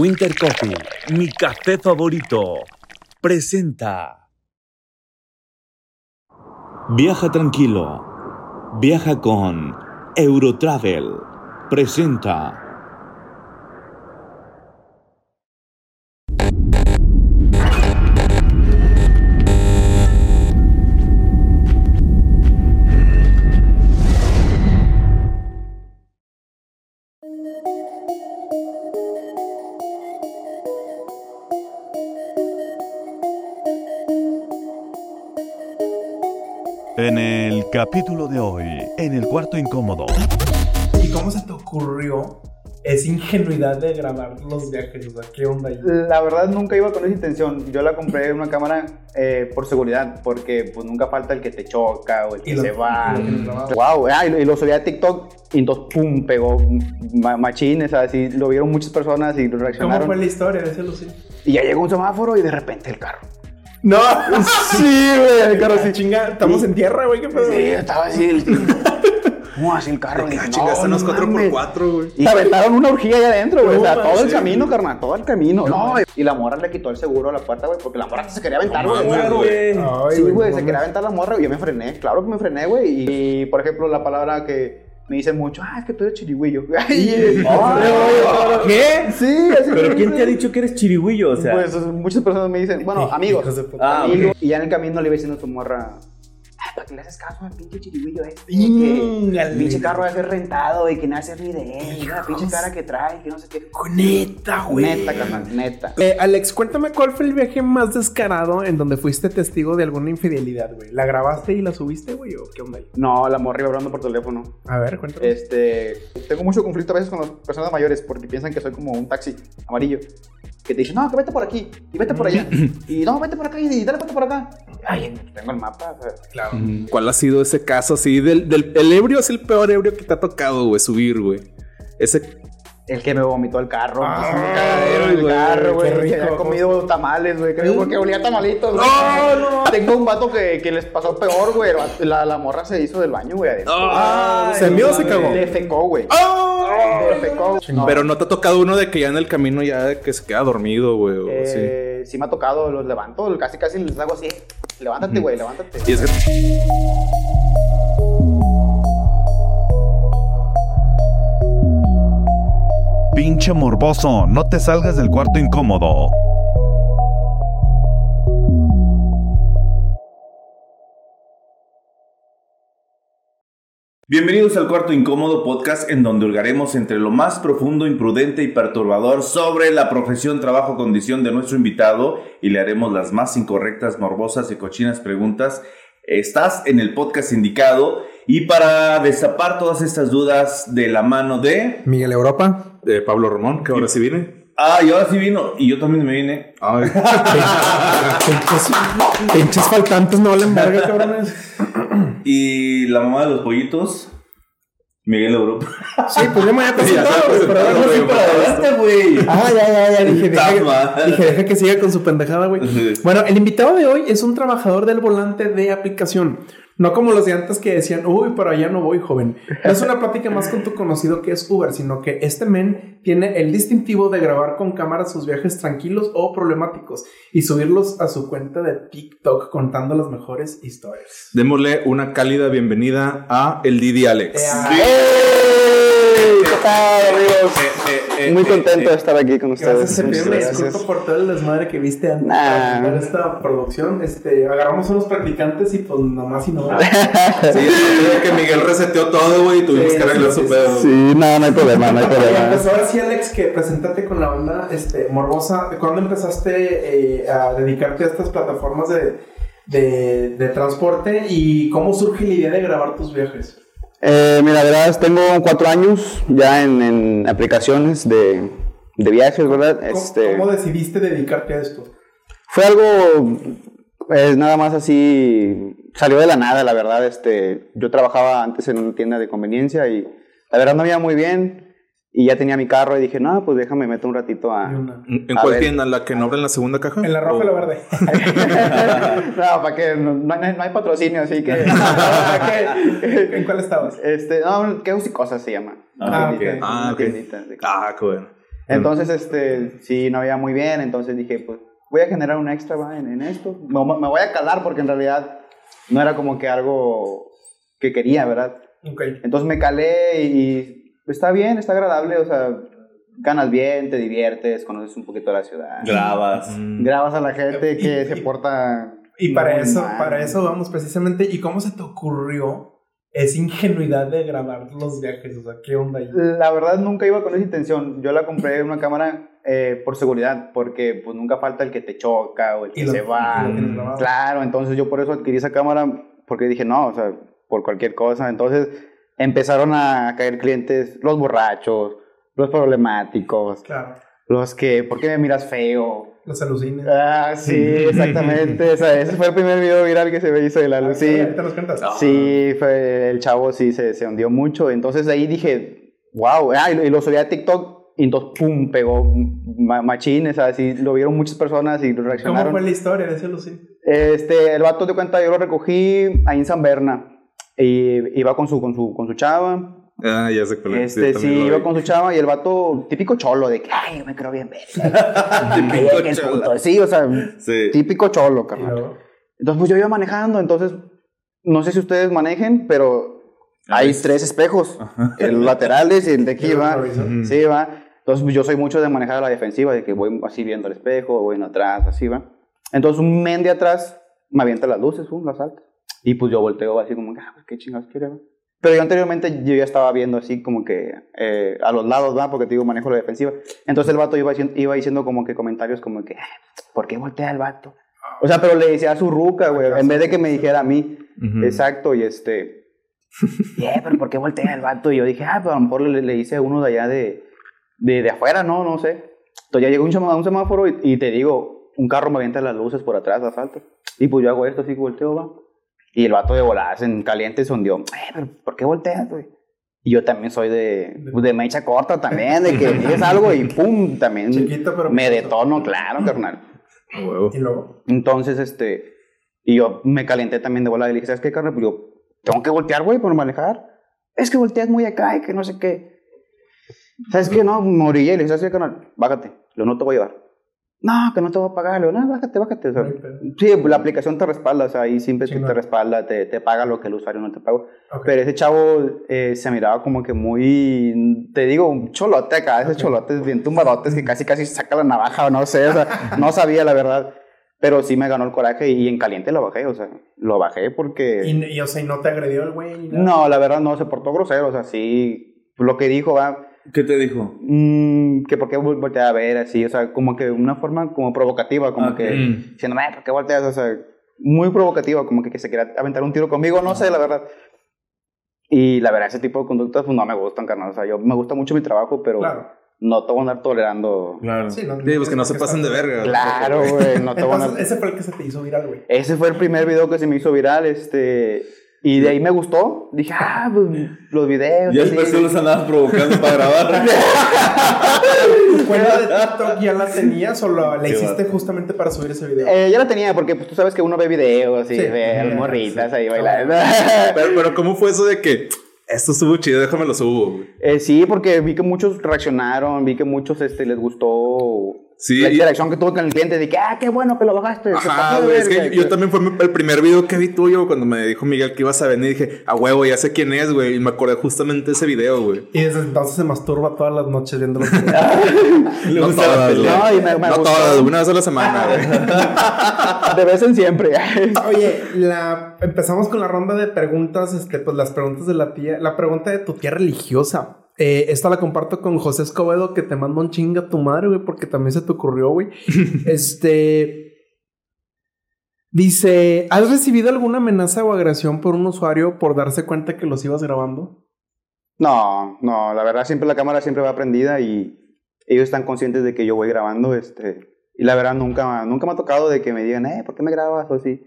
Winter Coffee, mi café favorito, presenta. Viaja tranquilo. Viaja con Eurotravel. Presenta. En el cuarto incómodo. ¿Y cómo se te ocurrió esa ingenuidad de grabar los viajes? O sea, ¿qué onda ahí? La verdad nunca iba con esa intención. Yo la compré una cámara eh, por seguridad, porque pues nunca falta el que te choca o el que Y lo- se va. y lo tienes grabado. Wow, ah, y, lo, y lo subí a TikTok y entonces pum, pegó ma- machines, así lo vieron muchas personas y ¿Cómo reaccionaron. fue la historia Lucía? Y ya llegó un semáforo y de repente el carro. No, Sí, güey, el carro sí, sí. chinga, estamos en tierra, güey, qué pedo. Sí, estaba así el ¿Cómo así el carro? No, los no 4x4, mames. güey. Y aventaron una orgía allá adentro, güey. No o sea, todo el camino, güey. carnal, todo el camino. No, y la morra le quitó el seguro a la puerta, güey, porque la morra se quería aventar, güey. güey. Ay, Sí, güey, no se quería aventar la morra y yo me frené. Claro que me frené, güey. Y, por ejemplo, la palabra que me dicen mucho, ah, es que tú eres chirigüillo. Ay, ¿Qué? Sí, así ¿Pero quién te ha dicho que eres chirigüillo? O sea, Pues muchas personas me dicen, bueno, amigos. De puta. Ah, amigos. Y ya en el camino le iba diciendo a tu morra, ¿para qué le haces caso al pinche chirigüillo este? Que Íngale. el pinche carro va a ser rentado y que no hace ni de él. La pinche cara que trae, que no sé qué. Neta, güey. Neta, carnal, neta. Eh, Alex, cuéntame cuál fue el viaje más descarado en donde fuiste testigo de alguna infidelidad, güey. ¿La grabaste y la subiste, güey? ¿O qué onda ahí? No, la morra iba hablando por teléfono. A ver, cuéntame. Este, tengo mucho conflicto a veces con las personas mayores porque piensan que soy como un taxi amarillo. Que te dicen, no, que vete por aquí y vete por allá. y no, vete por acá y dale vuelta por acá. Ay, tengo el mapa. claro. ¿Cuál ha sido ese caso así? Del, del- el ebrio es el peor ebrio que te ha tocado, güey, subir, güey. Ese. El que me vomitó el carro. Un cagadero en el güey, carro, güey. qué Que había comido tamales, güey. Creo porque olía a tamalitos. güey. No, no. Tengo un vato que, que les pasó peor, güey. La, la morra se hizo del baño, güey. Ah, ¿Se mió o se cagó? Defecó, güey. ¡Oh! Defecó. No. Pero no te ha tocado uno de que ya en el camino ya que se queda dormido, güey. o. Eh, sí me ha tocado, los levanto, casi casi les hago así. Levántate, güey, levántate. Y es que. Pinche morboso, no te salgas del cuarto incómodo. Bienvenidos al cuarto incómodo podcast en donde hurgaremos entre lo más profundo, imprudente y perturbador sobre la profesión, trabajo, condición de nuestro invitado y le haremos las más incorrectas, morbosas y cochinas preguntas. Estás en el podcast indicado y para destapar todas estas dudas de la mano de... Miguel Europa. De Pablo Ramón, que ahora sí viene. Ah, y ahora sí vino y yo también me vine. Ay. Pinches, pinches faltantes no valen verga, cabrones. Y la mamá de los pollitos, Miguel Europa. Sí, pues yo me había presentado, Ya güey, pero ahora no para adelante, güey. Ah, ya, ya, ya. Dije, deja, que- dije, deja que siga con su pendejada, güey. Bueno, el invitado de hoy es un trabajador del volante de aplicación. No como los de antes que decían, uy, para allá no voy, joven. No es una plática más con tu conocido que es Uber, sino que este men tiene el distintivo de grabar con cámara sus viajes tranquilos o problemáticos y subirlos a su cuenta de TikTok contando las mejores historias. Démosle una cálida bienvenida a el Didi Alex. ¿Qué tal, amigos? Eh, Muy contento de estar aquí con ustedes. Gracias, gracias. por todo el desmadre que viste antes Nah. montar esta producción. Este, agarramos unos practicantes y pues nomás y no. Sí, creo que Miguel reseteó todo, güey, y tuvimos Sí, que arreglar sí, su sí, pedo. Sí, no, no hay problema, no hay problema. Pues ahora sí, Alex, que preséntate con la banda este, Morbosa. ¿Cuándo empezaste eh, a dedicarte a estas plataformas de, de, de transporte y cómo surge la idea de grabar tus viajes? Eh, mira, verás, tengo cuatro años ya en, en aplicaciones de, de viajes, ¿verdad? ¿Cómo, Este, cómo decidiste dedicarte a esto? Fue algo, pues nada más así, salió de la nada, la verdad. Este, yo trabajaba antes en una tienda de conveniencia y la verdad no me iba muy bien. Y ya tenía mi carro y dije, no, pues déjame meter un ratito a... Una. ¿En A cuál ver. tienda? ¿La que no abre en la segunda caja? En la roja y la O- verde. no, para que no, no hay, no hay patrocinio, así que... ¿para qué? ¿En cuál estabas? este, no, qué cosas se llama. Ah, Tiendita, ok. Ah, ok. tiendita de- Ah, qué bueno. Entonces, este, sí, no había muy bien, entonces dije, pues voy a generar un extra ¿va? en, en esto. Me, me voy a calar porque en realidad no era como que algo que quería, ¿verdad? Ok. Entonces me calé y está bien, está agradable, o sea, ganas bien, te diviertes, conoces un poquito la ciudad. Grabas. Mm. Grabas a la gente Y- que y- se porta... Y para eso, para eso vamos precisamente. ¿Y cómo se te ocurrió esa ingenuidad de grabar los viajes? O sea, ¿qué onda ahí? La verdad nunca iba con esa intención. Yo la compré una cámara eh, por seguridad, porque pues nunca falta el que te choca o el que se va. grabado. Claro, entonces yo por eso adquirí esa cámara, porque dije, no, o sea, por cualquier cosa. Entonces empezaron a caer clientes, los borrachos, los problemáticos, Claro. los que, ¿por qué me miras feo? Los alucines. Ah, sí, exactamente. o sea, ese fue el primer video viral que se me hizo de la luz. Sí, Ahorita nos cuentas. sí, fue, el chavo sí se, se hundió mucho. Entonces ahí dije, wow, ah, y, lo- y lo subí a TikTok y entonces, pum, pegó ma- machines, así, lo vieron muchas personas y lo ¿Cómo reaccionaron. fue la historia de ese? Este, el vato de cuenta, yo lo recogí ahí en San Berna. Y iba con su, con su, con su chava. Ah, ya sé cuál es. Este, sí, iba vi. con su chava y el vato, típico cholo, de que, ay, yo me creo bien ver. Típico. Sí, o sea, Sí. típico cholo, carnal. Entonces, pues yo iba manejando, entonces, no sé si ustedes manejen, pero hay tres espejos, el laterales y el de aquí ¿Y el va. Sí, va. Entonces, pues, yo soy mucho de manejar a la defensiva, de que voy así viendo el espejo, voy en atrás, así va. Entonces, un men de atrás me avienta las luces, pum, las altas. Y pues yo volteo así como, ah, pues qué chingados quiere? Pero yo anteriormente yo ya estaba viendo así como que eh, a los lados, va, porque te digo, manejo la defensiva. Entonces el vato iba diciendo, iba diciendo como que comentarios como que, "Ah, ¿por qué voltea el vato? O sea, pero le decía a su ruca, güey, en vez de que me dijera a mí. Ujú. Exacto, y este. Yeah, pero ¿por qué voltea el vato? Y yo dije, ah, pero a lo mejor le, le hice a uno de allá de, de, de afuera, no, no sé. Entonces ya llegó un, un semáforo y, y te digo, un carro me avienta las luces por atrás, asfalto. Y pues yo hago esto así, volteo, va. Y el vato de voladas en caliente se hundió. Eh, pero ¿por qué volteas, güey? Y yo también soy de, de mecha corta también, de que dices algo y pum, también Chiquito, pero me detono, claro, carnal. A huevo. Y luego, Entonces, este, y yo me calenté también de volada y le dije, ¿sabes qué, carnal? Pues yo, tengo que voltear, güey, por manejar. Es que volteas muy acá y que no sé qué. ¿Sabes qué? No, me orillé y le dije, ¿sabes qué, carnal? Bájate, lo no te voy a llevar. No, que no te voy a pagar. No, bájate, bájate. O sea, no sí, la aplicación te respalda, o sea, ahí siempre te- Chingón. te respalda, te, te paga lo que el usuario no te pagó. Pero ese chavo eh, se miraba como que muy, te digo, un cholote acá, esos Ok. cholotes bien tumbadotes que casi casi saca la navaja o no sé, o sea, no sabía la verdad. Pero sí me ganó el coraje y en caliente lo bajé, o sea, lo bajé porque... Y, y, o sea, ¿y no te agredió el güey? No, la verdad no, se portó grosero, o sea, sí, lo que dijo, va, ¿Qué te dijo? mm, que por qué vol- volteé a ver así, o sea, como que una forma como provocativa, como Ok. que diciendo, "Ay, ¿por qué volteas? O sea, muy provocativa, como que, que se quiera aventar un tiro conmigo, no sé, la verdad. Y la verdad, ese tipo de conductas pues, no me gustan, carnal. O sea, yo me gusta mucho mi trabajo, pero Claro. no te voy a andar tolerando. Claro. Sí, no, Sí, pues que no se pasen de verga. Claro, güey, no te voy a Entonces, andar. ese fue el que se te hizo viral, güey. Ese fue el primer video que se me hizo viral, este. Y de ahí me gustó. Dije, ah, pues los videos. Ya después los andabas provocando para grabar. ¿Tu cuenta de TikTok ya la tenías o la, la hiciste justamente para subir ese video? Eh, ya la tenía, porque pues, tú sabes que uno ve videos y Sí. ve a las Sí. morritas ahí bailando. Pero, pero ¿cómo fue eso de que esto estuvo chido, déjame lo subo? Eh, sí, porque vi que muchos reaccionaron, vi que muchos este, les gustó Sí, la interacción que tuvo con el cliente, de que, ah, qué bueno que lo bajaste. Ajá, güey, es que verga". yo, yo también fue el primer video que vi tuyo cuando me dijo Miguel que ibas a venir. Dije, a huevo, ya sé quién es, güey. Y me acordé justamente de ese video, güey. Y desde entonces se masturba todas las noches viendo los videos. Le No gusta todas. No, y me, me no gustó. todas, una vez a la semana, güey. De vez en siempre. Oye, la, empezamos con la ronda de preguntas, este, pues las preguntas de la tía, la pregunta de tu tía religiosa. Eh, esta la comparto con José Escobedo, que te manda un chinga a tu madre, güey, porque también se te ocurrió, güey. este. Dice: ¿Has recibido alguna amenaza o agresión por un usuario por darse cuenta que los ibas grabando? No, no, la verdad siempre la cámara siempre va prendida y ellos están conscientes de que yo voy grabando, este, y la verdad nunca, nunca me ha tocado de que me digan, eh, ¿por qué me grabas? o así.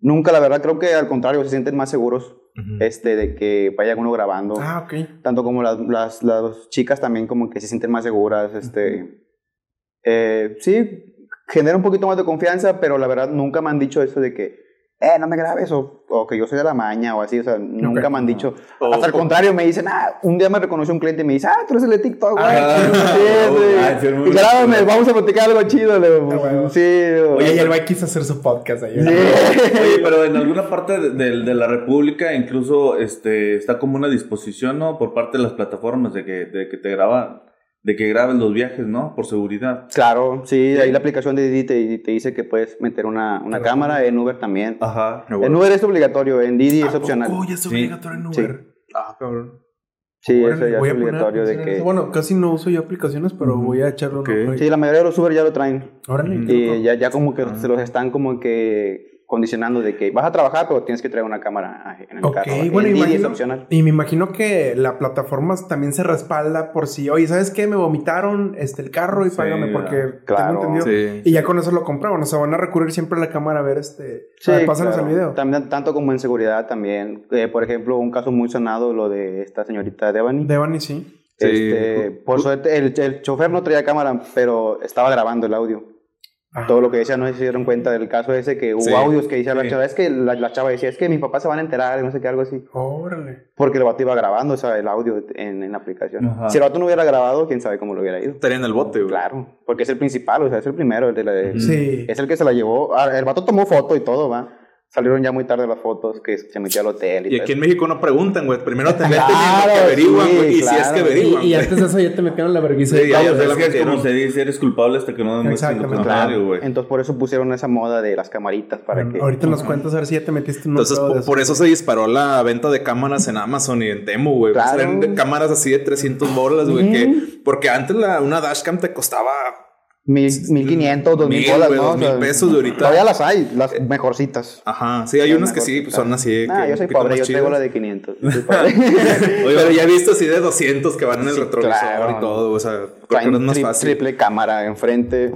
Nunca, la verdad, creo que al contrario, se sienten más seguros, este, de que vaya uno grabando. Ah, ok. Tanto como las, las, las chicas también como que se sienten más seguras, este, eh, sí, genera un poquito más de confianza, pero la verdad nunca me han dicho eso de que, eh, no me grabes, o, o que yo soy de la maña, o así, o sea, nunca me han dicho. O- Hasta al contrario, me dicen, ah, un día me reconoció un cliente y me dice, ah, tú eres el de TikTok, güey. Ah, Sí, oh, sí. ah, sí, muy y grábame, vamos a platicar algo chido. Le digo, bueno. sí, Oye, el güey quiso hacer su podcast ahí. Sí. Oye, pero en alguna parte de, de- de la República incluso este está como una disposición, ¿no? Por parte de las plataformas de que, de que te graban, de que graben los viajes, ¿no? Por seguridad. Claro, sí, ahí la aplicación de Didi te, te dice que puedes meter una, una cámara, en Uber también. Ajá. Ah, bueno. En Uber es obligatorio, en Didi es ¿A opcional. ya es Sí. obligatorio en Sí. Uber? Ah, cabrón. Sí, eso ya es obligatorio de que... Bueno, casi no uso yo aplicaciones, pero voy a echarle un Ok. ojo ahí. Sí, la mayoría de los Uber ya lo traen. Órale. Y ya, ya como que Ah. se los están como que condicionando de que vas a trabajar, pero tienes que traer una cámara en el Ok, carro. bueno, en Didi es opcional. y me imagino que la plataforma también se respalda por si, oye, ¿sabes qué? Me vomitaron este, el carro y Sí, págame porque claro. tengo entendido. Sí. Y ya con eso lo compraban, o sea, van a recurrir siempre a la cámara a ver este... Sí, a ver, pásanos claro. el video. También, tanto como en seguridad también. Eh, por ejemplo, un caso muy sonado, lo de esta señorita Devani. Devani, sí. Sí. Este, por suerte, el, el chofer no traía cámara, pero estaba grabando el audio. Todo lo que decía, no sé si se dieron cuenta del caso ese, que hubo Sí. audios que decía la chava, es que la, la chava decía, es que mi papá se van a enterar, y no sé qué, algo así. Órale. Porque el vato iba grabando, o sea, el audio en, en la aplicación. Ajá. Si el vato no hubiera grabado, quién sabe cómo lo hubiera ido. Estaría en el bote, güey. Claro, porque es el principal, o sea, es el primero, el de la- Sí. es el que se la llevó. Ah, el vato tomó foto y todo, va. Salieron ya muy tarde las fotos que se metió al hotel y, Y aquí en México no preguntan, güey. Primero te meten Claro, y averiguan, sí, güey. Y si es que Y, averiguan. y güey. antes de eso ya te metieron la vergüenza. Sí, de ya, ya la Es que como- no se dice, eres culpable hasta que no demuestres lo contrario, güey. Entonces por eso pusieron esa moda de las camaritas para Bueno, que... ahorita nos cuentas a ver si ya te metiste en un Entonces, de por, por eso se disparó la venta de cámaras en Amazon y en Temu, güey. Claro. De cámaras así de 300 bolas, güey. Que Porque antes la, una dashcam te costaba Mil, mil quinientos, dos mil bolas, ¿no? mil pesos de ahorita. Todavía las hay, las mejorcitas. Ajá, sí, hay Las unas que sí, pues son así. Ah, que yo soy pobre, yo chidas. la de 500. Yo soy pobre. Oye, pero ya he visto así de 200 que van en el Sí, retrovisor claro. y todo, o sea, creo que Traen no es más tri- fácil. triple cámara enfrente,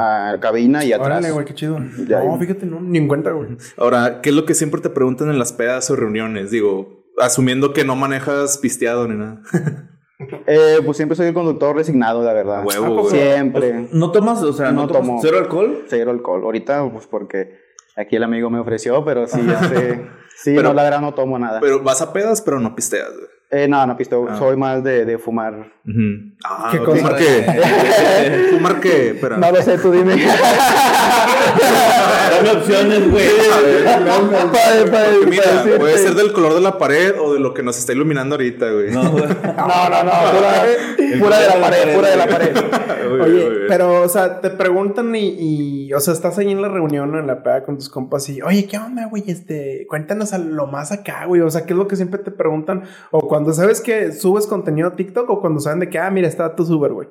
a cabina y atrás. Órale, güey, qué chido. Ya, no, fíjate, no, ni en cuenta, güey. Ahora, ¿qué es lo que siempre te preguntan en las pedas o reuniones? Digo, asumiendo que no manejas pisteado ni nada. Eh, pues siempre soy el conductor resignado, la verdad. A huevo, ¿A poco? güey. Siempre. ¿No tomas, o sea, no, No tomas tomo. cero alcohol? Cero alcohol. Ahorita, pues porque aquí el amigo me ofreció, pero sí, hace... Sí, Pero- no, la verdad no tomo nada. Pero vas a pedas, pero no pisteas. Eh, no, no pisto. Ah. Soy más de, de fumar. Ah, ¿Qué ¿Fumar cosa? qué? ¿Fumar qué? Espera. No lo sé, tú dime. Dame opciones, güey. Padre, padre, Porque mira, puede ser del color de la pared o de lo que nos está iluminando ahorita, güey. No, güey. No, no, no, pura, pura de la pared, pura de la pared. Oye, pero, o sea, te preguntan y, y, o sea, estás ahí en la reunión, en la peda con tus compas y, oye, ¿qué onda, güey? Este, cuéntanos a lo más acá, güey. O sea, ¿qué es lo que siempre te preguntan? O cuando sabes que subes contenido a TikTok o cuando de que, ah, mira, está tu Uber, güey.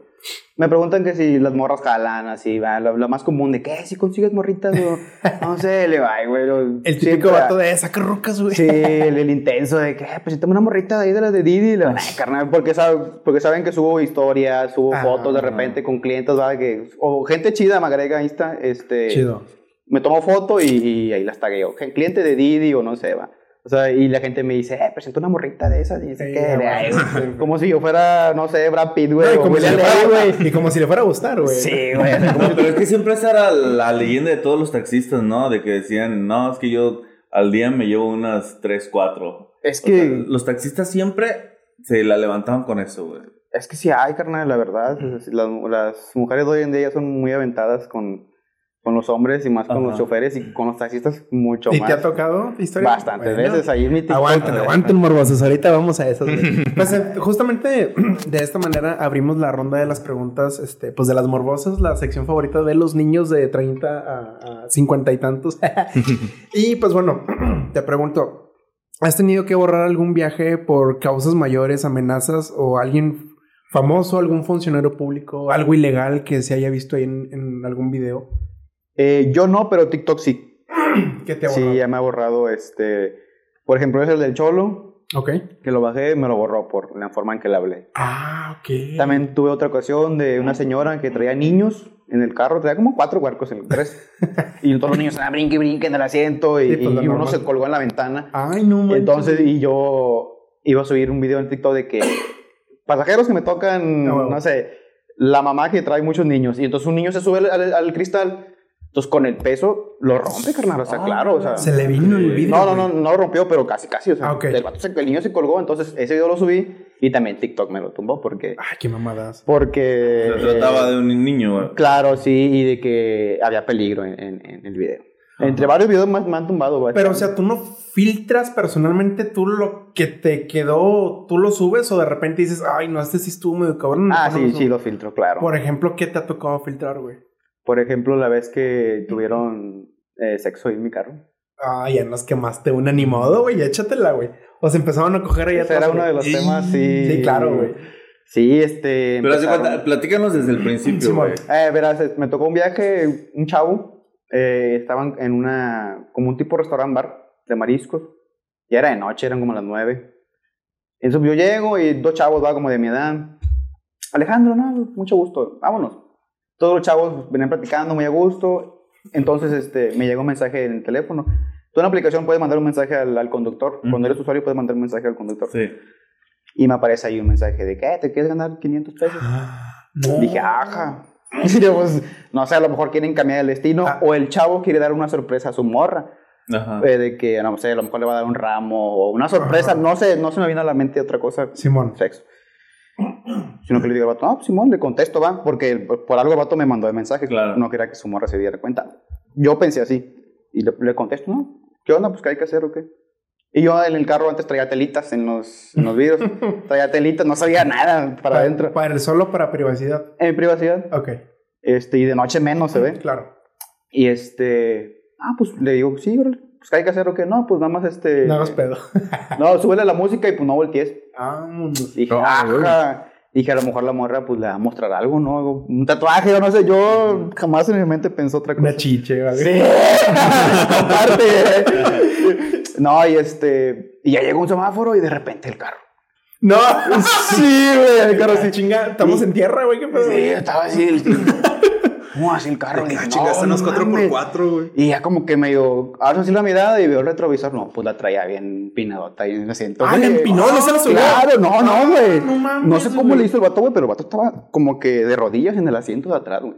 Me preguntan que si las morras jalan, así, va. Lo, lo más común de que si consigues morritas, o no sé, le va, güey. lo- El típico vato de saca rucas, güey. Sí, el, el intenso de que, "Eh, pues si tengo una morrita de ahí de las de Didi, le van, "Ay, carnal, porque, sabe- porque saben que subo historias, subo Ah. fotos de repente con clientes, ¿va? Que, o gente chida me agrega Insta, este, Chido. me tomo foto y, y ahí las tagueo. Cliente de Didi o no sé, va. O sea, y la gente me dice, eh, presento una morrita de esas. Y dice Sí, que, como si yo fuera, no sé, Brad Pitt, güey. No, y, o como si fuera, güey. y como si le fuera a gustar, güey. Sí, güey. pero es que siempre esa era la leyenda de todos los taxistas, ¿no? De que decían, no, es que yo al día me llevo unas 3, 4. Es que, Los taxistas siempre se la levantaban con eso, güey. es que sí hay, carnal, la verdad. Las, las mujeres de hoy en día ya son muy aventadas con, con los hombres y más con Ajá. los choferes y con los taxistas mucho ¿Y más. te ha tocado historia? Bastantes Bueno. veces. Ahí en mi Aguanten, aguanten, morbosos. Ahorita vamos a eso. Pues eh, justamente de esta manera abrimos la ronda de las preguntas, este, pues de las morbosas, la sección favorita de los niños de 30 a, a 50 y tantos. y pues bueno, te pregunto, ¿has tenido que borrar algún viaje por causas mayores, amenazas o alguien famoso, algún funcionario público, algo ilegal que se haya visto ahí en, en algún video? Eh, yo no, pero TikTok sí. ¿Qué te ha Sí, borrado? ya me ha borrado este. Por ejemplo, es el del Cholo, Ok. que lo bajé, me lo borró por la forma en que le hablé. Ah, ok. También tuve otra ocasión de una señora que traía niños en el carro, traía como cuatro huercos en el tres. y todos los niños ah, brinque, brinque en el asiento y, Sí, pues, y uno normal. se colgó en la ventana. Ay, no manches. Entonces, y yo iba a subir un video en TikTok de que pasajeros que me tocan, Ah, bueno. no sé, la mamá que trae muchos niños. Y entonces un niño se sube al, al- al cristal Entonces, con el peso, lo rompe, carnal. O sea, claro, o sea. Se le vino el vidrio. No, no, no, no lo rompió, pero casi, casi. O sea, Ah, ok. el, vato se- el niño se colgó, entonces ese video lo subí y también TikTok me lo tumbó porque. Ay, qué mamadas. Porque. Se trataba de un niño, güey. Claro, sí, y de que había peligro en, en- en el video. Entre varios videos me, me han tumbado, güey. Pero, o sea, tú no filtras personalmente tú lo que te quedó, tú lo subes o de repente dices, ay, no, este sí estuvo medio cabrón. Ah, mejor no sí, subo". sí, lo filtro, claro. Por ejemplo, ¿qué te ha tocado filtrar, güey? Ejemplo, la vez que tuvieron eh, sexo ahí en mi carro. Ay, ya nos quemaste una ni modo, güey, échatela, güey. O se empezaron a coger ahí Ese atrás, era uno de los temas, sí. Sí, claro, güey. Sí, este. Pero empezaron- cuenta, platícanos desde el principio, güey. Eh, verás, me tocó un viaje, un chavo, eh, estaban en una, como un tipo restaurant bar de mariscos, ya era de noche, eran como las nueve. Entonces yo llego y dos chavos, va como de mi edad. Alejandro, no, mucho gusto, vámonos. Todos los chavos venían platicando muy a gusto. Entonces este, me llegó un mensaje en el teléfono. Tú en la aplicación puedes mandar un mensaje al, al conductor. Cuando eres usuario puedes mandar un mensaje al conductor. Sí. Y me aparece ahí un mensaje de que te quieres ganar 500 pesos. No. Dije, ajá. Pues, no sé, a lo mejor quieren cambiar el destino Ah. o el chavo quiere dar una sorpresa a su morra. Ajá. eh, de que, no sé, a lo mejor le va a dar un ramo o una sorpresa. Ajá. No sé, no se me vino a la mente otra cosa. Simón. Sexo. Sino que le digo al vato, no, pues, Simón, le contesto, va. Porque por algo el vato me mandó el mensaje. Claro. No quería que su morra se diera cuenta. Yo pensé así. Y le, le contesto, no. ¿Qué onda? Pues, ¿qué hay que hacer o qué? Y yo en el carro antes traía telitas en los, en los vidrios. traía telitas, no sabía nada para adentro. Para el solo para privacidad. En privacidad. Ok. Este, y de noche menos se ve. Claro. Y este, ah, pues le digo, sí, órale, pues ¿qué hay que hacer o qué? No, pues nada más este. No hagas pedo. No, súbele la música y pues no voltees. Vámonos. Dije, Ah, ajá. Dije, a lo mejor la morra pues le va a mostrar algo, ¿no? Un tatuaje o no sé, yo jamás en mi mente pensé otra cosa. Una chiche, ¿vale? Sí, aparte. No, y este, y ya llegó un semáforo y de repente el carro. No. Sí, güey, el carro Sí, sí. chinga. Estamos en tierra, güey. ¿Qué pedo? Sí, estaba así. ¿Cómo así el carro? Dije, Ah, no, chingaste unos no 4x4, güey. Y ya como que medio, ahora sí la mirada y veo el retrovisor, no, pues la traía bien pinadota ahí en el asiento. Ah, la empinó, no se la subió. Claro, no, no, güey. no mames, No sé cómo güey. le hizo el vato, güey, pero el vato estaba como que de rodillas en el asiento de atrás, güey.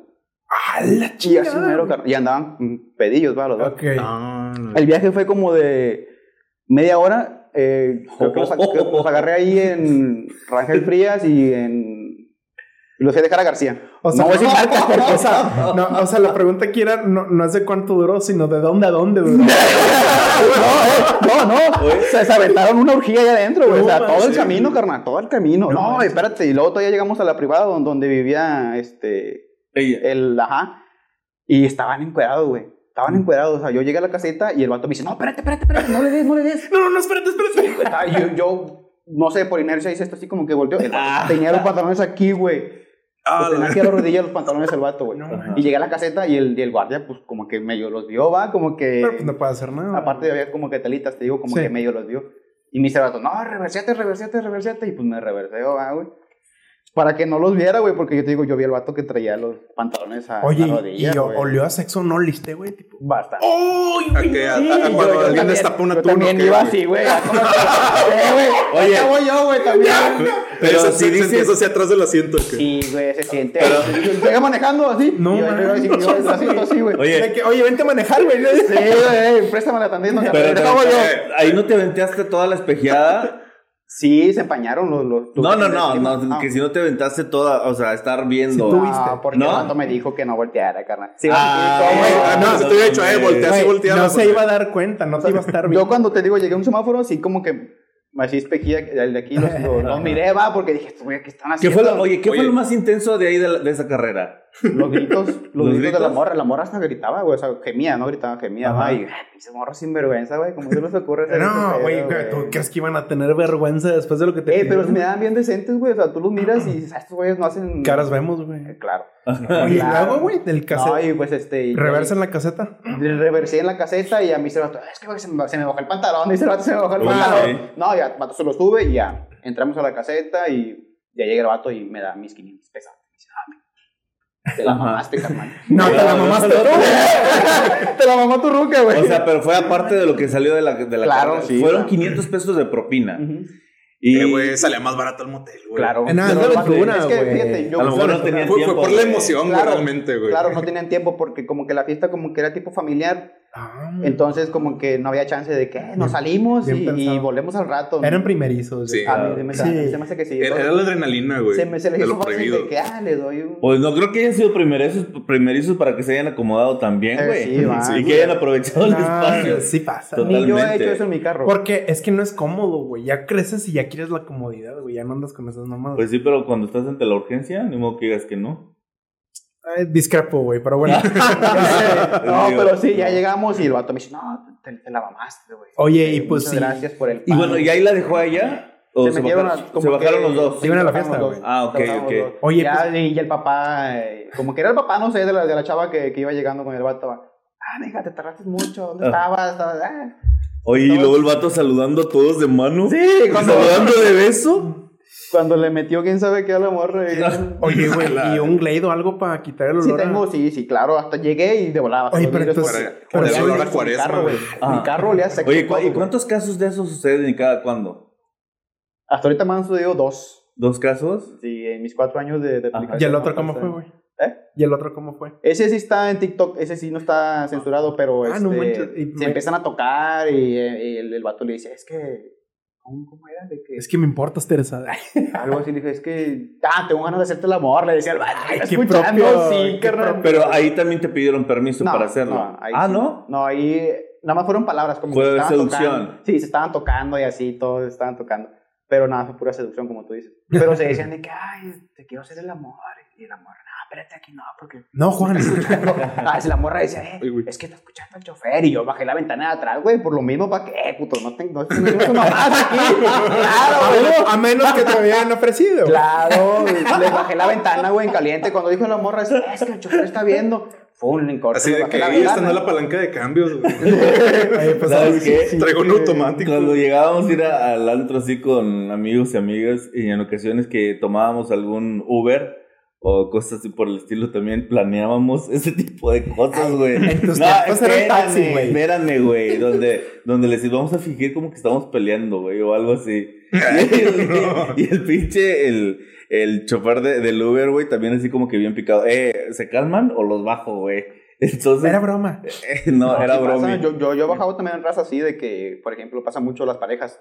¡Ah, la Y chingada! así mero, y andaban mm, pedillos, va, los dos. Ok. Ah, no. El viaje fue como de media hora. eh, creo que los, que los agarré ahí en Rangel Frías y en... y Los fui a dejar a García. O sea, no voy a decir porque- o sea, no, o sea, la pregunta aquí era no, no es de cuánto duró, sino de dónde a dónde duró. No, no, no. Se, se aventaron una orgía allá adentro, güey. o sea, No todo el camino, carnal, todo el camino. No No, espérate. Y luego todavía llegamos a la privada donde, donde vivía este. Ella. El. Ajá. Y estaban encuerados, güey. Estaban encuerados. O sea, yo llegué a la caseta y el vato me dice: No, espérate, espérate, espérate. No le des, no le des. No, no, no, espérate, espérate. Ah, yo, yo, no sé, por inercia hice esto así como que volteó. El vato tenía los pantalones aquí, güey. Ah, Pues tenía aquí a la rodilla los pantalones el vato, güey. Ajá. y llegué a la caseta y el, y el guardia, pues como que medio los vio, va, como que. Pero pues no puede hacer nada. Aparte había como que telitas, te digo, como Sí. que medio los vio. Y me dice el vato, no, reversiate, reversiate, reversiate. Y pues me reverseo, ah, güey. Para que no los viera, güey, porque yo te digo, yo vi al vato que traía los pantalones a Oye, la rodilla. y güey. olió a sexo no liste, güey. Tipo. Bastante. ¡Oh! a que a- Sí, a- cuando yo alguien también- destapa una yo tuna. también ¿qué, iba güey? así. Eh, güey. Oye. Voy yo, güey, también. Pero Eso si se dices- empieza hacia atrás del asiento. ¿qué? Sí, güey, se siente. Estoy manejando así. No, güey. Oye. Vente a manejar, güey. Sí, güey, préstame la tantito. Pero ahí no te aventaste toda la espejeada. Sí, se empañaron los. los No, no, no, no, Ah. que si no te aventaste toda, o sea, estar viendo. Si tú viste. Ah, porque ¿No? el vato me dijo que no volteara, carnal. Sí, Ah, sí, sí, Ah, no, si te hubiera dicho, eh, voltea así, Güey, voltea. no se iba a dar cuenta, no te iba a estar bien. Yo cuando te digo llegué a un semáforo, así como que así espejía el de aquí, los, los, los miré, va, porque dije, ¿qué están ¿Qué haciendo? fue lo- oye, ¿qué Oye. fue lo más intenso de ahí de, la- de esa carrera? Los gritos, los, ¿Los gritos, de la morra, la morra hasta gritaba, güey, o sea, gemía, no gritaba, gemía, Ajá. va, y pinche morra sin vergüenza, güey, como se les ocurre hacer No, güey, ¿tú crees que iban a tener vergüenza después de lo que te Eh, pero pidieron? me dan bien decentes, güey, o sea, tú los miras y dices, "Ah, estos güeyes no hacen... Caras vemos, güey. Eh, Claro. Y luego, güey, del No, cassette. y pues este... Reversa en la caseta. Reversé en la caseta y a mí se me bajó, es que se me, se me bajó el pantalón, dice el se me bajó el Uy, pantalón. sí. No, ya, vato se lo sube y ya, entramos a la caseta y ya llega el vato y me da mis 500 pesos. Dice, "Dame". Te la mamaste, carnal. No, te la mamaste tú. Te la mamó tu ruca, güey. O sea, pero fue aparte de lo que salió de la, de la Claro, sí, Fueron claro. 500 pesos de propina. Ujú. Y Eh, güey, salía más barato el motel, güey. Claro. Eh, nada, Pero es aventura, que, fíjate, yo... A lo mejor no tenían Fue, fue tiempo. por la emoción, güey, Claro, realmente, güey. Claro, no tenían tiempo porque como que la fiesta como que era tipo familiar. Ah, Entonces como que no había chance de que eh, nos salimos y, y volvemos al rato. Eran primerizos. Sí. A mí se me, Sí. se me hace que sí. Era, era la adrenalina, güey. se me se les de hizo fácil de que, ah, le doy un... Pues no creo que hayan sido primerizos, primerizos para que se hayan acomodado también, Eh, güey. sí, y que hayan aprovechado el espacio. sí pasa. Total. Ni yo he totalmente. hecho eso en mi carro. Porque es que no es cómodo, güey. Ya creces y ya quieres la comodidad, güey. Ya no andas con esas mamadas. Pues sí, pero cuando estás ante la urgencia, ni modo que digas que no. Eh, discrepo, güey, pero bueno. no, Digo, pero sí, ya llegamos y el vato me dice, no, te, te la mamaste, güey. Oye, y Eh, pues muchas sí. gracias por el Y bueno, ¿y ahí la dejó a ella? ¿O se, se, metieron bajaron, a- como se bajaron los dos? Se iban a la fiesta, güey. Ah, ok, ok. dos. Oye, ya, pues- y el papá, eh, como que era el papá, no sé, de la, de la chava que, que iba llegando con el vato. Ah, mija, te tardaste mucho. ¿Dónde Ah. estabas? Estabas- ah. Oye, y luego el vato saludando a todos de mano. Sí, cuando, Saludando de beso. Cuando le metió quién sabe qué a la morra. y- Oye, güey, y un glade o algo para quitar el Sí olor. a- tengo, sí, sí, claro. Hasta llegué y de volada. Oye, pero entonces- por- el olor a mi cuaresma, carro, güey. Ah. Mi carro olía seco. Oye, ¿cu- todo, ¿y cuántos casos de esos suceden y cada cuándo? Hasta ahorita me han sucedido dos. ¿Dos casos? Sí, en mis cuatro años de, aplicación. ¿Y el otro cómo fue, güey? ¿Eh? ¿Y el otro cómo fue? Ese sí está en TikTok, ese sí no está censurado, pero Ah, no este, manches, y se me- empiezan a tocar y, eh, y el, el vato le dice, es que, ¿cómo, cómo era? De que, Es que me importas, Teresa. algo así, le dije, es que, ah, tengo ganas de hacerte el amor, le decía al Ay, ¿estás qué escuchando? propio, sí, qué propio. Pero ahí también te pidieron permiso No, para hacerlo. no, ahí ah, sí. ¿no? No, ahí nada más fueron palabras como Fue que se estaban seducción. tocando. Sí, se estaban tocando y así, todos estaban tocando. Pero nada, fue pura seducción, como tú dices. Pero se decían de que, ay, te quiero hacer el amor. Y el amor, espérate aquí, no, porque No, Juan. Ah, si la morra decía, eh, Ay, güey. es que está escuchando al chofer y yo bajé la ventana de atrás, güey, por lo mismo, ¿para qué, puto? No tengo, no tengo mamás aquí. Claro, güey. a menos que te habían ofrecido. Claro, le bajé la ventana, güey, en caliente. Cuando dijo la morra, es, es que el chofer está viendo. Fue un en corto, Así de que la ahí esta no ventana. es la palanca de cambios, güey. Oye, pues. Traigo un automático. Cuando llegábamos a ir a- al antro así con amigos y amigas y en ocasiones que tomábamos algún Uber o cosas así por el estilo también planeábamos ese tipo de cosas, güey. en tus taxi, espérame, güey. espérame, güey, donde, donde les vamos a fingir como que estamos peleando, güey, o algo así. Y el, y el pinche, el, el chofer de, del Uber, güey, también así como que bien picado. Eh, ¿se calman o los bajo, güey? Entonces, Era broma. eh, no, era broma. Yo, yo, yo he bajado también en raza así de que, por ejemplo, pasa mucho las parejas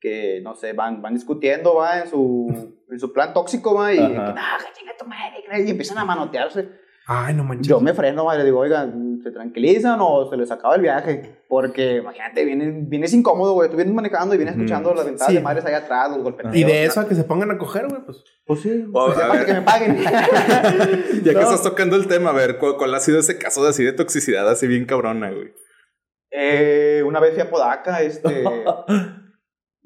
que, no sé, van, van discutiendo, va, en su, en su plan tóxico, va, y, que, no, Ajá. que chinga tu madre, y empiezan a manotearse. Ay, no manches. Yo me freno, va, y le digo, oiga, ¿se tranquilizan o se les acaba el viaje? Porque, imagínate, vienes, vienes incómodo, güey, tú vienes manejando y vienes escuchando las ventanas Sí. de madres allá atrás, los golpeteos. Y de eso a que se pongan a coger, güey, pues. Pues sí, O, pues, a aparte ver. que me paguen. Ya que estás tocando el tema, a ver, ¿cuál, cuál ha sido ese caso de así de toxicidad así bien cabrona, güey? Eh, una vez fui a Podaca, este,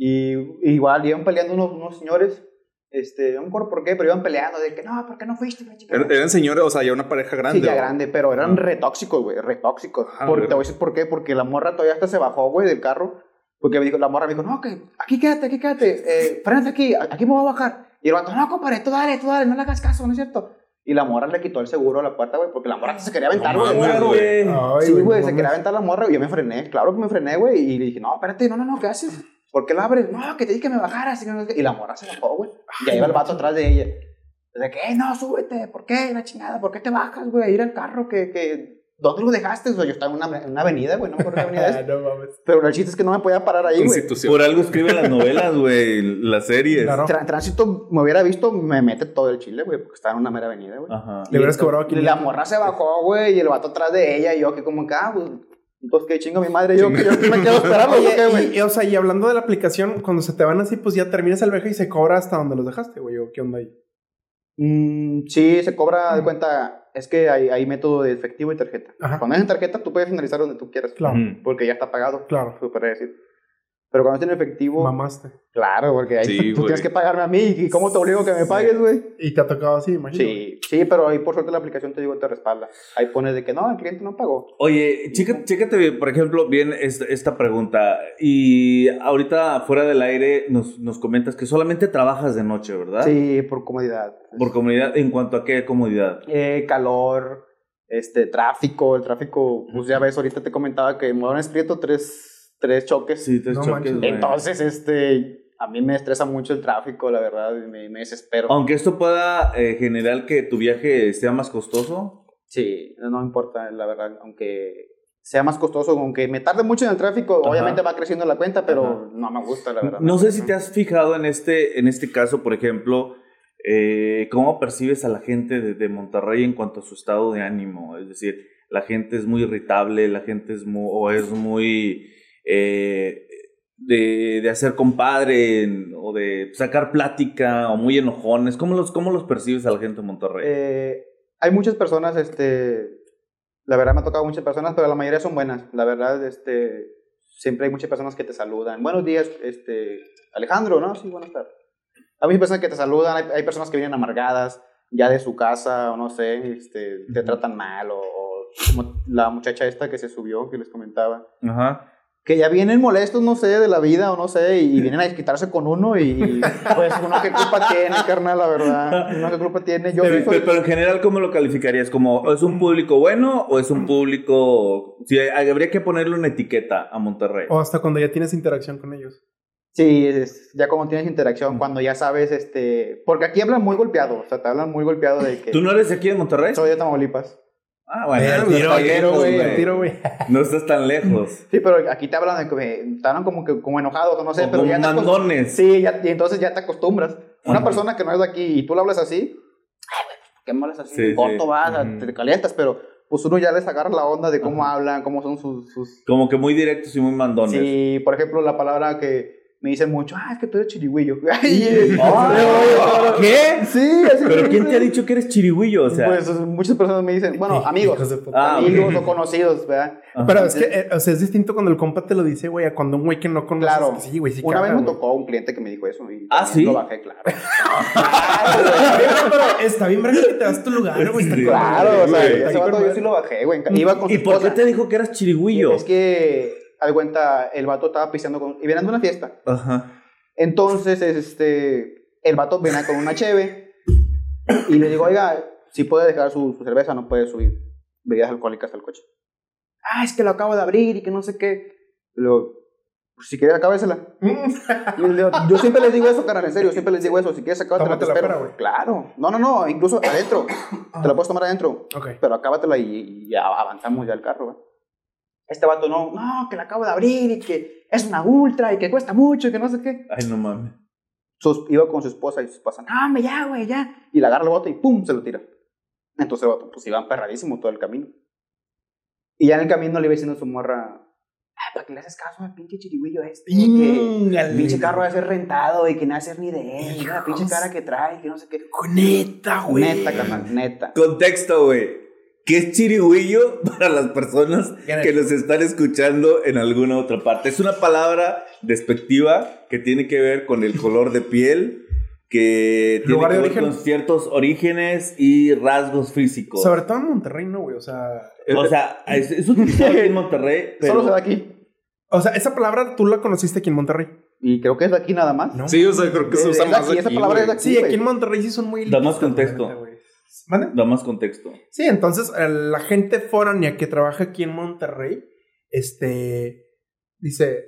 y igual iban peleando unos, unos señores, este, no me acuerdo por qué, pero iban peleando de que no, ¿por qué no fuiste? la chica?" Er- Eran señores, o sea, ya una pareja grande. Sí, ya ¿o? grande, pero eran re tóxicos, güey, re tóxicos. Ah, Porque, te voy a decir por qué, porque la morra todavía hasta se bajó, güey, del carro. Porque me dijo, la morra me dijo, no, que aquí quédate, aquí quédate, eh, frénate aquí, aquí me voy a bajar. Y el vato, no, compadre, tú dale, tú dale, no le hagas caso, ¿no es cierto? Y la morra le quitó el seguro a la puerta, güey, porque la morra se quería aventar, No güey. Ay, Sí, güey, no se quería aventar la morra y yo me frené. Claro que me frené, güey. Y le dije, no, espérate, no, no, no, ¿qué haces? ¿Por qué la abres? No, que te dije que me bajaras. Y, la morra se bajó, güey. Y ahí va el vato atrás de ella. De que, "Eh, no, súbete. ¿Por qué? La chingada. ¿Por qué te bajas, güey? A ir al carro que, que... ¿Dónde lo dejaste? O sea, yo estaba en una, en una avenida, güey. No me acuerdo qué avenida es. no mames. Pero el chiste es que no me podía parar ahí, güey. Constitución. Por algo escriben las novelas, güey, las series. Claro. Tra- tránsito me hubiera visto, me mete todo el chile, güey. Porque estaba en una mera avenida, güey. Ajá. Le hubieras cobrado Y la 500. morra se bajó, güey, y el vato atrás de ella, y yo que como que, ah, pues, pues que chingo mi madre, yo, que yo me quedo esperando, Oye, y, y, o sea, y hablando de la aplicación, cuando se te van así, pues ya terminas el viaje y se cobra hasta donde los dejaste, güey. ¿O qué onda ahí? Mm, sí, se cobra de cuenta, es que hay, hay método de efectivo y tarjeta. Ajá. Cuando es en tarjeta, tú puedes finalizar donde tú quieras, Claro, porque ya está pagado, claro. puede decir. Pero cuando es en efectivo, Mamaste. claro, porque ahí Sí, tú tienes que pagarme a mí, ¿y cómo te obligo a que me pagues, güey? Y te ha tocado así, imagino. Sí, sí, pero ahí por suerte la aplicación te digo, te respalda. Ahí pone de que no, el cliente no pagó. Oye, chécate, por ejemplo, bien esta, esta pregunta. Y ahorita, fuera del aire, nos, nos comentas que solamente trabajas de noche, ¿verdad? Sí, por comodidad. Por comodidad, ¿en cuanto a qué comodidad? Eh, calor, este, tráfico, el tráfico, pues ya ves, ahorita te comentaba que en Morones Prieto tres, tres choques. Sí, tres No choques, manches. Entonces, este, a mí me estresa mucho el tráfico, la verdad, y me, me desespero. Aunque esto pueda eh, generar que tu viaje sea más costoso. Sí, no importa, la verdad, aunque sea más costoso, aunque me tarde mucho en el tráfico, Ajá. obviamente va creciendo la cuenta, pero Ajá. no me gusta, la verdad. No sé si te has fijado en este, en este caso, por ejemplo, eh, cómo percibes a la gente de, de Monterrey en cuanto a su estado de ánimo. Es decir, la gente es muy irritable, la gente es muy, o es muy eh, de, de hacer compadre o de sacar plática o muy enojones. ¿Cómo los, cómo los percibes a la gente de Monterrey? Eh, hay muchas personas, este, la verdad me ha tocado muchas personas, pero la mayoría son buenas. La verdad, este, siempre hay muchas personas que te saludan. Buenos días, este, Alejandro, ¿no? Sí, buenas tardes. Hay muchas personas que te saludan, hay, hay personas que vienen amargadas ya de su casa, o no sé, este, te tratan mal, o, o como la muchacha esta que se subió, que les comentaba. Ajá. Que ya vienen molestos, no sé, de la vida o no sé, y vienen a desquitarse con uno y pues uno qué culpa tiene, carnal, la verdad. Uno qué culpa tiene. Yo Pero, sí soy- pero en general, ¿cómo lo calificarías? ¿Como es un público bueno o es un público... Si habría que ponerle una etiqueta a Monterrey. O hasta cuando ya tienes interacción con ellos. Sí, es- ya cuando tienes interacción, cuando ya sabes, este... Porque aquí hablan muy golpeado, o sea, te hablan muy golpeado de que... ¿Tú no eres de aquí de Monterrey? Soy de Tamaulipas. Ah, bueno, no estás tiro, tan tiro, lejos, güey, güey. tiro, güey. No estás tan lejos. Sí, pero aquí te hablan de que me- te hablan como que como enojados, o no sé, Como pero ya te acost- mandones. Sí, ya, y entonces ya te acostumbras. Una Ajá. persona que no es de aquí y tú le hablas así, ay, güey, ¿por qué hablas así? Sí, Corto sí. vas, te calientas, pero pues uno ya les agarra la onda de cómo hablan, cómo son sus... sus... Como que muy directos y muy mandones. Sí, por ejemplo, la palabra que me dicen mucho, ah, es que tú eres chirigüillo. Ay, Ah, ¿Qué? Sí, así ¿Pero quién te ha dicho que eres chirigüillo? O sea, Pues muchas personas me dicen, bueno, amigos. Ah, amigos ok. o conocidos, ¿verdad? Ajá. Pero es que, eh, o sea, es distinto cuando el compa te lo dice, güey, a cuando un güey que no conoces. Claro. que sí, güey, sí Una vez me tocó un cliente que me dijo eso y Ah, ¿sí? lo bajé, claro. Pero está bien, verga, que te das tu lugar, güey. Sí. Claro, o sea, yo sí lo bajé, güey. Iba con su ¿Y por qué te dijo que eras chirigüillo? Es que, haz de cuenta, el vato estaba pisteando con... Y venían de una fiesta. Ajá. Entonces, este... El vato venía con una cheve. Y le digo, oiga, si puede dejar su, su cerveza, no puede subir bebidas alcohólicas al coche. Ah, es que lo acabo de abrir y que no sé qué. Luego, pues si quieres, acábesela. Y le digo, yo siempre les digo eso, carnal, en serio, siempre les digo eso. Si quieres, acábatela, te espero. güey. Claro. No, no, no, incluso adentro. Te la puedes tomar adentro. Ok. Pero acábatela y, y ya avanzamos ya el carro, ¿va? Este vato no, no, que la acabo de abrir y que es una ultra y que cuesta mucho y que no sé qué. Ay, no mames. Sus- iba con su esposa y su esposa, no, hombre, ya, güey, ya. Y le agarra el bote y pum, se lo tira. Entonces el vato, pues iba emperradísimo todo el camino. Y ya en el camino le iba diciendo a su morra, ah, ¿para qué le haces caso al pinche chirigüillo este? Que el pinche carro va a ser rentado y que no va a ser ni de él. La pinche cara que trae, que no sé qué. Neta, güey. Neta, carnal, neta. Contexto, güey. ¿Qué es chirigüillo para las personas que nos están escuchando en alguna otra parte? Es una palabra despectiva que tiene que ver con el color de piel, que tiene que ver origen. con ciertos orígenes y rasgos físicos. Sobre todo en Monterrey, no, güey. O sea, O sea, es, es utilizado aquí en Monterrey, pero... Solo se da aquí. o sea, esa palabra tú la conociste aquí en Monterrey. Y creo que es de aquí nada más. No. Sí, o sea, creo que se Es usa de más aquí, esa palabra es de aquí. Sí, aquí en Monterrey sí son muy Da más contexto. ¿Mande? Da más contexto. Sí, entonces eh, la gente foránea que trabaja aquí en Monterrey, este, dice,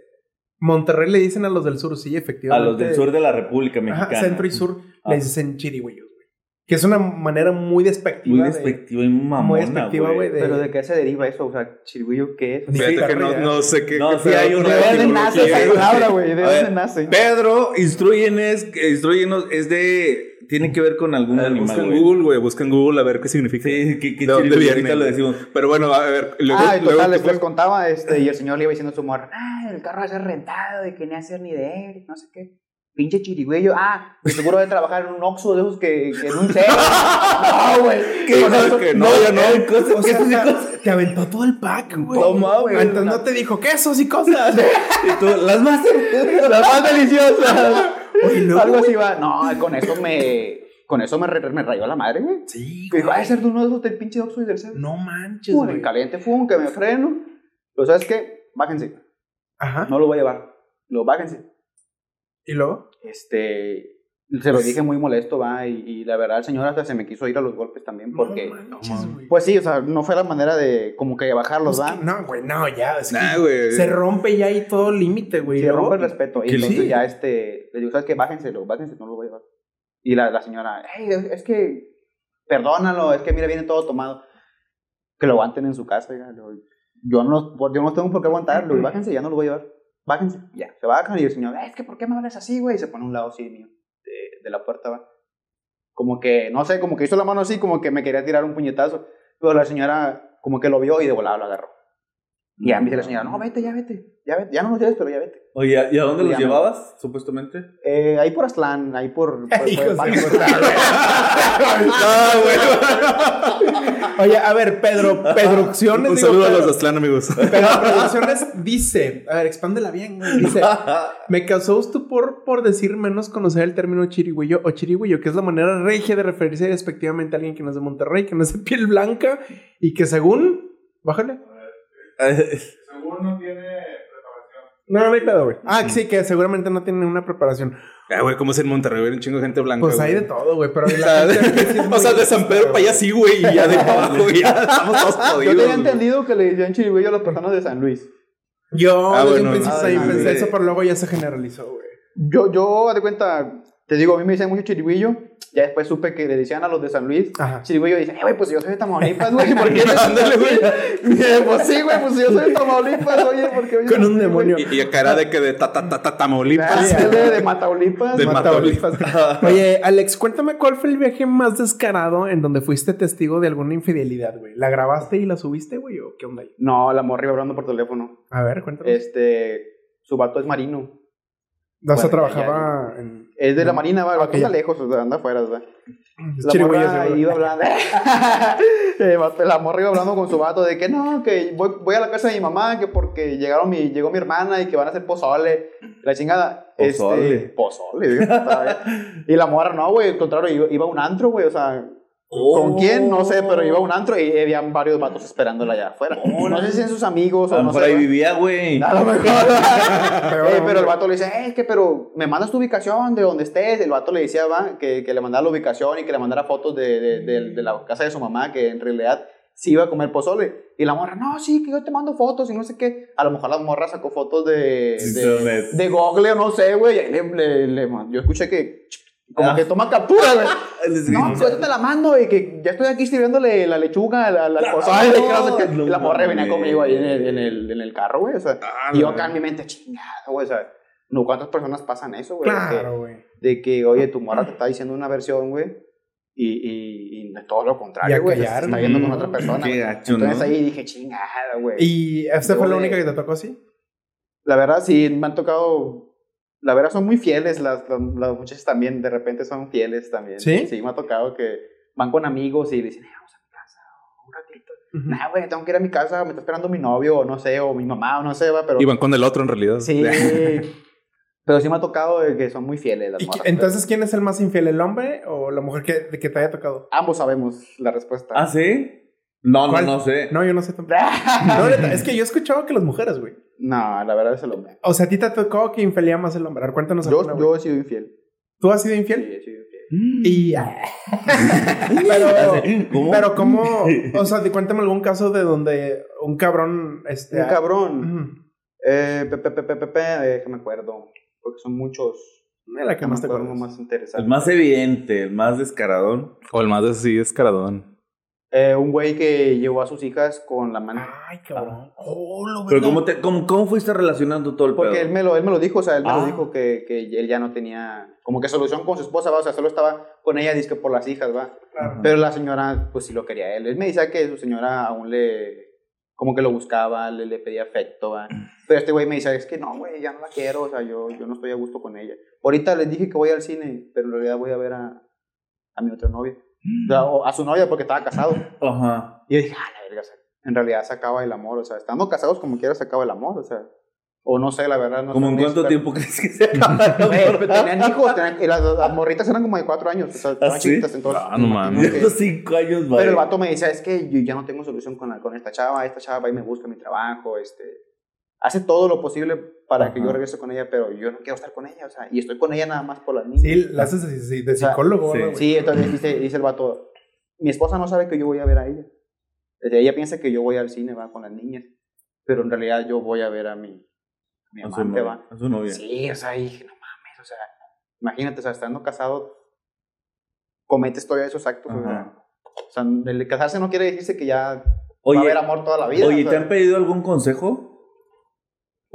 Monterrey le dicen a los del sur, sí, A efectivamente. los del sur de la República Ajá, Mexicana. centro y sur Ah. le dicen chirigüeyos, güey. Que es una manera muy despectiva. Muy de- despectiva y muy mamona, muy despectiva, güey. de- Pero ¿de qué se deriva eso? O sea, chirigüillo, ¿qué es? Fíjate que no, sé qué. No, qué sí hay una- ¿De dónde nace esa güey. palabra, güey? ¿De A dónde nace? Pedro, instruyenos, instruyenos, es de... Tiene que ver con algún A ver, animal, Busca en. Google, güey. Busca en Google a ver qué significa. Sí, que, que ¿De dónde viene? ahorita lo decimos. Pero bueno, a ver. Luego, ah, y luego total, les, fue- contaba, este, y el señor le iba diciendo a su morra, ah, el carro va a ser rentado y que ni hacer ni de él, no sé qué. Pinche chirigüillo, ah, de seguro de trabajar en un Oxxo de esos que, que en un cero. no, güey. ¿Qué? Eso- que no, ya no. cosas, O sea, cosas. te aventó todo el pack, güey. No mames. Entonces no te dijo quesos y cosas. Y tú, las más... Las más deliciosas. Oye, Algo así va. No, con eso me. Con eso me, re- me rayó la madre, güey. Sí, Que dijo, güey. va a ser de uno de esos del pinche Oxxo y del cero. No manches, Pum, güey. en caliente, fum, que me freno. Pero ¿sabes qué? Bájense. Ajá. No lo voy a llevar. Lo bájense. ¿Y luego? Este. Se lo dije muy molesto, va, y, y la verdad el señor hasta se me quiso ir a los golpes también porque... No manches. Pues sí, o sea, no fue la manera de como que bajarlos, Pues va. que no, güey, no, ya. es que Nah, güey. Se rompe ya ahí todo límite, güey. Se rompe el respeto. Y entonces sí. ya este, le digo, ¿sabes qué? Bájenselo, bájense, no lo voy a llevar. Y la, la señora, hey, es, que, perdónalo, es que mira, viene todo tomado. Que lo aguanten en su casa, digo, yo no, yo no tengo por qué aguantarlo, y bájense, ya no lo voy a llevar. Bájense, ya, se bajan y el señor, "Eh, es que ¿por qué me hablas así, güey? Y se pone a un lado así mío, de, la puerta, va. Como que, no sé, como que hizo la mano así, como que me quería tirar un puñetazo. Pero la señora, como que lo vio y de volada lo agarró. Y ya me dice la señora, no, vete, ya vete, ya vete, ya no lo lleves, pero ya vete. Oye, ¿y a dónde Ya los me- llevabas, supuestamente? Eh, ahí por Aztlán, ahí por... por- Oye, a ver, Pedro, Pedroacciones. Un digo, saludo a los de Aztlán, amigos. Pedro Producciones dice, a ver, expándela bien, güey. Dice, me causó estupor por decir menos conocer el término chirigüillo o chirigüillo, que es la manera regia de referirse despectivamente a alguien que no es de Monterrey, que no es de piel blanca y que según, bájale. Según no tiene preparación. No, no hay pedo, güey. Ah, sí, que seguramente no tiene una preparación. Ah, güey, ¿cómo es en Monterrey? Hay un chingo de gente blanca. Pues hay güey. de todo, güey, pero la O sea, gente aquí sí es o sea, de San Pedro para allá sí, güey, y ya de para abajo ya estamos todos Yo jodidos. tenía güey. entendido que le decían chirigüillo a las personas de San Luis. Yo Ah, desde bueno, un principio ah, también sí, pensé güey. eso, pero luego ya se generalizó, güey. Yo, yo, haz de cuenta, te digo, a mí me dicen mucho chirigüillo. Ya después supe que le decían a los de San Luis. Y dicen, eh, güey, pues yo soy de Tamaulipas, güey. ¿Por qué eres Ándale, güey. Pues sí, güey, pues yo soy de Tamaulipas, oye, porque oye, Con un demonio. Y, y acá era de que de ta, ta, ta, ta, Tamaulipas. de, de Mataulipas. De Mataulipas. Oye, Alex, cuéntame cuál fue el viaje más descarado en donde fuiste testigo de alguna infidelidad, güey. ¿La grabaste y la subiste, güey? ¿O qué onda ahí? No, la morra iba hablando por teléfono. A ver, cuéntame. Este, su vato es marino. O sea, bueno, trabajaba en. Es de la marina, va, Ok, está lejos, o sea, anda afuera, o sea. Es La morra iba hablando. Eh, la morra iba hablando con su vato de que no, que voy, voy a la casa de mi mamá, que porque llegaron mi, llegó mi hermana y que van a hacer pozole. La chingada. Pozole. Este, pozole. y la morra, no, güey, al contrario, iba, iba a un antro, güey, o sea. ¿Con quién? No sé, pero iba a un antro y habían varios vatos esperándola allá afuera. No sé si en sus amigos o no sé. ahí güey. vivía, güey. A lo mejor. Pero, Eh, pero el vato le dice, eh, es que, pero me mandas tu ubicación de donde estés. El vato le decía, va, que, que le mandara la ubicación y que le mandara fotos de, de, de- de la casa de su mamá, que en realidad sí iba a comer pozole. Y la morra, no, sí, que yo te mando fotos y no sé qué. A lo mejor la morra sacó fotos de, de, Google o no sé, güey. ahí yo escuché que como Ah. que toma captura, güey. Sí, No, sí, pues la mando y que ya estoy aquí sirviéndole la lechuga al, al, al pozole. que no qué. no la morra venía conmigo ahí en el, en el, en el carro, güey. O sea, Ah, y yo acá en mi mente, chingada, güey. O sea, no, ¿cuántas personas pasan eso, güey? De que- Claro, güey. De que, oye, tu morra te está diciendo una versión, güey. Y, y, y de todo lo contrario, güey. Está viendo con otra persona. Qué güey. gacho, Entonces ¿no? ahí dije, chingada, güey. ¿Y esta fue la de- única que te tocó así? La verdad, sí, me han tocado. La verdad, son muy fieles. Las, las, las muchachas también, de repente, son fieles también. ¿Sí? Sí, me ha tocado que van con amigos y dicen, "Eh, vamos a mi casa, un ratito. Nah, güey, tengo que ir a mi casa, me está esperando mi novio, o no sé, o mi mamá, o no sé, va, pero. Iban con el otro en realidad. Sí. pero sí me ha tocado que son muy fieles las ¿Y morras. entonces, ¿quién es el más infiel, el hombre o la mujer que, que te haya tocado? Ambos sabemos la respuesta. ¿Ah, sí? No, no, ¿Cuál? no sé. No, yo no sé tampoco. No, es que yo he escuchado que las mujeres, güey. No, la verdad es el hombre. O sea, a ti te tocó que infelía más el hombre. A ver, cuéntanos Yo, alguna, yo he sido infiel. ¿Tú has sido Sí, infiel? he sido infiel. Y... pero, ¿Cómo? pero ¿cómo? O sea, cuéntame algún caso de donde un cabrón... Este, Un cabrón. Ujú. Eh, pepe, pepe, pepe, déjame acuerdo. Porque son muchos. Mira, que No más me te acuerdo más interesante. El más evidente, el más descaradón. O el más así descaradón. Eh, un güey que llevó a sus hijas con la mano. Ay, cabrón. Oh, lo Pero. ¿cómo, te, cómo, cómo fuiste relacionando todo el Porque pedo? él me, lo, él me lo dijo, o sea, él me Ah. lo dijo que, que él ya no tenía como que solución con su esposa, ¿va? o sea, solo estaba con ella, dice que por las hijas, va. Claro. Pero la señora, pues sí lo quería él. Él me decía que su señora aún le, como que lo buscaba, le, le pedía afecto, ¿va? Pero este güey me dice, es que no, güey, ya no la quiero, o sea, yo, yo no estoy a gusto con ella. Ahorita les dije que voy al cine, pero en realidad voy a ver a, a mi otra novia. O sea, o a su novia porque estaba casado. Ajá. Y yo dije, ah, la verga, o sea, en realidad se acaba el amor, o sea, estando casados como quiera se acaba el amor, o sea, o no sé, la verdad, no ¿Cómo en cuánto tiempo crees que se acaba el Güey, amor? pero tenían hijos, tenían- y las, las morritas eran como de cuatro años, o sea, estaban sí? chiquitas, entonces. Ah, no mames. que- cinco años, Pero vaya. el vato me decía, es que yo ya no tengo solución con, la- con esta chava, esta chava va y me busca mi trabajo, este, hace todo lo posible para que Ajá. yo regrese con ella, pero yo no quiero estar con ella, o sea, y estoy con ella nada más por las niñas. Sí, la haces de, de O sea, psicólogo. sí. Sí, entonces dice, dice el vato, mi esposa no sabe que yo voy a ver a ella. Sea, ella piensa que yo voy al cine, va, con las niñas, pero en realidad yo voy a ver a mi, a mi A su amante, novia. va. A su novia. Sí, o sea, dije, no mames, o sea, imagínate, o sea, estando casado, cometes todavía esos actos, o sea, o sea, el casarse no quiere decirse que ya va Oye, a haber amor toda la vida. Oye, o ¿te sea. han pedido algún consejo?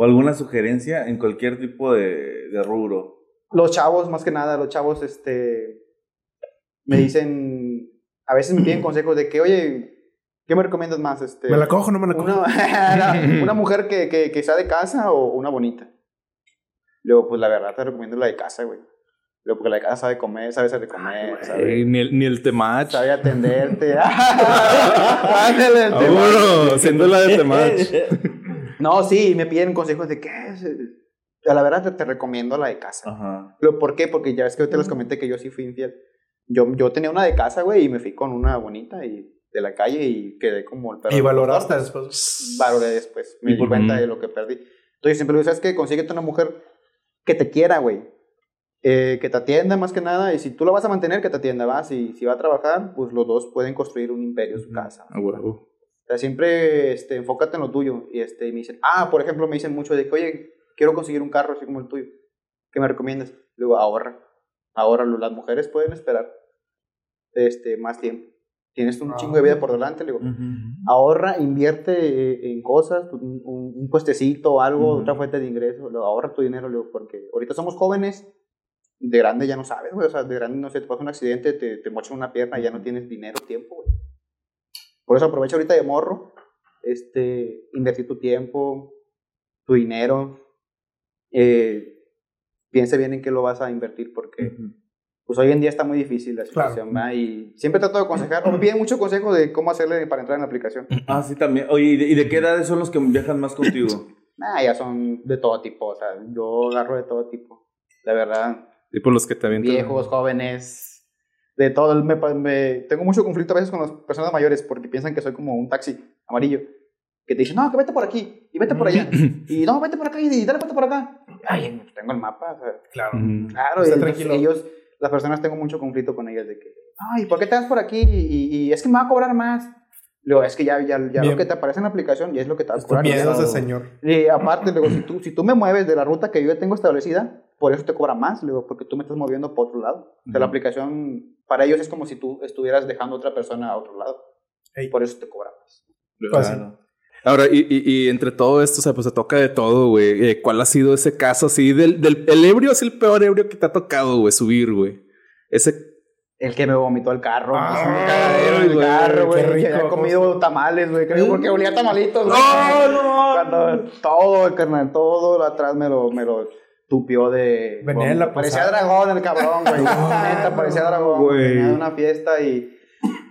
¿O alguna sugerencia en cualquier tipo de, de rubro? Los chavos, más que nada, los chavos, este, me dicen, a veces me piden consejos de que, oye, ¿qué me recomiendas más? Este, ¿Me la cojo o no me la cojo? una, una mujer que, que, que sea de casa o una bonita. Luego, pues la verdad te recomiendo la de casa, güey. Luego, porque la de casa sabe comer, sabe hacer de comer, sabe, Ey, ni, el, ni el temach. sabe atenderte. Ándale, el tema. Vámonos, siendo la de temach. No, sí, me piden consejos de qué es. A la verdad te, te recomiendo la de casa. Ajá. Pero, ¿Por qué? Porque ya ves que yo te les comenté que yo sí fui infiel. Yo, yo tenía una de casa, güey, y me fui con una bonita y de la calle y quedé como el perro. Y valoraste después. Valoré después. Me ¿Y di por- cuenta de lo que perdí. Entonces siempre digo, ¿sabes qué? Consíguete una mujer que te quiera, güey. Eh, que te atienda más que nada. Y si tú la vas a mantener, que te atienda, vas. Y si va a trabajar, pues los dos pueden construir un imperio en su casa. Ah, huevo. O sea, siempre este, enfócate en lo tuyo. Y este, y me dicen, ah, por ejemplo, me dicen mucho de que, oye, quiero conseguir un carro así como el tuyo. ¿Qué me recomiendas? Le digo, ahorra. Ahorra. Las mujeres pueden esperar este, más tiempo. Tienes un Ah. chingo de vida por delante. Le digo, ahorra, invierte eh, en cosas, un, un- un puestecito algo, Ujú. otra fuente de ingreso. Luego, ahorra tu dinero, porque ahorita somos jóvenes. De grande ya no sabes, güey. O sea, de grande, no sé, te pasa un accidente, te, te mochan una pierna y ya no tienes dinero, tiempo, güey. Por eso aprovecha ahorita de morro, este, invertir tu tiempo, tu dinero. Eh, piense bien en qué lo vas a invertir, porque pues hoy en día está muy difícil la Claro. situación. Y siempre trato de aconsejar, o me piden mucho consejo de cómo hacerle para entrar en la aplicación. Ah, sí, también. Oye, ¿y de, y de qué edades son los que viajan más contigo? Ah, ya son de todo tipo, o sea, yo agarro de todo tipo, la verdad. Y por los que te avientan. Viejos, jóvenes, de todo. Me, me- tengo mucho conflicto a veces con las personas mayores porque piensan que soy como un taxi amarillo. Que te dicen, no, que vete por aquí y vete por allá. y no, vete por acá y dale vete por acá. Ay, tengo el mapa. o sea, Claro. Claro, y tranquilo. ellos, las personas, tengo mucho conflicto con ellas de que, ay, ¿por qué te vas por aquí? Y, y es que me va a cobrar más. Luego, es que ya, ya, ya lo que te aparece en la aplicación ya es lo que te va a cobrar. Miedos de Luego, señor. y aparte, luego, si tú, si tú me mueves de la ruta que yo ya tengo establecida, por eso te cobra más, luego, porque tú me estás moviendo para otro lado. O sea, la aplicación, para ellos es como si tú estuvieras dejando a otra persona a otro lado. Ey. Por eso te cobra más. Fácil. Claro. Ahora, y, y, y entre todo esto, o sea, pues se toca de todo, güey. Eh, ¿Cuál ha sido ese caso así del, del el ebrio es el peor ebrio que te ha tocado, güey, subir, güey? Ese El que me vomitó el carro, Ah, me el güey, carro, güey. Que había comido tamales, güey. Creo porque olía a tamalitos, güey. ¡Oh, Cuando todo, el carnal, todo atrás me lo, me lo tupió de... Venía en la Parecía posada. dragón el cabrón, güey. Neta, parecía dragón. Güey. Venía de una fiesta y...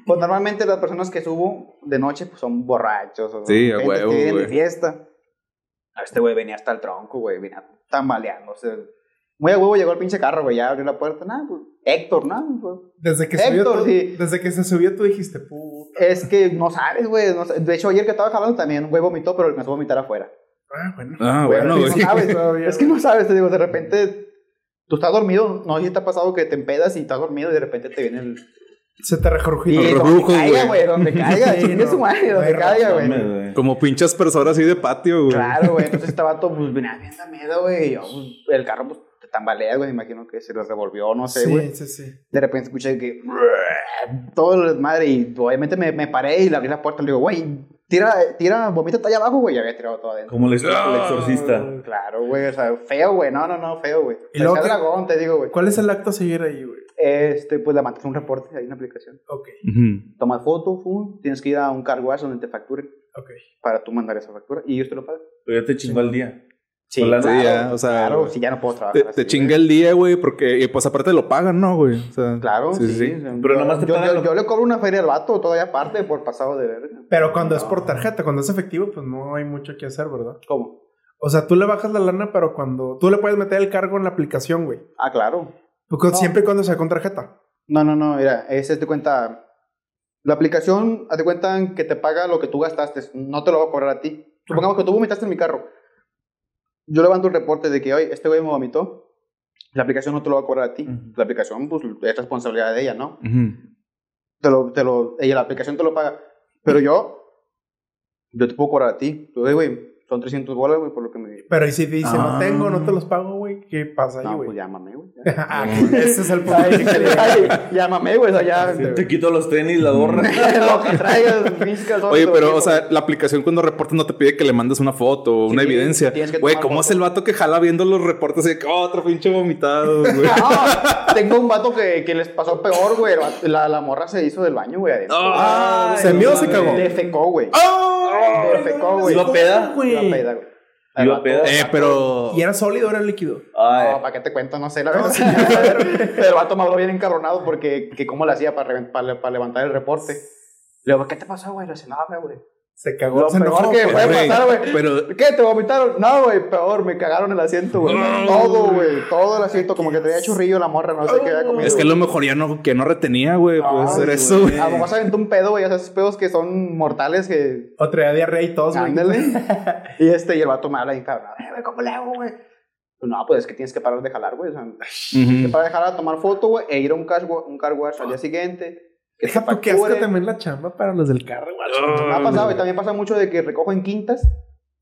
Pues normalmente las personas que subo de noche pues son borrachos. O Sí, a gente huevo, que vienen de fiesta. A este güey venía hasta el tronco, güey. Venía tambaleándose. Muy a huevo llegó el pinche carro, güey. Ya abrió la puerta. Nada, pues... Héctor, ¿no? Pues, Desde que, subió Héctor, tú- sí. desde que se subió tú dijiste, puta. Es que no sabes, güey. no. De hecho, ayer que estaba jalando también un güey vomitó, pero alcanzó a vomitar afuera. Ah, bueno. Ah, Güey, bueno, sí, güey. no sabes. Todavía. es que no sabes, te digo, de repente tú estás dormido. No sé si te ha pasado que te empedas y estás dormido y de repente te viene el. Se te rejurují. Y Los donde caiga, güey. donde caiga. Sí, no. su madre, donde No caiga, güey. Como pinches personas así de patio, güey. Claro, güey. Entonces este vato, pues, venía bien da miedo, güey. y yo, pues, el carro, pues, te tambalea, güey. Me imagino que se lo revolvió, no sé, güey. Sí, sí, sí. De repente escuché que todo el desmadre y obviamente me, me paré y le abrí la puerta y le digo, güey, tira, tira, vomítate allá abajo, güey. Ya había tirado todo adentro. Como el, el exorcista. Claro, güey, o sea, feo, güey. No, no, no, feo, güey. Y luego que- dragón, te digo, güey. ¿Cuál es el acto a seguir ahí, güey? Este, pues le mandas un reporte ahí en la aplicación. Ok, Ujú. Tomas foto, fum, tienes que ir a un car wash donde te facturen ok. para tú mandar esa factura y ellos te lo pagan. Pero ya te chingó al día. Sí, ya, o sea, Claro, si ya no puedo trabajar. Te, así, te chinga el día, güey, porque y, pues aparte lo pagan, ¿no, güey? O sea, Claro, sí, sí. Pero yo- nomás te yo, pagan yo, lo- yo le cobro una feria al vato todavía aparte por pasado de verga. Pero cuando es por tarjeta, cuando es efectivo, pues no hay mucho que hacer, ¿verdad? ¿Cómo? O sea, tú le bajas la lana, pero cuando... Tú le puedes meter el cargo en la aplicación, güey. Ah, claro. Porque No. Siempre y cuando sea con tarjeta. No, no, no, mira, ese es de cuenta. La aplicación, haz de cuenta que te paga lo que tú gastaste, no te lo va a cobrar a ti. Supongamos que tú vomitaste en mi carro. Yo levanto un reporte de que, oye, este güey me vomitó, la aplicación no te lo va a cobrar a ti. La aplicación, pues, es responsabilidad de ella, ¿no? Te lo, te lo, ella, la aplicación te lo paga. Pero yo, yo te puedo cobrar a ti. Tú, "Oye, güey, son 300 bolas, güey, por lo que me... Pero y si te dice, Ah. no tengo, no te los pago, güey, ¿qué pasa ahí, No, güey? pues llámame, güey. Ah, Ese es el punto. Ay, ay, llámame, güey, o sea, ya... Te quito los tenis, la gorra. lo que traigas, Oye, pero, o sea, la aplicación cuando reportas no te pide que le mandes una foto o una evidencia. tienes que Güey, ¿cómo es el vato que jala viendo los reportes de que "Oh, otro pinche vomitado, güey? No, tengo un vato que, que les pasó peor, güey. La, la morra se hizo del baño, güey. Ah, ¿Se mió o se cagó? Le fecó, güey. ¡Oh! Fecó, güey. ¿Iba peda? güey. Iba peda, güey. ¿Iba peda? Eh, pero. ¿Y era sólido o era líquido? Ay, No, ¿para qué te cuento? No sé, la verdad. pero, pero el vato me habló bien encabronado porque que cómo le hacía para, reven- para, para levantar el reporte. Le digo, ¿qué te pasó, güey? Le dice, nada, güey. Se cagó, Lo se peor enojó. que puede güey, pasar, güey. pero- ¿Qué? ¿Te vomitaron? No, güey, peor, me cagaron el asiento, güey. Todo, güey. Todo el asiento, como que traía churrillo la morra, no sé qué había comido. Es que lo mejor ya no, que no retenía, güey. Puede Ay, ser güey. eso, güey. A lo mejor se aventó un pedo, güey. O sea, esos pedos que son mortales que. O traía diarrea y tos, güey. Y este, y el vato me habla y cabrón. "Eh, güey, ¿Cómo le hago, güey? Pues no, pues es que tienes que parar de jalar, güey. O sea, que para dejar a tomar foto, güey, e ir a un car, un car wash al día siguiente. Que Deja tú que asco también la chamba para los del carro, güey. Me ha pasado, y también pasa mucho de que recojo en quintas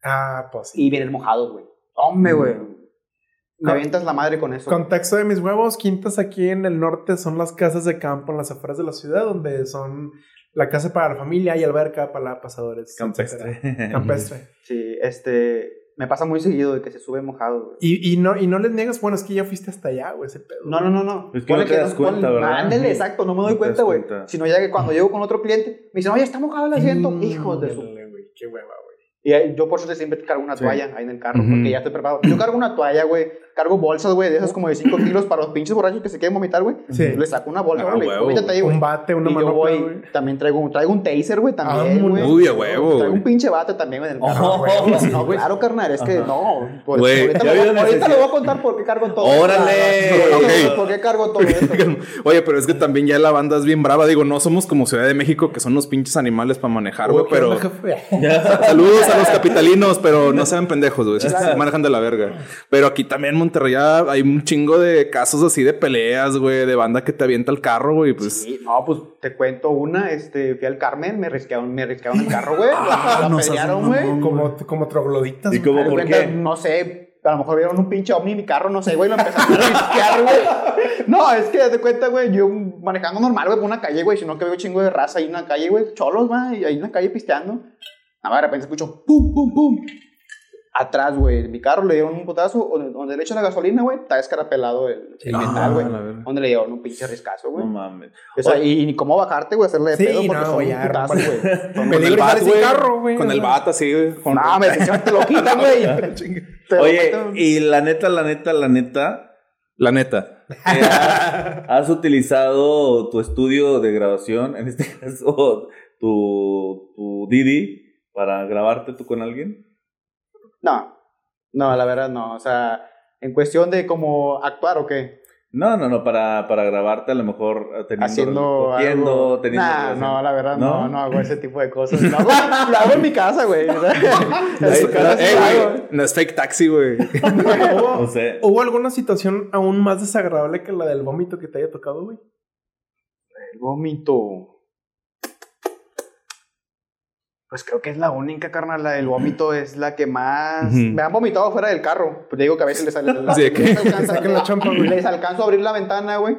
Ah, pues y vienen mojados, güey. Hombre, güey. Me Con- avientas la madre con eso. Contexto de mis huevos, quintas aquí en el norte son las casas de campo en las afueras de la ciudad, donde son la casa para la familia y alberca para pasadores. campestre. Campestre. Sí, este. Me pasa muy seguido de que se sube mojado, güey. Y, y, no, y no les niegas, bueno, es que ya fuiste hasta allá, güey, ese pedo. No, no, no, no. Es que no te das cuenta, ¿verdad? Ándale, exacto, no me doy No cuenta, güey. Sino ya que cuando llego con otro cliente, me dicen, oye, está mojado el asiento. Mm, Hijo de su. güey, Qué hueva, güey. Y ahí, yo por eso siempre cargo una Sí. toalla ahí en el carro, porque ya estoy preparado. Yo cargo una toalla, güey. Cargo bolsas, güey, de esas como de 5 kilos para los pinches borrachos que se quieren vomitar, güey. Sí. Le saco una bolsa, Ah, güey. Vomítate ahí, güey. Un bate, una voy, güey. también traigo, traigo un taser, güey, también, güey. Uy, a huevo, Traigo un pinche bate también, güey, en el carro. Oh, no, güey. claro, carnal, es que no. Pues, Güey, ahorita le voy- ahorita a contar por qué cargo todo. ¡Órale! Ok. ¿Por qué cargo todo esto? Oye, pero es que también ya la banda es bien brava. Digo, no somos como Ciudad de México, que son los pinches animales para manejar, güey. Uy, ¿qué Pero saludos a los capitalinos, pero no sean pendejos, güey. Manejan de la verga. Pero aquí también Monterrey ya hay un chingo de casos así de peleas, güey, de banda que te avienta el carro, güey. Pues Sí, no, pues te cuento una, este, fui al Carmen, me risquearon, me risquearon el carro, güey. Ah, la pelearon, güey. Como, como trogloditas. ¿Y de por qué? No sé, a lo mejor vieron un pinche ovni en mi carro, no sé, güey, lo empezaron a risquear, güey. No, es que, de cuenta, güey, yo manejando normal, güey, por una calle, güey, sino que veo chingo de raza ahí en una calle, güey, cholos, güey, y ahí en una calle pisteando. Nada más de repente escucho pum, pum, pum. Atrás, güey, mi carro le dieron un putazo, donde, donde le echan la gasolina, güey, está escarapelado el, el Ah, metal, güey. Donde le dieron un pinche riscazo, güey. No mames. O sea, y ni cómo bajarte, güey, hacerle de Sí, pedo porque no, son güey, un putazo, güey. Con el bat, güey. carro, güey. Con el bat así, güey. No, me te lo quitan, güey. Oye, y la neta, la neta, la neta, La neta. eh, ¿has, has utilizado tu estudio de grabación, en este caso, tu, tu Didi, para grabarte tú con alguien? No, no, la verdad no. O sea, en cuestión de cómo actuar o qué. No, no, no, para, para grabarte a lo mejor eh, teniendo, Haciendo cogiendo, algo. teniendo Nah, no, la verdad no, ¿No? no, hago ese tipo de cosas. Lo hago, lo hago en mi casa, güey. Eh. No es fake taxi, güey. ¿Hubo, O sea, ¿Hubo alguna situación aún más desagradable que la del vómito que te haya tocado, güey? El vómito. Pues creo que es la única, carnal. La del vómito es la que más. Me han vomitado fuera del carro. Pues te digo que a veces les, sale- alcanza, les alcanzo a abrir la ventana, güey.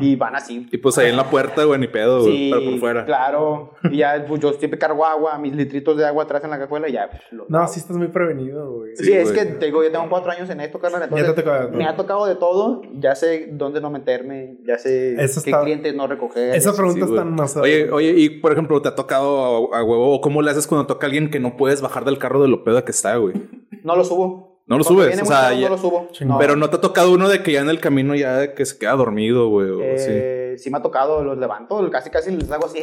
Y van así. Y pues ahí en la puerta, güey, ni pedo, güey. Sí, pero por fuera. claro. Y ya, pues yo siempre cargo agua, mis litritos de agua atrás en la cajuela y ya. pues, lo- No, sí estás muy prevenido, güey. Sí, Sí, es que te digo, yo tengo cuatro años en esto, carnal. Entonces, Ya te tocaba. me ha tocado de todo. Ya sé dónde no meterme. Ya sé Eso qué está- clientes no recoger. Esa Sí, pregunta Sí, está güey. más. Oye, oye, y por ejemplo, ¿te ha tocado a, a huevo? ¿O cómo le haces cuando toca a alguien que no puedes bajar del carro de lo peda que está, güey? No lo subo. No lo Cuando subes, o sea, ya- no lo subo. Pero no te ha tocado uno de que ya en el camino ya que se queda dormido, güey. o así. Eh, sí me ha tocado, los levanto, casi casi les hago así,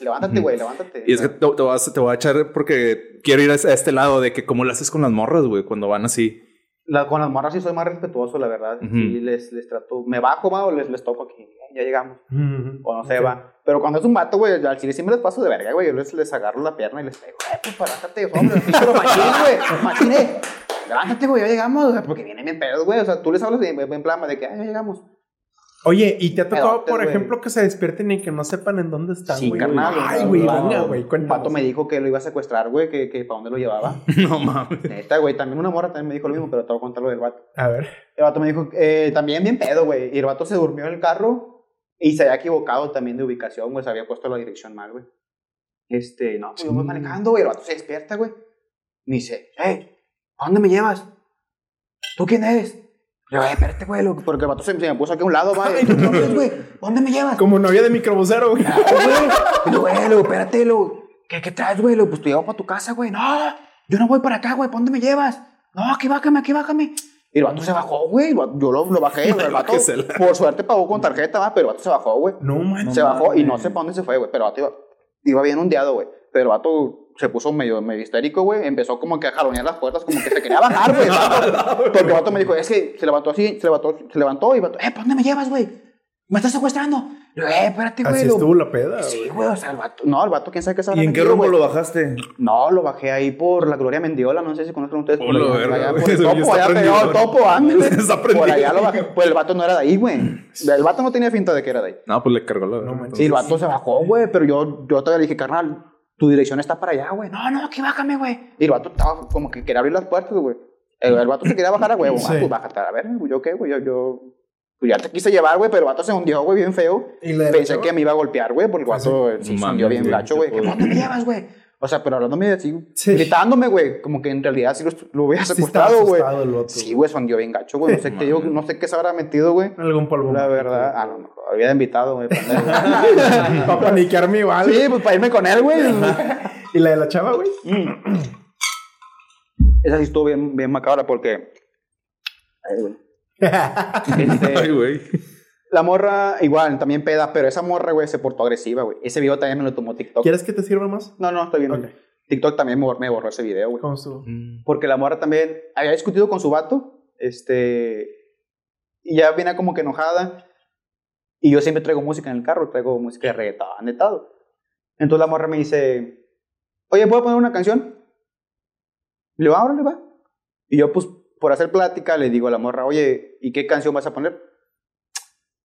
levántate, güey, levántate. Y es que te, te vas- te voy a echar porque quiero ir a este lado de que cómo lo haces con las morras, güey, cuando van así. La- con las morras sí soy más respetuoso, la verdad. Ujú. Sí, les, les trato, me bajo, va, o les, les toco aquí, ya llegamos, o no se Ok. va. Pero cuando es un vato, güey, al chile sí me les paso de verga, güey, yo les, les agarro la pierna y les digo, eh, pues parátate, hombre, pero machín, güey, levántate, güey, ya llegamos, o sea, porque vienen bien pedos, güey, o sea, tú les hablas en, en plan de que, ah, ya llegamos. Oye, ¿y te ha tocado, por güey. ejemplo, que se despierten y que no sepan en dónde están, Sí, güey? carnal. Ay, güey, venga, güey, Un vato me dijo que lo iba a secuestrar, güey, que, que para dónde lo llevaba. No mames. Neta, güey, también una morra también me dijo lo mismo, pero te voy a contar lo del vato. A ver. El vato me dijo, eh, también bien pedo, güey. Y el vato se durmió en el carro y se había equivocado también de ubicación, güey. Se había puesto la dirección mal, güey. Este, no, pues yo voy manejando, güey. El vato se despierta, güey. Me dice, hey, ¿a dónde me llevas? ¿Tú quién eres? Le digo, "Eh, espérate, güey, porque el vato se, se me puso aquí a un lado, güey. ¿Tú quién eres, güey? ¿A dónde me llevas? Como novia de microbusero, güey. Güey. Luego, luego, espérate, luego, ¿qué, ¿qué traes, güey? Pues te llevo para tu casa, güey. No, yo no voy para acá, güey. ¿Para dónde me llevas? No, aquí bájame, aquí bájame. Y el vato se bajó, güey. Yo lo, lo bajé. El vato, por suerte, pagó con tarjeta, va, pero el vato se bajó, güey. No manches. se bajó y no sé para dónde se fue, güey. Pero el vato iba, iba bien ondeado, güey. Pero el vato se puso medio, medio histérico, güey. Empezó como que a jalonear las puertas, como que se quería bajar, güey. Porque el vato me dijo, es que se levantó así, se levantó, se levantó y el vato, eh, ¿para dónde me llevas, güey? ¿Me estás secuestrando? Eh, espérate, güey. Así Lo- estuvo la peda, Sí, güey. o sea, el vato, no, el vato, quién sabe qué habrá ¿Y en qué rumbo lo bajaste? No, lo bajé ahí por la Gloria Mendiola, no sé si conocen ustedes. por allá, verga, allá por el topo, allá pegado al prendido. topo, ándale. Está Por allá lo bajé. Pues el vato no era de ahí, güey. El vato no tenía finta de que era de ahí. No, pues le cargó la. No manches. Sí, el vato se bajó, güey, pero yo, yo todavía le dije, carnal, tu dirección está para allá, güey. No, no, aquí bájame, güey. Y el vato estaba como que quería abrir las puertas, güey. El, el vato se quería bajar a huevo. Sí. Ah, pues bájate, a ver, güey, yo qué, güey, yo, yo... Pues ya te quise llevar, güey, pero el vato se hundió, güey, bien feo. ¿Y de Pensé que me iba a golpear, güey, porque el vato eh, sí, se hundió bien gacho, güey. ¿Qué dónde me llevas, güey? O sea, pero hablándome así, Sí. gritándome, güey, como que en realidad sí lo, lo hubiera secuestrado, güey. sí, güey, se hundió bien gacho, güey. No sé qué, no sé qué se habrá metido, güey. Algún polvo. La verdad, a lo mejor había invitado, güey. para paniquearme igual. Sí, pues para irme con él, güey. ¿Y la de la chava, güey? Esa sí estuvo bien, bien macabra porque. Ay, güey. Este, Ay, güey. la morra, igual, también peda, pero esa morra, güey, se portó agresiva, güey. Ese video también me lo tomó TikTok. ¿Quieres que te sirva más? No, no, está bien. Ok. TikTok también me, me borró ese video, güey. ¿Cómo estuvo? Porque la morra también había discutido con su vato, este. Y ya viene como que enojada. Y yo siempre traigo música en el carro, traigo música de reggaetón, de todo. Entonces la morra me dice, oye, ¿puedo poner una canción? Le digo, ábrale, va. Y yo, pues, por hacer plática, le digo a la morra, oye, ¿y qué canción vas a poner?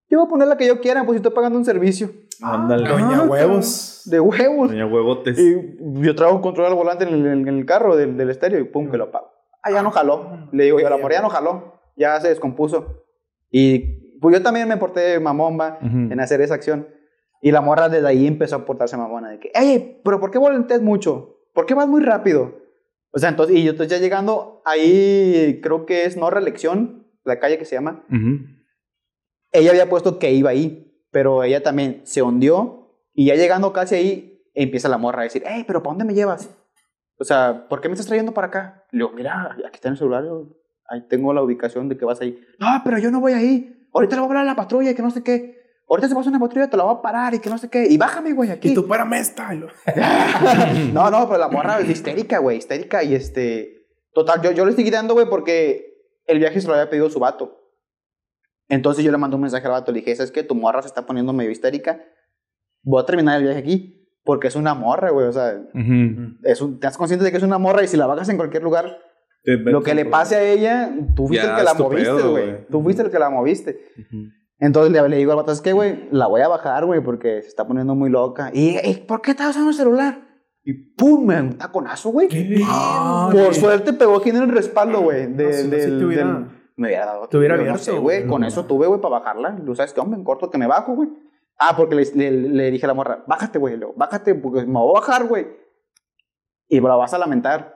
Yo voy a poner la que yo quiera, pues estoy pagando un servicio. Ándale. Doña Ah, Huevos. De huevos. Doña Huevotes. Y yo traigo un control al volante en el, en el carro del, del estéreo y pum, que lo apago. Ah, ya no jaló. Le digo yo, la morra ya no jaló. Ya se descompuso. Y pues yo también me porté mamón, va, Ujú. en hacer esa acción. Y la morra desde ahí empezó a portarse mamona. De que, ey, pero ¿por qué volanteas mucho? ¿Por qué vas muy rápido? O sea, entonces, y yo entonces ya llegando ahí, creo que es no reelección, la calle que se llama. Ella había puesto que iba ahí, pero ella también se hundió y ya llegando casi ahí, empieza la morra a decir, hey, pero ¿para dónde me llevas? O sea, ¿por qué me estás trayendo para acá? Le digo, mira, aquí está en el celular, yo- ahí tengo la ubicación de que vas ahí. No, pero yo no voy ahí. Ahorita le voy a hablar a la patrulla y que no sé qué. Ahorita se pasa una patrulla, te la voy a parar y que no sé qué. Y bájame, güey, aquí. Y tú, párame esta. No, no, pero la morra es histérica, güey, histérica. Y este. Total, yo, yo le estoy quitando, güey, porque el viaje se lo había pedido su vato. Entonces yo le mandé un mensaje al vato. Le dije, ¿sabes qué? Tu morra se está poniendo medio histérica. Voy a terminar el viaje aquí. Porque es una morra, güey. O sea, es un, te das consciente de que es una morra y si la bajas en cualquier lugar, lo que le pase a ella, tú fuiste Ya, el que la moviste, güey. güey. Tú fuiste el que la moviste. Entonces le, le digo al vato, es que, güey, la voy a bajar, güey, porque se está poniendo muy loca. Y, "Ey, ¿por qué estás usando el celular? Y pum, me da un taconazo, güey. Ah, Por suerte pegó aquí en el respaldo, güey. de- No, si del- del- me hubiera dado. te hubiera yo no sé, güey. Con eso tuve, güey, para bajarla. Tú sabes qué, hombre, en corto que me bajo, güey. Ah, porque le, le- le dije a la morra, bájate, güey. Bájate, porque me voy a bajar, güey. Y me la vas a lamentar.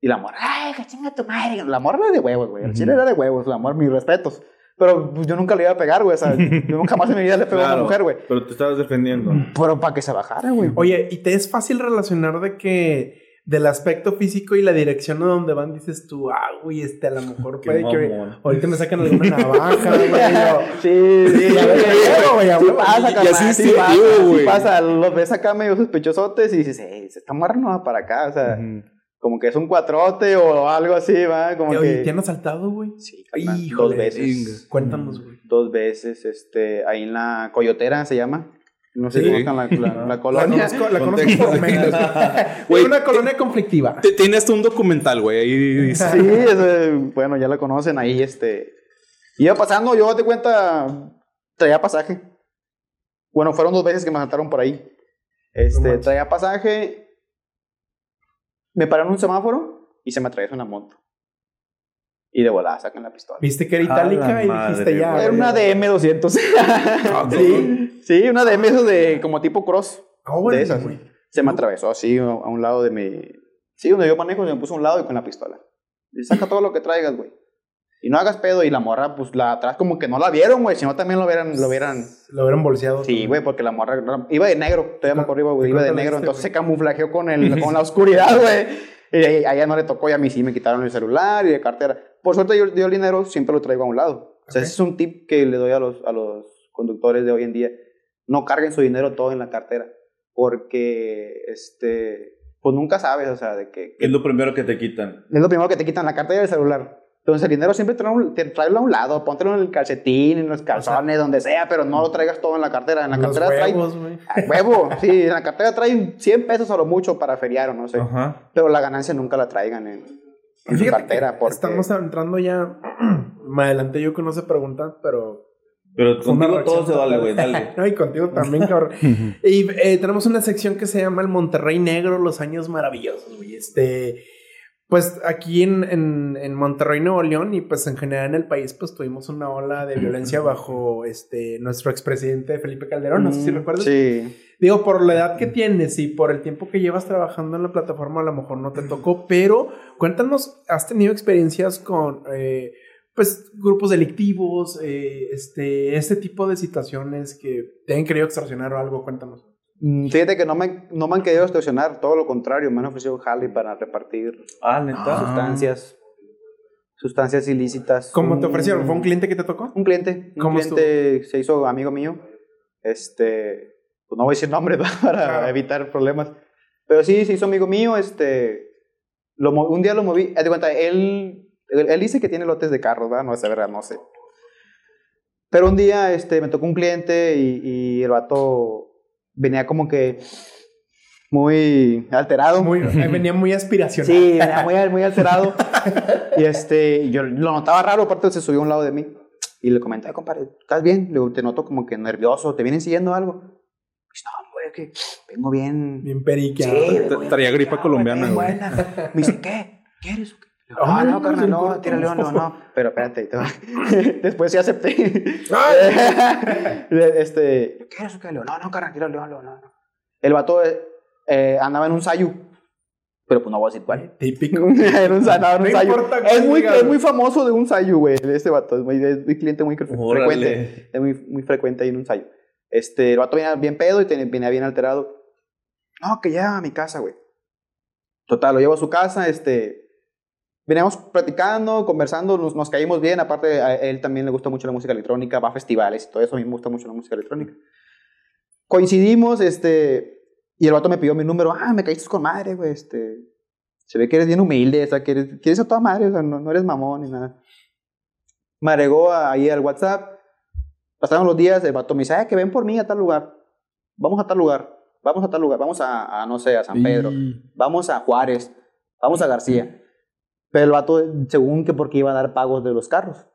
Y la morra, ay, que chinga tu madre. La morra era de huevos, güey. El chile era de huevos, la morra, mis respetos. Pero pues, yo nunca le iba a pegar, güey. O sea, yo nunca más en mi vida le pego a una mujer, güey. Pero te estabas defendiendo. Pero para que se bajara, güey. Oye, ¿y te es fácil relacionar de que del aspecto físico y la dirección a donde van dices tú, ah, güey, este a lo mejor Qué puede que mamón. ahorita me sacan alguna navaja, güey. Sí, sí, sí, güey, sí pasa, carnal, así sí pasa, sí güey. pasa, los ves acá medio sospechosotes y dices, eh, se está morra no va para acá, o sea, como que es un cuatrote o algo así, va, como Oye, que... ¿te han asaltado, güey? Sí, carnal, Híjole, dos veces, Cuéntanos, güey. dos veces, este, ahí en la Coyotera se llama, No sé Sí. si conozcan la, la- la La colonia. conozco, la conozco por menos. Güey, una colonia conflictiva. Te- Tienes un documental, güey. Ahí dice. Sí, ese, bueno, ya la conocen ahí, este. Iba pasando, yo te cuenta, traía pasaje. Bueno, fueron dos veces que me saltaron por ahí. Este, traía pasaje. Me pararon un semáforo y se me atraviesa una moto. Y de volada sacan la pistola. Viste que era itálica y madre, dijiste ya. Era una DM200. sí, sí, una DM esos de como tipo cross. Ah, bueno, de esas. güey. Se me atravesó así a a un lado de mi. Sí, donde yo manejo, se me puso a un lado y con la pistola. Y saca todo lo que traigas, güey. Y no hagas pedo. Y la morra, pues la atrás como que no la vieron, güey. Si no, también lo hubieran. Lo hubieran... Lo hubieran bolseado. Sí, güey, porque la morra no, iba de negro. Todavía me acuerdo, iba, güey, iba de negro. diste, Entonces se camuflajeó con, el, con la oscuridad, güey. Y a ella no le tocó y a mí sí me quitaron el celular y la cartera. Por suerte yo, yo el dinero siempre lo traigo a un lado. O sea, Ok. ese es un tip que le doy a los, a los conductores de hoy en día. No carguen su dinero todo en la cartera. Porque, este, pues nunca sabes, o sea, de que, ¿Qué es lo primero que te quitan? es lo primero que te quitan la cartera y el celular. Entonces el dinero siempre tráelo, a un lado, póntelo en el calcetín, en los calzones, donde sea, pero no lo traigas todo en la cartera. En la Los cartera huevos, güey. trae... Huevo, sí, en la cartera traen 100 pesos a lo mucho para feriar o no sé. Ajá. Pero la ganancia nunca la traigan en, en su cartera. Porque... estamos entrando ya. Me adelanté yo que no se preguntan, pero. Pero contigo todo se vale, güey, dale. No, y contigo también, cabrón. y eh, tenemos una sección que se llama El Monterrey Negro, los años maravillosos, güey. Este. Pues aquí en, en, en Monterrey, Nuevo León, y pues en general en el país, pues tuvimos una ola de violencia bajo este nuestro expresidente Felipe Calderón. No sé si Mm, recuerdas. Sí. Digo, por la edad que tienes y por el tiempo que llevas trabajando en la plataforma, a lo mejor no te tocó, pero cuéntanos, ¿has tenido experiencias con, eh, pues, grupos delictivos, eh, este, este tipo de situaciones que te han querido extorsionar o algo? Cuéntanos. Mm, Fíjate que no me, no me han querido extorsionar, todo lo contrario, me han ofrecido jale para repartir Ah, neta. sustancias, sustancias ilícitas. ¿Cómo te ofrecieron? ¿Fue un cliente que te tocó? Un cliente, un ¿Cómo cliente se hizo amigo mío. Este, pues no voy a decir nombre para Claro. evitar problemas. Pero sí, se hizo amigo mío. Este, lo, un día lo moví. de cuenta, él, él, él dice que tiene lotes de carros, ¿verdad? No sé, verdad, no sé. Pero un día este, me tocó un cliente y, y el vato venía como que muy alterado. Muy, eh, venía muy aspiracional. Sí, venía muy, muy alterado. y este, yo lo notaba raro, aparte se subió a un lado de mí. Y le comenté, "Ay, compadre, ¿estás bien? Le digo, te noto como que nervioso, ¿te vienen siguiendo algo? Dice, no, güey, que vengo bien. Bien periqueado. Sí, traía gripa colombiana, güey. buena. Me dice, ¿qué? ¿Quieres o qué? Digo, Ay, No, no, carnal, no, corto. tírale, no, no. Pero espérate, después sí acepté. Este, ¿quieres o qué? Le digo, no, no, carnal, tírale, no, no, no. El vato eh, eh, andaba en un sayu, pero pues no voy a decir cuál. Típico. Era un, andaba en un No sayu. importa Es muy, es güey. muy famoso de un sayu, güey. Este vato es muy, es muy cliente muy Órale. frecuente. Es muy, muy frecuente ahí en un sayu. Este, el vato venía bien pedo y venía bien alterado. No, que ya a mi casa, güey. Total, lo llevo a su casa, este... Veníamos platicando, conversando, nos, nos caímos bien. Aparte, a él también le gusta mucho la música electrónica, va a festivales y todo eso. A mí me gusta mucho la música electrónica. Coincidimos, este... Y el vato me pidió mi número. Ah, me caíste con madre, güey, este... Se ve que eres bien humilde, o sea, que eres, que eres a toda madre, o sea, no, no eres mamón ni nada. Me agregó ahí al WhatsApp. Pasaron los días, el vato me dice, ah, que ven por mí a tal lugar. Vamos a tal lugar. Vamos a tal lugar. Vamos a, a, no sé, a San Pedro. Vamos a Juárez. Vamos a García. Pero el vato, según que porque iba a dar pagos de los carros.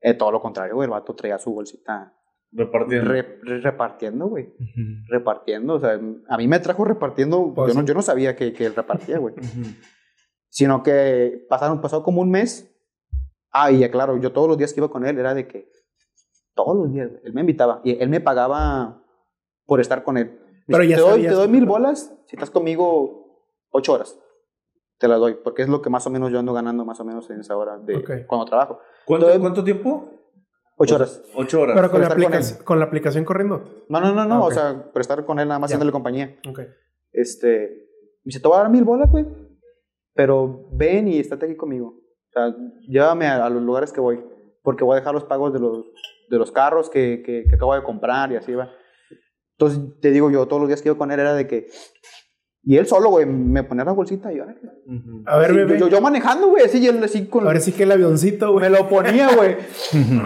Eh, todo lo contrario, güey. El vato traía su bolsita Repartiendo. re- re- repartiendo, güey. Repartiendo. O sea, a mí me trajo repartiendo. Pues yo, no, sí. yo no sabía que, que él repartía, güey. Sino que pasaron, pasó como un mes. Ah, y ya claro, yo todos los días que iba con él era de que. Todos los días, güey, él me invitaba. Y él me pagaba por estar con él. Pero dice, ya te doy, te doy mil bolas si estás conmigo ocho horas. Te las doy, porque es lo que más o menos yo ando ganando más o menos en esa hora de Ok. cuando trabajo. ¿Cuánto, Entonces- ¿Cuánto tiempo? Ocho horas. Ocho horas. Pero con la, estar con aplicación, con la aplicación corriendo. No, no, no, no. Ah, ok. O sea, por estar con él nada más haciéndole compañía. Ok. Este, me dice, te voy a dar mil bolas, güey. Pero ven y estate aquí conmigo. O sea, llévame a, a los lugares que voy. Porque voy a dejar los pagos de los, de los carros que, que, que acabo de comprar y así va. Entonces, te digo yo, todos los días que iba con él era de que... Y él solo, güey, me ponía la bolsita y yo. A ver, bebé. yo, yo manejando, güey, así, y él así con... Ahora sí que el avioncito, güey. Me lo ponía, güey.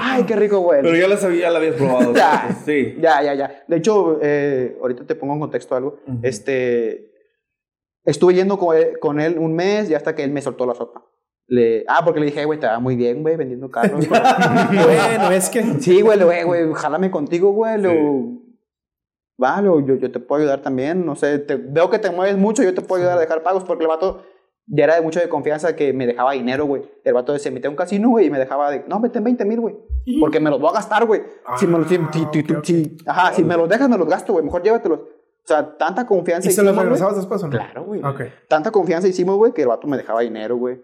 Ay, qué rico, güey. Pero ya la sabía, ya la habías probado. Ya. Sí. Ya, ya, ya. De hecho, eh, ahorita te pongo en contexto algo. Este. Estuve yendo con él, con él un mes y hasta que él me soltó la sopa. Le, ah, porque le dije, "Eh, güey, te va muy bien, güey, vendiendo carros. bueno, es que. sí, güey, le güey, güey, jálame contigo, güey. Va, le- yo, yo te puedo ayudar también. No sé, te- veo que te mueves mucho, yo te puedo ayudar a dejar pagos porque el vato ya era de mucho de confianza que me dejaba dinero, güey. El vato se metía a un casino, güey, y me dejaba de, no, vete en 20 mil, güey. Porque me los voy a gastar, güey. Si me los, si- si- ajá, si me los dejas, me los gasto, güey. Mejor llévatelos. O sea, tanta confianza ¿Y se los hicimos, regresabas después o no? Claro, güey. Ok. Tanta confianza hicimos, güey, que el vato me dejaba dinero, güey.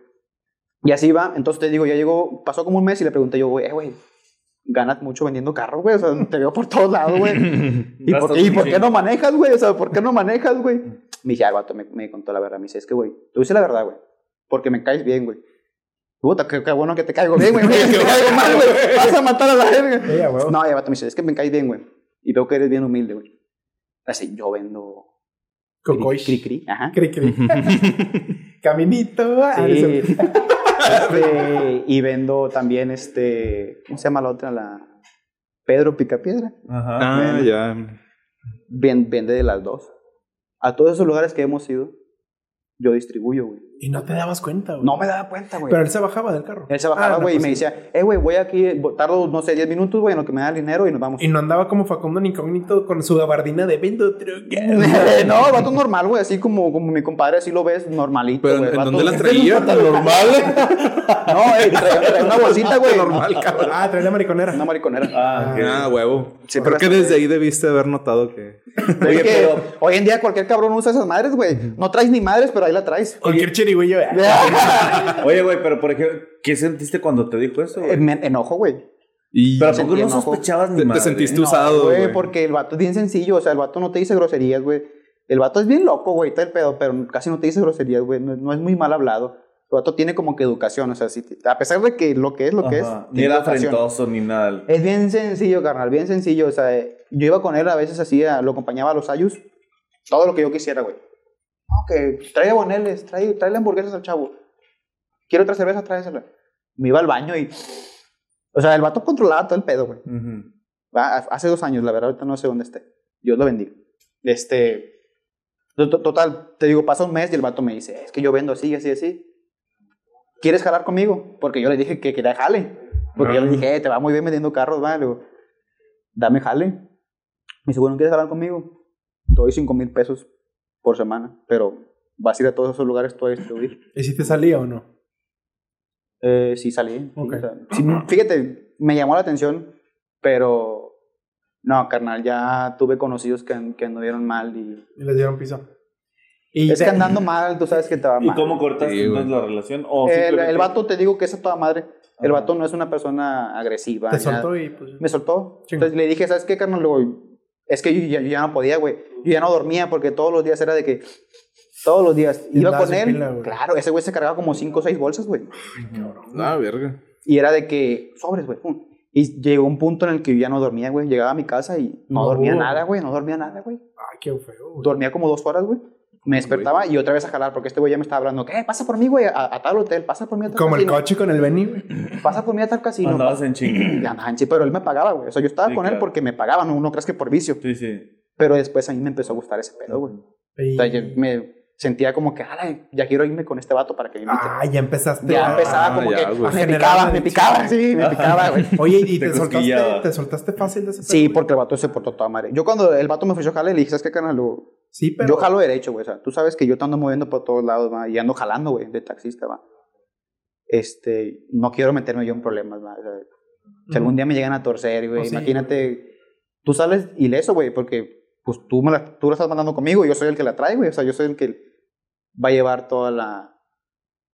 Y así va. Entonces te digo, ya llegó, pasó como un mes y le pregunté yo, güey, eh, güey, ganas mucho vendiendo carros, güey. O sea, te veo por todos lados, güey. ¿Y, por, y qué no manejas, güey? O sea, ¿por qué no manejas, güey? Me dice, ah, el vato me, me contó la verdad. Me dice, es que, güey, tú dices la verdad, güey. Porque me caes bien, güey. Puta, qué, qué bueno que te caigo bien, güey. Que te caigo mal, güey. Vas a matar a la a huevo. No, ya, vato me dice, es que me caes bien, güey. Y veo que eres bien humilde, güey. Así, yo vendo... Cocoy. Cri, cri, ajá. Cri, cri. Caminito. ah, Sí. Este, y vendo también, este... ¿Cómo se llama la otra? La... Pedro Picapiedra. Ajá. Ah, bueno. ya. Ven- vende de las dos. A todos esos lugares que hemos ido, yo distribuyo, güey. Y no te dabas cuenta, güey. No me daba cuenta, güey. Pero él se bajaba del carro. Él se bajaba, Ah, no, güey, y me decía, eh, güey, voy aquí, tardo, no sé, 10 minutos, güey, en lo que me da el dinero y nos vamos. Y no andaba como Facundo ni incógnito con su gabardina de vendo no, vato normal, güey, así como, como mi compadre, así lo ves normalito, Pero, güey. ¿en vato- dónde la traía? Tan normal. No, eh, traía, traía una bolsita, güey. Normal, cabrón. Ah, trae la mariconera. Una mariconera. Ah, ok. Ah, huevo. Sí, Creo pero que desde ahí debiste haber notado que. Es Oye, que pero- hoy en día cualquier cabrón usa esas madres, güey. No traes ni madres, pero ahí la traes. Cualquier chirigüillo. eh. Oye, güey, pero por ejemplo, ¿qué sentiste cuando te dijo eso? güey? Me enojo, güey. Y Pero ¿a sentí poco no sospechabas ni te, te sentiste No, usado, güey, güey. porque el vato es bien sencillo. O sea, el vato no te dice groserías, güey. El vato es bien loco, güey, está el pedo, pero casi no te dice groserías, güey. No, no es muy mal hablado. El vato tiene como que educación, o sea, sí, a pesar de que lo que es, lo que es. Ajá. Ni era afrentoso ni nada. Es bien sencillo, carnal, bien sencillo. O sea, yo iba con él a veces así, a- lo acompañaba a los ayus. Todo lo que yo quisiera, güey. No, que trae boneles, trae, trae hamburguesas al chavo. Quiero otra cerveza, tráesela. Me iba al baño y... O sea, el vato controlaba todo el pedo, güey. Hace dos años, la verdad, ahorita no sé dónde esté. Dios lo bendiga. Este... to- to- Total, te digo, pasa un mes y el vato me dice, es que yo vendo así, así, así. ¿Quieres jalar conmigo? Porque yo le dije que quería jale. Porque yo le dije, eh, te va muy bien vendiendo carros, vale. Digo, Dame jale. Me dice, bueno, ¿quieres jalar conmigo? Te doy cinco mil pesos por semana, pero vas a ir a todos esos lugares tú a distribuir. ¿Y si te salía o no? Eh, sí, salí. sí, Ok. o sea, sí, fíjate, me llamó la atención, pero no, carnal, ya tuve conocidos que, que anduvieron mal y... Y les dieron piso. Y Es te- que andando mal, tú sabes que te va ¿Y mal. cómo cortaste Sí, entonces la relación? ¿O El, el vato, te digo que es a toda madre. El Ajá. vato no es una persona agresiva. te soltó y pues. Me soltó. Chingo. Entonces le dije, ¿sabes qué, carnal? Luego, es que yo ya, yo ya no podía, güey. Yo ya no dormía porque todos los días era de que... Todos los días. Iba con él. pila, claro, ese güey se cargaba como cinco o seis bolsas, güey. Ah, verga. Y era de que, sobres, güey. Y llegó un punto en el que yo ya no dormía, güey. Llegaba a mi casa y no, No. dormía nada, güey. No dormía nada, güey. Ay, qué feo. güey. Dormía como dos horas, güey. Me despertaba y otra vez a jalar porque este güey ya me estaba hablando. ¿Qué? Pasa por mí, güey, a, a tal hotel. Pasa por mí a tal Como el coche con el Benny, güey. Pasa por mí a tal casino. Andabas en chinga. Ya, andaba en sí, pero él me pagaba, güey. O sea, yo estaba Sí, con él porque me pagaba, no, no crees que por vicio. Sí, sí. Pero después a mí me empezó a gustar ese pedo, güey. Y- O sea, yo me sentía como que, "Ala, ya quiero irme con este vato para que me invite. Ah, ya empezaste. ya empezaba como ya, que güey. me picaba, me picaba, sí, me picaba, güey. Oye, ¿y Te te, soltaste, te soltaste fácil de ese Sí, pedo? porque el vato se portó toda madre. Yo cuando el vato me ofreció jale, le dije, ¿sabes qué, canal? Sí, pero. Yo jalo derecho, güey. O sea, tú sabes que yo te ando moviendo por todos lados, va. Y ando jalando, güey, de taxista, va. Este, no quiero meterme yo en problemas, va. O sea, si algún día me llegan a torcer, güey, sí, imagínate, tú sales ileso, güey, porque pues tú, me la, tú la estás mandando conmigo y yo soy el que la trae, güey. O sea, yo soy el que va a llevar toda la,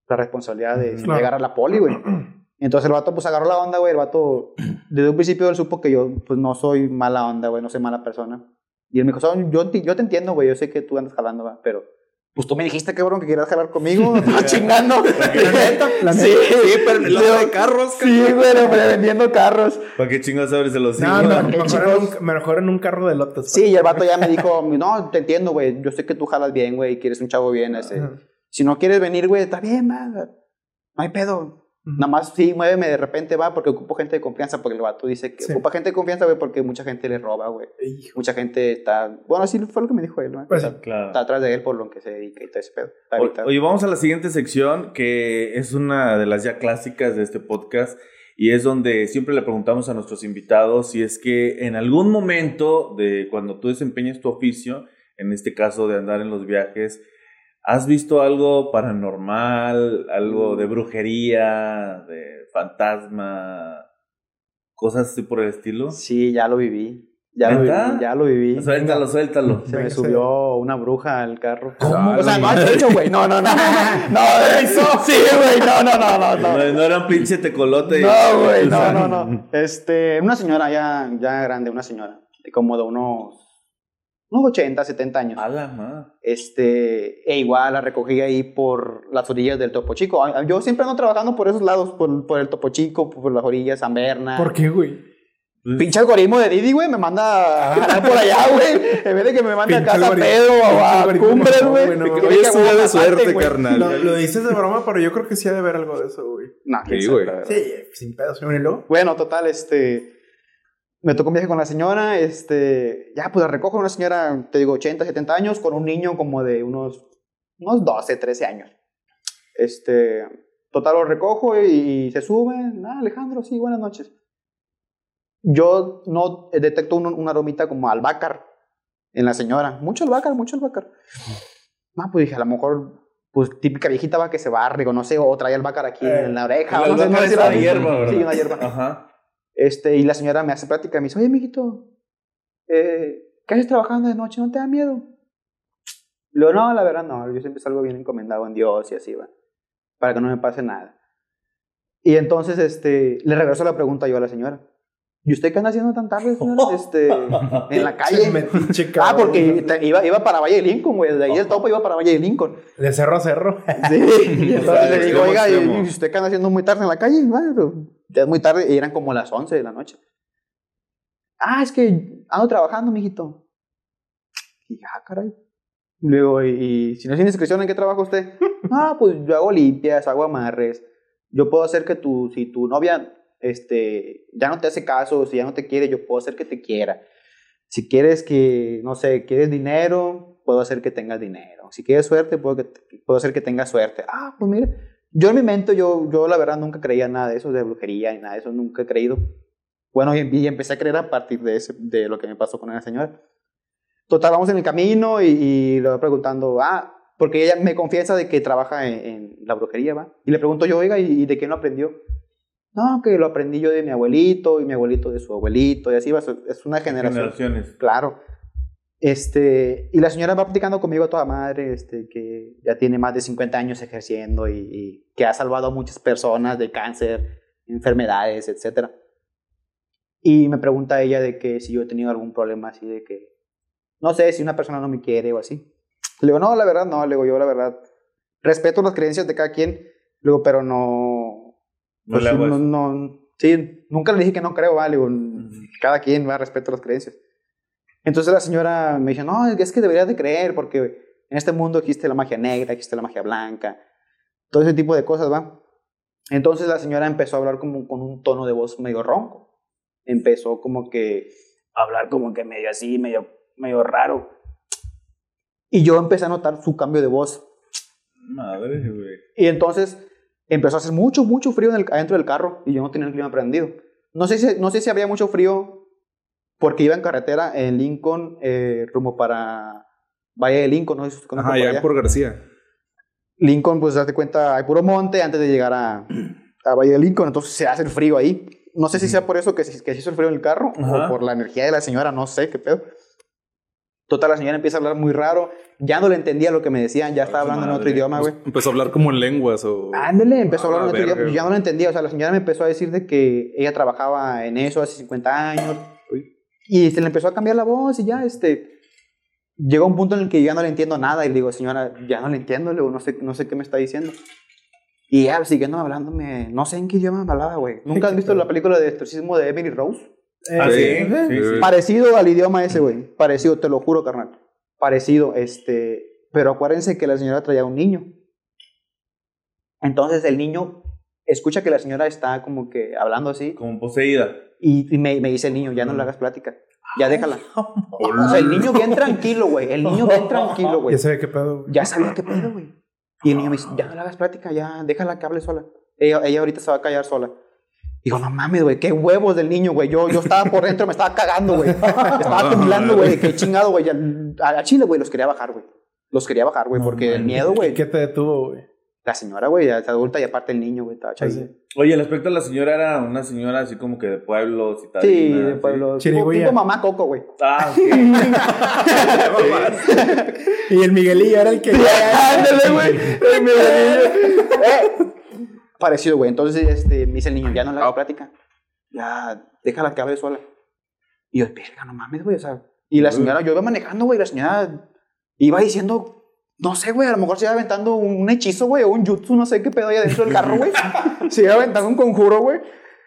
la responsabilidad de Claro. llegar a la poli, güey. Entonces el vato pues agarró la onda, güey. El vato, desde un principio él supo que yo pues no soy mala onda, güey, no soy mala persona. Y él me dijo, "Son- yo, te- yo te entiendo, güey, yo sé que tú andas jalando, va, pero pues tú me dijiste, cabrón, que querías jalar conmigo, estás chingando. La sí, sí, pero El de carros, Sí, güey, hombre, vendiendo carros. ¿Para qué chingados abres el hocico? No, no, mejor, en un, mejor en un carro de lotes. Sí, y el vato ya me dijo, no, te entiendo, güey, yo sé que tú jalas bien, güey, y que eres un chavo bien, ese. Si no quieres venir, güey, está bien, va. No hay pedo. Nada más sí, muéveme de repente, va, porque ocupo gente de confianza, porque el vato dice que Sí. ocupa gente de confianza, güey, porque mucha gente le roba, güey. Mucha gente está, bueno, así fue lo que me dijo él, ¿no? Pues está, Claro. está atrás de él por lo que se dedica y todo ese pedo. Está O- Oye, vamos a la siguiente sección, que es una de las ya clásicas de este podcast, y es donde siempre le preguntamos a nuestros invitados si es que en algún momento de cuando tú desempeñas tu oficio, en este caso de andar en los viajes, ¿has visto algo paranormal, algo de brujería, de fantasma, cosas así por el estilo? Sí, ya lo viví. Ya lo viví, ya lo viví. Suéltalo, suéltalo. Se me subió una bruja al carro. ¿Cómo? O sea, no has hecho, güey. No, no, no. No, sí, güey. No, no, no, no. No, era un pinche tecolote. no güey. No, no, no. Este, una señora ya, ya grande, una señora. De como de unos, unos 80, 70 años. A la. Este, e igual la recogí ahí por las orillas del Topo Chico. A- Yo siempre ando trabajando por esos lados, por, por el Topo Chico, por las orillas, San Berna. ¿Por qué, güey? Pinche algoritmo de Didi, güey, me manda a jalar por allá, güey. En vez de que me mande a Pinche casa a. Pedro o a Cumbres, no, güey. güey, no. Que Hoy me es diga, tu día "Güey, de suerte, güey". carnal. Lo, lo dices de broma, pero yo creo que sí ha de haber algo de eso, güey. No, quién Sí, güey. Sí, sin pedos, ¿sí? ¿Y luego? Bueno, total, este. Me tocó un viaje con la señora, este. Ya, pues la recojo una señora, te digo, 80, 70 años, con un niño como de unos. unos 12, 13 años. Este. Total, lo recojo y, se sube. Ah, Alejandro, sí, buenas noches. Yo no detecto un- una aromita como albácar en la señora. Mucho albácar, mucho albácar. Ah, pues dije, a lo mejor, pues típica viejita va que se barre, o no sé, o trae albácar aquí Eh, en la oreja. el o no sé, no sé hierba, ¿verdad? Sí, una hierba. Ajá. Este, y la señora me hace plática, me dice, oye, mijito, eh, ¿qué haces trabajando de noche? ¿No te da miedo? Le digo, no, la verdad no, yo siempre salgo bien encomendado en Dios y así va, para que no me pase nada. Y entonces, este, le regreso la pregunta yo a la señora. ¿Y usted qué anda haciendo tan tarde, señora? Este, en la calle. Metiche, Ah, porque iba, iba para Valle de Lincoln, güey. De ahí el topo iba para Valle de Lincoln. De cerro a cerro. Sí. Entonces le digo, oiga, ¿y y usted qué anda haciendo muy tarde en la calle? Bueno, ya es muy tarde y eran como las 11 de la noche. Ah, es que ando trabajando, mijito. Y ah, caray. Le digo, ¿y, y si no es indiscreción, ¿en qué trabaja usted? ah, pues yo hago limpias, hago amarres. Yo puedo hacer que tu, si tu novia este, ya no te hace caso, si ya no te quiere, yo puedo hacer que te quiera. Si quieres que, no sé, quieres dinero, puedo hacer que tengas dinero. Si quieres suerte, puedo, que, puedo hacer que tengas suerte. Ah, pues mire, yo en mi mente, yo, yo la verdad nunca creía nada de eso, de brujería ni nada de eso, nunca he creído. Bueno, y, y empecé a creer a partir de, ese, de lo que me pasó con esa señora. Total, vamos en el camino y, y le voy preguntando, ah, porque ella me confiesa de que trabaja en, en la brujería, ¿va? Y le pregunto yo, oiga, ¿y, y de qué lo aprendió? No, que lo aprendí yo de mi abuelito y mi abuelito de su abuelito y así va, es una generación. Generaciones. Claro. Este, y la señora va platicando conmigo a toda madre, este, que ya tiene más de 50 años ejerciendo y, y que ha salvado a muchas personas de cáncer, enfermedades, etc. Y me pregunta ella de que si yo he tenido algún problema así de que, no sé, si una persona no me quiere o así. Le digo, no, la verdad no, le digo yo, la verdad, respeto las creencias de cada quien, le digo, pero no, No le pues, hago no, eso. no- sí, nunca le dije que no creo, ¿vale? Digo, cada quien va a respeto las creencias. Entonces la señora me dice, no, es que deberías de creer porque en este mundo existe la magia negra, existe la magia blanca, todo ese tipo de cosas, ¿va? Entonces la señora empezó a hablar como con un tono de voz medio ronco. Empezó como que a hablar como que medio así, medio, medio raro. Y yo empecé a notar su cambio de voz. Madre, güey. Y entonces empezó a hacer mucho, mucho frío en el, adentro del carro y yo no tenía el clima prendido. No sé si, no sé si había mucho frío porque iba en carretera en Lincoln, eh, rumbo para Valle de Lincoln, no Ajá, por allá. por García. Lincoln, pues date cuenta, hay puro monte antes de llegar a, a Valle de Lincoln, entonces se hace el frío ahí. No sé si sea por eso que, se- que se hizo el frío en el carro Ajá. o por la energía de la señora, no sé qué pedo. Total, la señora empieza a hablar muy raro, ya no le entendía lo que me decían, ya estaba hablando en otro madre. idioma, güey. Empezó a hablar como en lenguas o... Ándele, empezó a hablar Ah, en otro idioma, verga. ya no lo entendía, o sea, la señora me empezó a decir de que ella trabajaba en eso hace 50 años, y se le empezó a cambiar la voz y ya, este, llegó un punto en el que yo ya no le entiendo nada y le digo, señora, ya no le entiendo, le digo, no sé, no sé qué me está diciendo. Y ella siguiendo hablándome, no sé en qué idioma me hablaba, güey. ¿Nunca has visto la película de exorcismo de Emily Rose? Ah, sí, Eh, sí, sí. Parecido al idioma ese, güey. Parecido, te lo juro, carnal. Parecido, este. Pero acuérdense que la señora traía un niño. Entonces el niño escucha que la señora está como que hablando así Como poseída. Y, y me, me dice el niño, ya no le hagas plática, ya déjala. O sea, el niño bien tranquilo, güey, el niño bien tranquilo, güey. Ya ve qué pedo. Ya sabía qué pedo, güey. Y el niño me dice, ya no le hagas plática, ya déjala que hable sola. Ella, ella ahorita se va a callar sola. Digo, no mames, güey, qué huevos del niño, güey. Yo, yo estaba por dentro, me estaba cagando, güey. Estaba temblando, güey. Qué chingado, güey. A, a Chile, güey, los quería bajar, güey. Los quería bajar, güey, No porque el miedo, güey. ¿Qué te detuvo, güey? La señora, güey, ya es adulta y aparte el niño, güey, estaba chavilla. Sí. Oye, el aspecto de la señora era una señora así como que de pueblos y tal. Sí, de pueblo. Chirigüilla. tipo mamá Coco, güey. Ah, ok. Y el Miguelillo era el que. Ándale, güey. El Miguelillo. Eh, Parecido, güey. Entonces, este, me dice el niño, ya no le hagas plática. Ya, déjala que hable sola. Y yo, verga, no mames, güey. O sea, y la señora, yo iba manejando, güey. La señora iba diciendo, no sé, güey. A lo mejor se iba aventando un hechizo, güey. O un jutsu, no sé qué pedo ahí adentro del carro, güey. se iba aventando un conjuro, güey.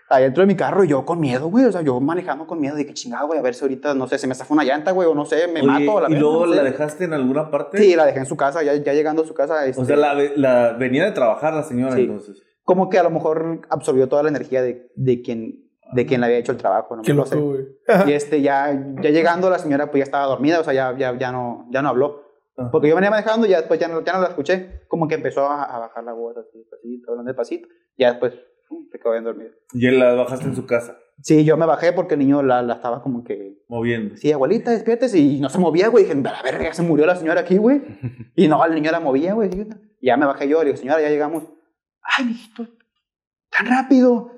Ahí dentro de mi carro y yo con miedo, güey. O sea, yo manejando con miedo de que chingado, güey. A ver si ahorita, no sé, se me zafa una llanta, güey. O no sé, me Oye, mato. a La ¿Y luego no sé. la dejaste en alguna parte? Sí, la dejé en su casa, ya, ya llegando a su casa. O este, sea, la, ve- la venía de trabajar la señora Sí. entonces. como que a lo mejor absorbió toda la energía de, de quien de quien le había hecho el trabajo, no me lo sé. Y este ya ya llegando la señora pues ya estaba dormida, o sea, ya ya, ya no ya no habló. Ajá. Porque yo venía manejando y ya después ya no, ya no la escuché, como que empezó a, a bajar la voz así, despacito, hablando despacito. Ya después pum, se quedó bien dormida. Y él la bajaste en su casa, Sí, yo me bajé porque el niño la, la estaba como que moviendo. Sí, abuelita, despiértese. Y no se movía, güey. Dije, a la verga, ya se murió la señora aquí, güey. Y no, el niño la movía, güey. Y ya me bajé yo, le digo, señora, ya llegamos. Ay, mijito, tan rápido.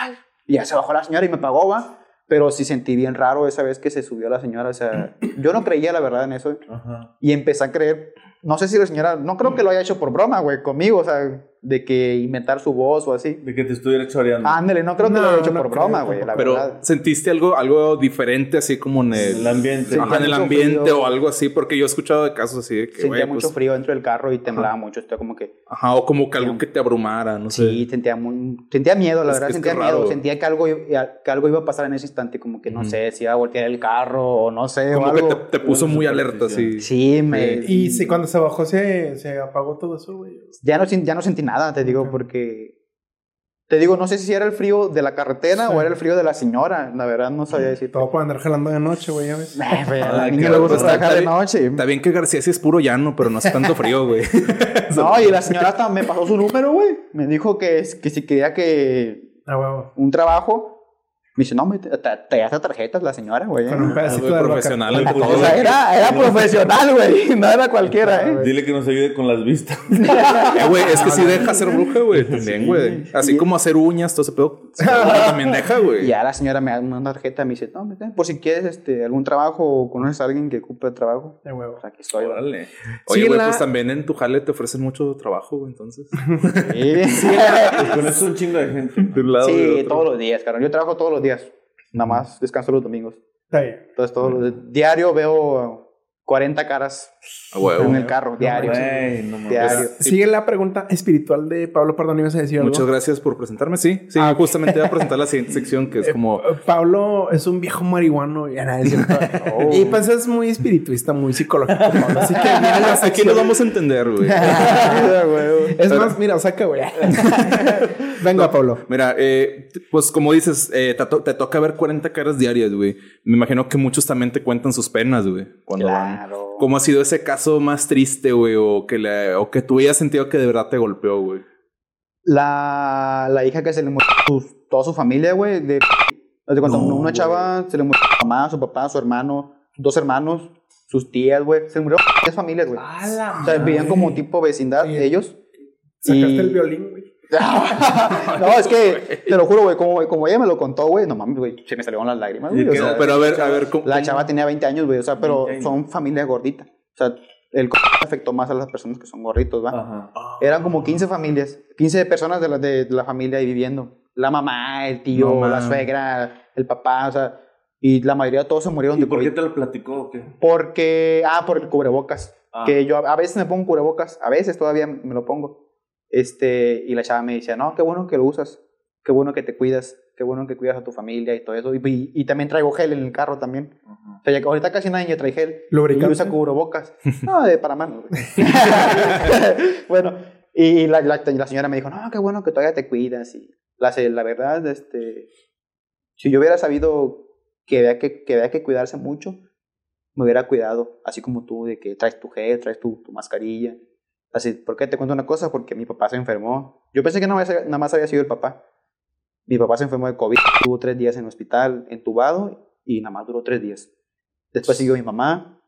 Ay. Y ya se bajó la señora y me pagó, va. Pero sí sentí bien raro esa vez que se subió la señora. O sea, yo no creía la verdad en eso. Ajá. Y empecé a creer, no sé si la señora, no creo que lo haya hecho por broma, güey, conmigo. O sea, de que inventar su voz o así. De que te estuviera choreando. Ándale, no creo que lo haya hecho no por creo broma, güey, la Pero verdad. sentiste algo, algo diferente, así como en el, el ambiente. Ajá, en el ambiente frío. o algo así, porque yo he escuchado de casos así de que, Sentía mucho pues, frío dentro del carro y temblaba mucho. Estoy como que, ajá, o como que algo que te abrumara, no sé. sí, sentía, muy, sentía miedo, la Es verdad, sentía miedo. raro. Sentía que algo, iba- que algo iba a pasar en ese instante, como que no sé si iba a voltear el carro o no sé, como o que te, te puso muy alerta, sí. Sí, me, Y sí, cuando se bajó se, se apagó todo eso, güey. ya, no, ya no sentí nada, te digo, Ok. porque. Te digo, no sé si era el frío de la carretera Sí. o era el frío de la señora. La verdad, no sabía decir. Todo por andar jalando de noche, güey, ya ves. Eh, güey, a la Ah, niña le gusta trabajar de noche. Está bien que García sí es puro llano, pero no hace tanto frío, güey. No, y la señora hasta me pasó su número, güey. Me dijo que, que si quería que Ah, huevo. un trabajo. Me dice, no, me te, te, hace tarjetas la señora, güey. Con un pedacito güey, de profesional O sea, era, era profesional, güey. No era cualquiera, ¿eh? Dile que nos ayude con las vistas. Eh, güey, es que sí deja ser bruja, güey, también, güey. Así Y- como hacer uñas, todo ese pedo, también deja, Y güey. ya la señora me da una tarjeta. Me dice, no, me por si quieres este, algún trabajo o conoces a alguien que ocupe trabajo. Ah, huevo. Pues aquí estoy. Órale. Oye, Sí, güey, la- pues también en tu jale te ofrecen mucho trabajo, güey, entonces. Sí, Pues con eso un chingo de gente. De un lado y de sí todos los días, caro. Yo trabajo todos los días. Nada más descanso los domingos. Está bien. Entonces, todos los diario veo 40 caras en el carro, diario. No. Diario. Sigue la pregunta espiritual de Pablo Perdón, ibas a decir algo. Muchas gracias por presentarme, sí. Sí, Ah, justamente iba a presentar la siguiente sección que es como... Eh, Pablo es un viejo marihuano y nada. Oh. Y pues es muy espirituista, muy psicológico. Pablo. Así que la Aquí lo vamos a entender, güey. Es más, mira, saca, güey. Venga, Pablo. Mira, eh, pues como dices, eh, te, to- te toca ver 40 caras diarias, güey. Me imagino que muchos también te cuentan sus penas, güey. Cuando van. Claro. ¿Cómo ha sido ese caso más triste, güey? O que, le, o que tú hayas sentido que de verdad te golpeó, güey. La, la hija que se le murió sus- toda su familia, güey. De, cuenta, No, una güey. chava se le murió su mamá, su papá, su hermano, dos hermanos, sus tías, güey. Se le murió tres familias, güey. O sea, vivían como tipo vecindad Sí. ellos. Sacaste Y- el violín, güey. no, es que te lo juro, güey, como, como ella me lo contó, güey, no mames, güey, se me salieron las lágrimas, ¿Y güey. o sea? Pero a ver, a ver, ¿cómo? la chava tenía 20 años, güey, o sea, pero 20 años. son familia gordita. O sea, el afectó más a las personas que son gorritos, ¿va? Eran como 15 familias, 15 personas de la, de, de la familia ahí viviendo. La mamá, el tío, No la suegra, el papá, o sea, y la mayoría de todos se murieron ¿Y de por qué te lo platicó o qué? Porque, ah, por el cubrebocas. Ah. Que yo a veces me pongo cubrebocas, a veces todavía me lo pongo. Este, y la chava me decía, no, qué bueno que lo usas, qué bueno que te cuidas, qué bueno que cuidas a tu familia y todo eso. Y, y- y también traigo gel en el carro también. Ajá. O sea, ya, ahorita casi nadie trae gel. Y Lubricante. usa cubrebocas. No, de para manos. bueno, Y la, la, la señora me dijo, no, qué bueno que todavía te cuidas. Y la, la verdad, este, si yo hubiera sabido que había que, que había que cuidarse mucho, me hubiera cuidado, así como tú, de que traes tu gel, traes tu, tu mascarilla. Así, ¿por qué te cuento una cosa? Porque mi papá se enfermó. Yo pensé que nada más, nada más había sido el papá. Mi papá se enfermó de COVID, estuvo tres días en el hospital, entubado, y nada más duró tres días. Después siguió mi mamá,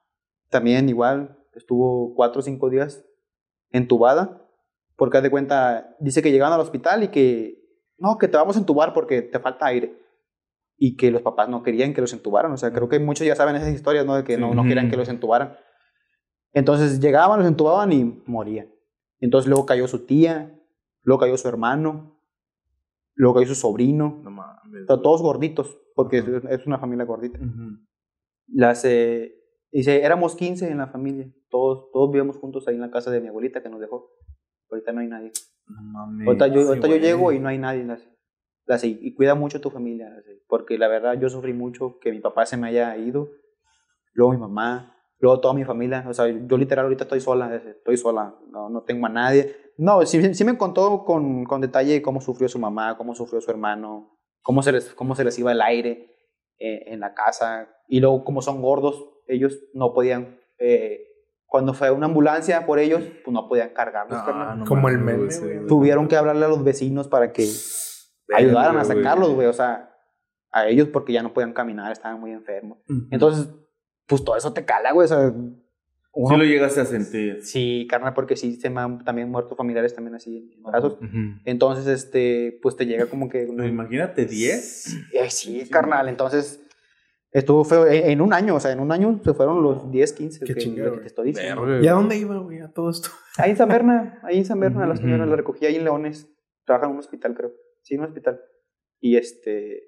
también igual, estuvo cuatro o cinco días entubada, porque haz de cuenta, dice que llegaron al hospital y que, no, que te vamos a entubar porque te falta aire. Y que los papás no querían que los entubaran. O sea, creo que muchos ya saben esas historias, ¿no? De que no, no querían que los entubaran. Entonces llegaban, los entubaban y morían. Entonces luego cayó su tía, luego cayó su hermano, luego cayó su sobrino. No mames. O sea, todos gorditos, porque es, es una familia gordita. Las, eh, dice, éramos 15 en la familia. Todos, todos vivíamos juntos ahí en la casa de mi abuelita que nos dejó. Ahorita no hay nadie. No mames. Ahorita yo, ahorita llego y no hay nadie. las- las- y, y cuida mucho a tu familia. las- porque la verdad yo sufrí mucho que mi papá se me haya ido. Luego mi mamá. Luego toda mi familia. O sea, yo literal ahorita estoy sola. Estoy sola. No, no tengo a nadie. No, sí, sí me contó con, con detalle cómo sufrió su mamá, cómo sufrió su hermano, cómo se les, cómo se les iba el aire eh, en la casa. Y luego como son gordos, ellos no podían... eh, cuando fue una ambulancia por ellos, pues no podían cargarlos. Ah, no Como el meme, sí. Tuvieron que hablarle a los vecinos para que ayudaran a sacarlos, güey. O sea, a ellos porque ya no podían caminar, estaban muy enfermos. Entonces, pues todo eso te cala, güey. O sea, uno- Sí lo llegaste a sentir. Sí, carnal, porque sí se me han también muerto familiares también así en casos. Ujú. Entonces, este, pues te llega como que... No, imagínate 10. Ay, sí, carnal. Entonces, estuvo feo. En, en un año, o sea, en un año se fueron los 10, 15 Qué que, chingado, lo que te estoy diciendo. Verga, ¿Y a dónde iba, güey, a todo esto? Ahí en San Berna, ahí en San Berna, la Ujú. señora la recogí ahí en Leones. Trabaja en un hospital, creo. Sí, en un hospital. Y este.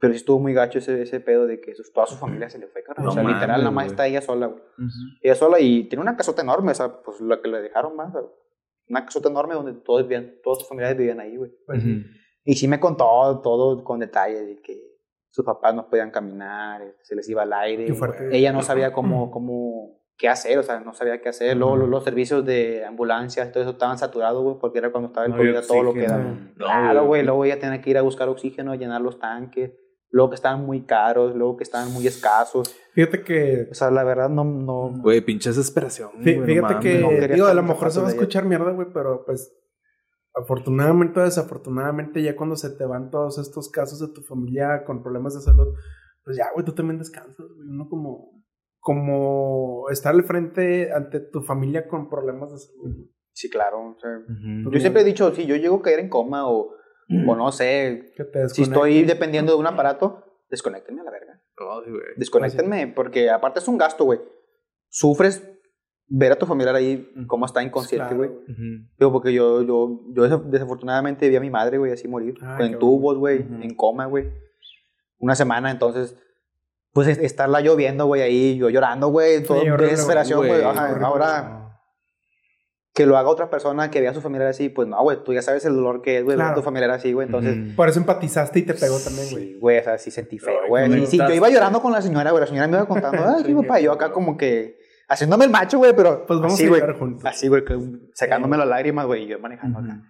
Pero sí estuvo muy gacho ese, ese pedo de que sus- toda su familia se le fue, carnal. No o sea, literal, nada más está ella sola, güey. Ujú. Ella sola y tiene una casota enorme, o sea, pues la que le dejaron más. sea, Una casota enorme donde todos vivían, todos sus familiares vivían ahí, güey. Ujú. Y sí me contó todo con detalle de que sus papás no podían caminar, este, se les iba al aire. Qué fuerte. Ella no sabía cómo, cómo, qué hacer, o sea, no sabía qué hacer. Luego los, los servicios de ambulancia y todo eso estaban saturados, güey, porque era cuando estaba el No COVID, todo lo que da. No, Claro, güey, luego ella tenía que ir a buscar oxígeno, llenar los tanques, luego que estaban muy caros, luego que estaban muy escasos. Fíjate que. O sea, la verdad no... no Güey, pinche desesperación. fí- güey, no Fíjate que. no quería digo, a lo mejor se va a escuchar mierda, güey, pero pues. Afortunadamente o desafortunadamente, ya cuando se te van todos estos casos de tu familia con problemas de salud, pues ya, güey, tú también descansas, güey. Uno como. Como estar al frente ante tu familia con problemas de salud. güey. Sí, claro. o sea, Ujú. yo siempre he dicho, si yo llego a caer en coma o, o no sé, si estoy dependiendo de un aparato, desconéctenme a la verga. Güey. Desconéctenme, porque aparte es un gasto, güey. Sufres ver a tu familiar ahí cómo está inconsciente, Claro, güey. Ujú. Digo, porque yo, yo, yo desa- desafortunadamente vi a mi madre, güey, así morir. Ah, en tubos, güey, Ujú. en coma, güey. Una semana, entonces, pues es- estarla yo viendo, güey, ahí, yo llorando, güey, todo horrible, desesperación, güey. güey. Ahora, que lo haga otra persona que vea a su familiar así, pues no, güey, tú ya sabes el dolor que es, güey, ver a Claro. tu familiar así, güey. Entonces. Por eso empatizaste y te pegó también, güey. Sí, güey, o sea, sí sentí feo, güey. Sí, sí, yo iba llorando con la señora, güey. La señora me iba contando, ay, sí, papá. Yo acá como que haciéndome el macho, güey, pero. Pues vamos así, a güey. llorar juntos. Así, güey, que- sacándome las lágrimas, güey, y yo manejando acá.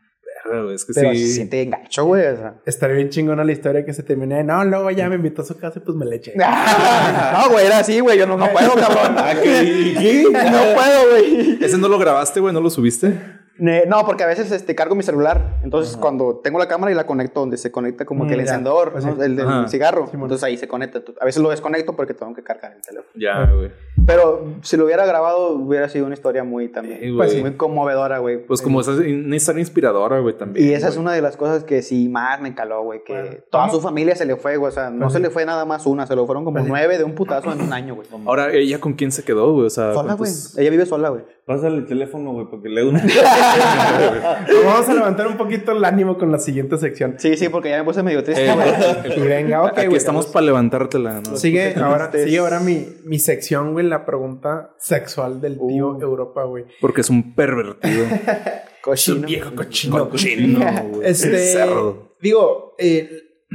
Verga, güey, Es que Pero sí. se siente engacho, güey. O sea. Estaría bien chingona la historia que se termine. No, luego ya me invitó a su casa y pues me le eché. no, güey, era así, güey. Yo no, no puedo, cabrón. Ah, ¿qué? ¿Qué? No puedo, güey. ¿Ese no lo grabaste, güey? ¿No lo subiste? No, porque a veces este, cargo mi celular. Entonces, cuando tengo la cámara y la conecto donde se conecta como que el Mm, ya. encendedor, Pues ¿no? sí. el del Ajá. cigarro. Simón. Entonces ahí se conecta. A veces lo desconecto porque tengo que cargar el teléfono. Ya, güey. Pero si lo hubiera grabado, hubiera sido una historia muy también. Sí, pues, muy conmovedora, güey. Pues como esa, una historia inspiradora, güey, también. Y esa es güey. una de las cosas que sí más me caló, güey. Que Bueno, toda ¿cómo? su familia se le fue, güey. O sea, no Pues se sí. le fue nada más una, se lo fueron como Pues sí. nueve de un putazo en un año, güey. Ahora, ¿ella con quién se quedó, güey? O sea, Sola, güey. ¿cuántos- Ella vive sola, güey. Pásale el teléfono, güey, porque le una. Vamos a levantar un poquito el ánimo con la siguiente sección. Sí, sí, porque ya me puse medio triste, Eh, güey. Y venga, ok, güey. estamos para levantártela, ¿no? Sigue ahora, sigue ahora mi, mi sección, güey, la pregunta sexual del tío Uh. Europa, güey. Porque es un pervertido. Cochino. cochino. Cochino, güey. Este, Cerdo. digo, eh,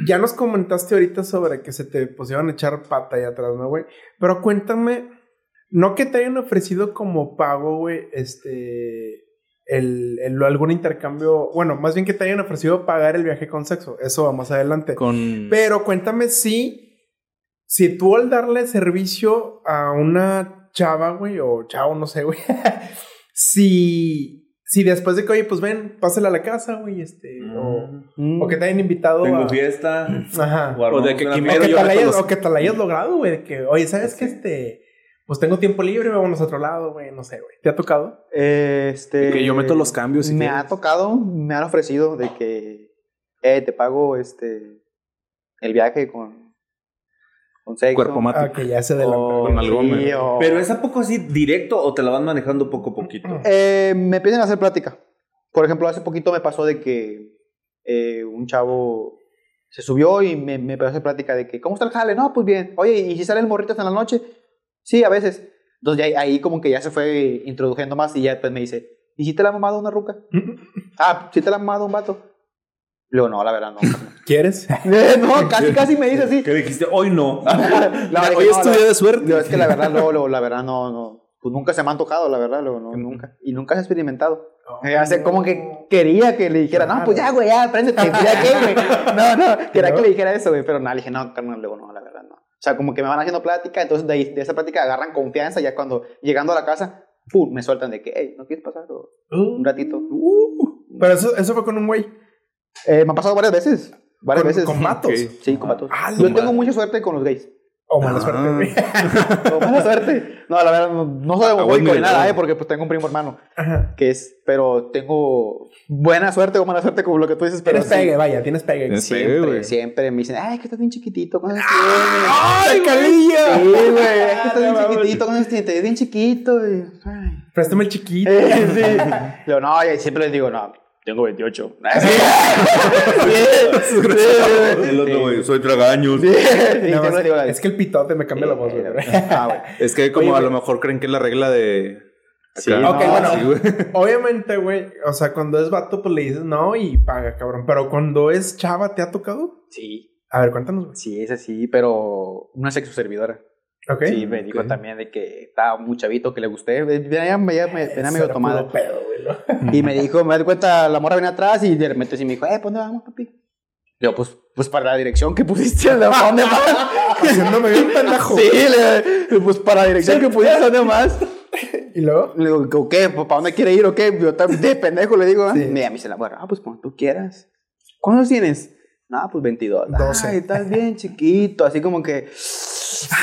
ya nos comentaste ahorita sobre que se te pusieron a echar pata ahí atrás, ¿no, güey? Pero cuéntame, no que te hayan ofrecido como pago, güey, este, el, el- algún intercambio, bueno, más bien que te hayan ofrecido pagar el viaje con sexo. Eso va más adelante. Con. Pero cuéntame si, si tú al darle servicio a una chava, güey, o chavo, no sé, güey, si, si después de que, oye, pues ven, pásale a la casa, güey, este, o, Mm. o que te hayan invitado Tengo a... fiesta. Ajá. o O de que O que, yo te la hayas, los- o que te la hayas logrado, güey, de que, oye, ¿sabes qué? Este, pues tengo tiempo libre, vámonos a otro lado, güey, no sé, güey. ¿Te ha tocado? Este, Que yo meto los cambios si Me quieres. ha tocado, me han ofrecido de que, eh, te pago este, el viaje con, con sexo. Cuerpo Ah, mático. que ya se adelantó. O- con algo, sí, me- o- Pero es a poco así directo o te la van manejando poco a poquito. Eh, me empiezan a hacer plática. Por ejemplo, hace poquito me pasó de que eh, un chavo se subió y me, me empezó a hacer plática de que, ¿cómo está el jale? No, pues bien. Oye, ¿y si sale el morrito hasta en la noche? Sí, a veces. Entonces ya ahí, como que ya se fue introduciendo más y ya después me dice, ¿y si te la ha mamado una ruca? ah, ¿si te la ha mamado un vato? Le digo, no, la verdad no. ¿Quieres? No, casi, casi me dice así. ¿Qué dijiste? Hoy no. No, dije, Hoy no, es tu la- día de suerte. Es que la verdad, luego, luego, la verdad, no, no. Pues nunca se me ha antojado, la verdad, luego, no, nunca. Y nunca se ha experimentado. Eh, hace como que quería que le dijera, no, pues ya, güey, ya, préndete, pues, ya qué, güey. No, no, quería que le dijera eso, güey, pero nada, le dije, no, carnal, luego no, la verdad, no. O sea, como que me van haciendo plática, entonces de, ahí- de esa plática agarran confianza, ya cuando llegando a la casa, pum, me sueltan de que, hey, ¿no quieres pasar? O, un ratito. Uh, pero eso, eso fue con un güey. Eh, me ha pasado varias veces, varias Con, veces. con vatos. Ok. Sí, con vatos. Ah, Yo tengo mucha suerte con los gays. O mala Ah. suerte, güey. No, mala suerte. No, la verdad, no, no soy Agua homofóbico ni nada, eh, porque pues tengo un primo hermano. Ajá. que es, pero tengo buena suerte o mala suerte como lo que tú dices, pero Tienes sí, pegue, vaya, tienes pegue. Tienes pegue, siempre, güey. siempre me dicen, ay, que estás bien chiquitito, ¿cuántos años ¡Ay, calilla! Sí, güey, es que estás bien chiquitito, ¿cuántos años tienes? Te ves bien chiquito, y, ay. Préstame el chiquito. Eh, sí. Yo, no, y siempre les digo, no, tengo 28. Sí. Sí, sí, El otro, güey, soy tragaños. sí, digo, es que el pitote me cambia la voz, güey. Ah, güey. Es que como Oye, a lo mejor creen que es la regla de... Sí, acá. no, Ok, bueno. Güey. Obviamente, güey, o sea, cuando es vato, pues le dices no y paga, cabrón. Pero cuando es chava, ¿te ha tocado? Sí, A ver, cuéntanos, güey. sí, es así, pero una sexo servidora. Ok. Sí, me dijo ok. también de que estaba muy chavito, que le gusté. Venía, venía, venía medio tomada. pedo. Y me dijo, me di cuenta, la morra venía atrás y de repente sí me dijo, eh, ¿para dónde vamos, papi? Digo, pues, pues para la dirección que pusiste, ¿de dónde más? Haciéndome bien pendejo. sí, le, pues para la dirección que pusiste, ¿dónde más? Y luego, Le digo, ¿o qué? ¿Para dónde quiere ir o qué? Yo de pendejo le digo, ¿eh? Sí. Y me dice la morra, ah, pues cuando tú quieras. ¿Cuántos tienes? No, pues 22. 12. Ay, estás bien chiquito, así como que...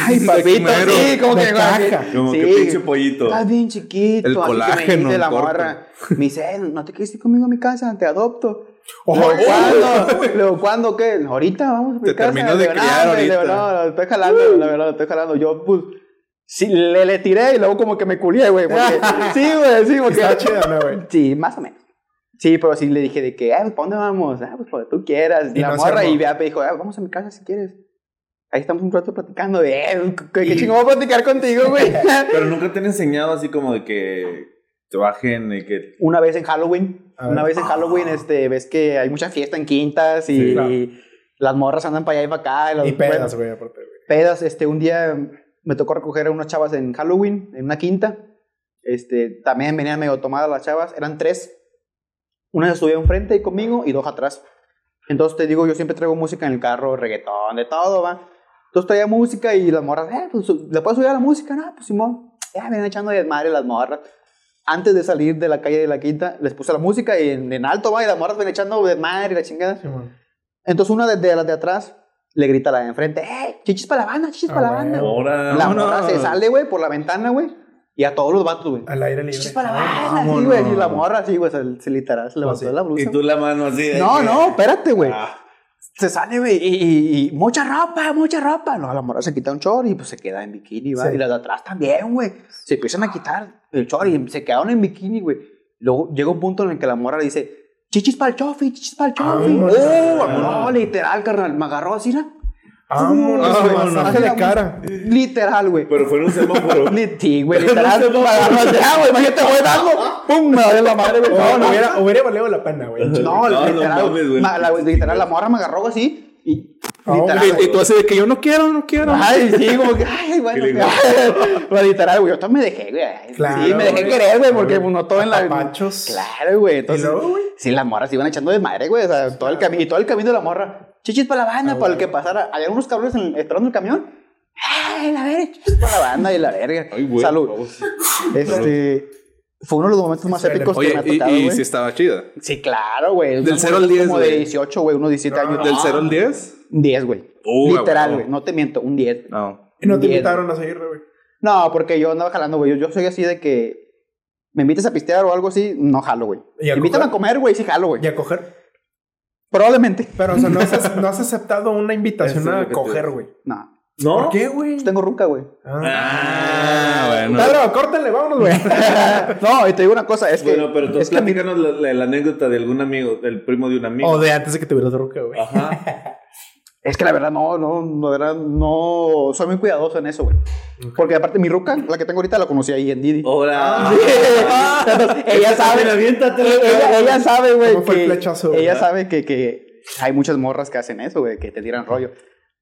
Ay, papito, sí, como que... caja. Como sí. que pinche pollito. Estás bien chiquito. El que me colágeno dice la corto. morra. Me dice, eh, ¿no te quieres ir conmigo a mi casa? Te adopto. Oh, Luego, oh, ¿cuándo? Luego, ¿cuándo qué? Ahorita vamos a mi Te casa. terminó de criar le digo, ahorita. No, lo estoy jalando, la verdad, lo estoy jalando. Yo, pues, sí, le, le tiré y luego como que me culié, güey. Sí, güey, sí, porque... está chido, ¿no, güey? Sí, más o menos. Sí, pero sí le dije de que, eh, ¿para dónde vamos? Ah, pues donde tú quieras. Y la no morra y vea, me dijo, ah, vamos a mi casa si quieres. Ahí estamos un rato platicando de, eh, qué, qué chingón voy a platicar contigo, güey. Pero nunca te han enseñado así como de que te bajen y que... Una vez en Halloween, A una ver. vez en Halloween, este, ves que hay mucha fiesta en quintas y, Sí, claro. y las morras andan para allá y para acá. Y, las- Y pedas, güey, aparte, güey. pedas, este, un día me tocó recoger a unas chavas en Halloween, en una quinta. Este, también venían medio tomadas las chavas, eran tres. Una se subía enfrente y conmigo y dos atrás. Entonces te digo, yo siempre traigo música en el carro, reggaetón, de todo, va. Entonces traía música y las morras, eh, pues, ¿le puedes subir a la música? No, pues Simón. Ya vienen echando desmadre las morras. Antes de salir de la calle de la quinta, les puse la música y en, en alto, va, y las morras ven echando desmadre y la chingada. Simón. Entonces una de, de las de atrás le grita a la de enfrente, ¡eh! Chichis para la banda, chichis Ah, para la güey. banda. Ahora... La no. morra se sale, güey, por la ventana, güey. Y a todos los vatos, güey. Al aire libre. Chichis para la Ah, banda, sí, vámonos. güey. Y la morra, sí, güey, se, se literal, se levantó sí. de la blusa. Y tú la mano así de No, que- no, espérate, güey. Ah. Se sale, y, y- y mucha ropa, mucha ropa. No, la morra se quita un short y pues se queda en bikini, va. Sí. Y las de atrás también, güey. Se empiezan a quitar el short y se quedaron en bikini, güey. Luego llega un punto en el que la morra le dice, chichis para el chofi, chichis para el chofi. Vámonos. oh, no, literal, carnal. Me agarró así, ¿no? Vámonos, güey, Vámonos. masaje de cara. Literal, güey. Pero fue en un semáforo. Sí, güey, literal. ah, güey, imagínate, voy dando. ¡Pum! Me valió la madre, güey. No, no, hubiera, hubiera valido la pena, güey. no, literal. güey. literal, la morra me agarró así y Literal, Y, güey. y tú así de que yo no quiero, no quiero. Ay, sí, como que, ay, bueno. Bueno, literal, güey, yo también me dejé, güey. Claro, sí, me dejé güey. querer, güey, porque pues, no todo en la. Apapachos. Claro, güey. Entonces, luego, güey? sí, las morras se iban echando de madre, güey. O sea, todo el camino, y todo el camino de la morra. Chichis para la banda, Ah, para el güey. que pasara. Había unos cabrones en- esperando el camión. Ay, la verga, chichis para la banda y la verga. Ay, güey. Salud. Este. Fue uno de los momentos más épicos que Oye, me ha y, tocado, y güey. sí estaba chida. Sí, claro, güey. Del Unos 0 al momentos 10, Como de güey. 18, güey, unos 17 años. ¿Del Ah, 0 al 10? Un 10, güey. Uh, Literal, güey. No te miento, un 10. No. Y no te Diez. invitaron a seguirle, güey. No, porque yo andaba jalando, güey. Yo, yo soy así de que me invitas a pistear o algo así, no jalo, güey. ¿Y a Invítame coger? a comer, güey, sí jalo, güey. Y a coger. Probablemente. Pero, o sea, no has, no has aceptado una invitación a coger, güey. No. ¿No? ¿Por qué, güey? Pues tengo ruca, güey. Ah, bueno. Pedro, córtale, vámonos, güey. no, y te digo una cosa, es que. Bueno, pero tú es que platícanos la, la- la anécdota de algún amigo, del primo de un amigo. o de antes de que tuvieras ruca, güey. Ajá. Es que la verdad, no, no, la verdad, no. Soy muy cuidadoso en eso, güey. Porque aparte, mi ruca, la que tengo ahorita, la conocí ahí en Didi. Ahora. Entonces, ella sabe. ella, ella sabe, güey. ¿Cómo fue el que- flechazo, güey? Ella sabe que, que hay muchas morras que hacen eso, güey, que te tiran rollo.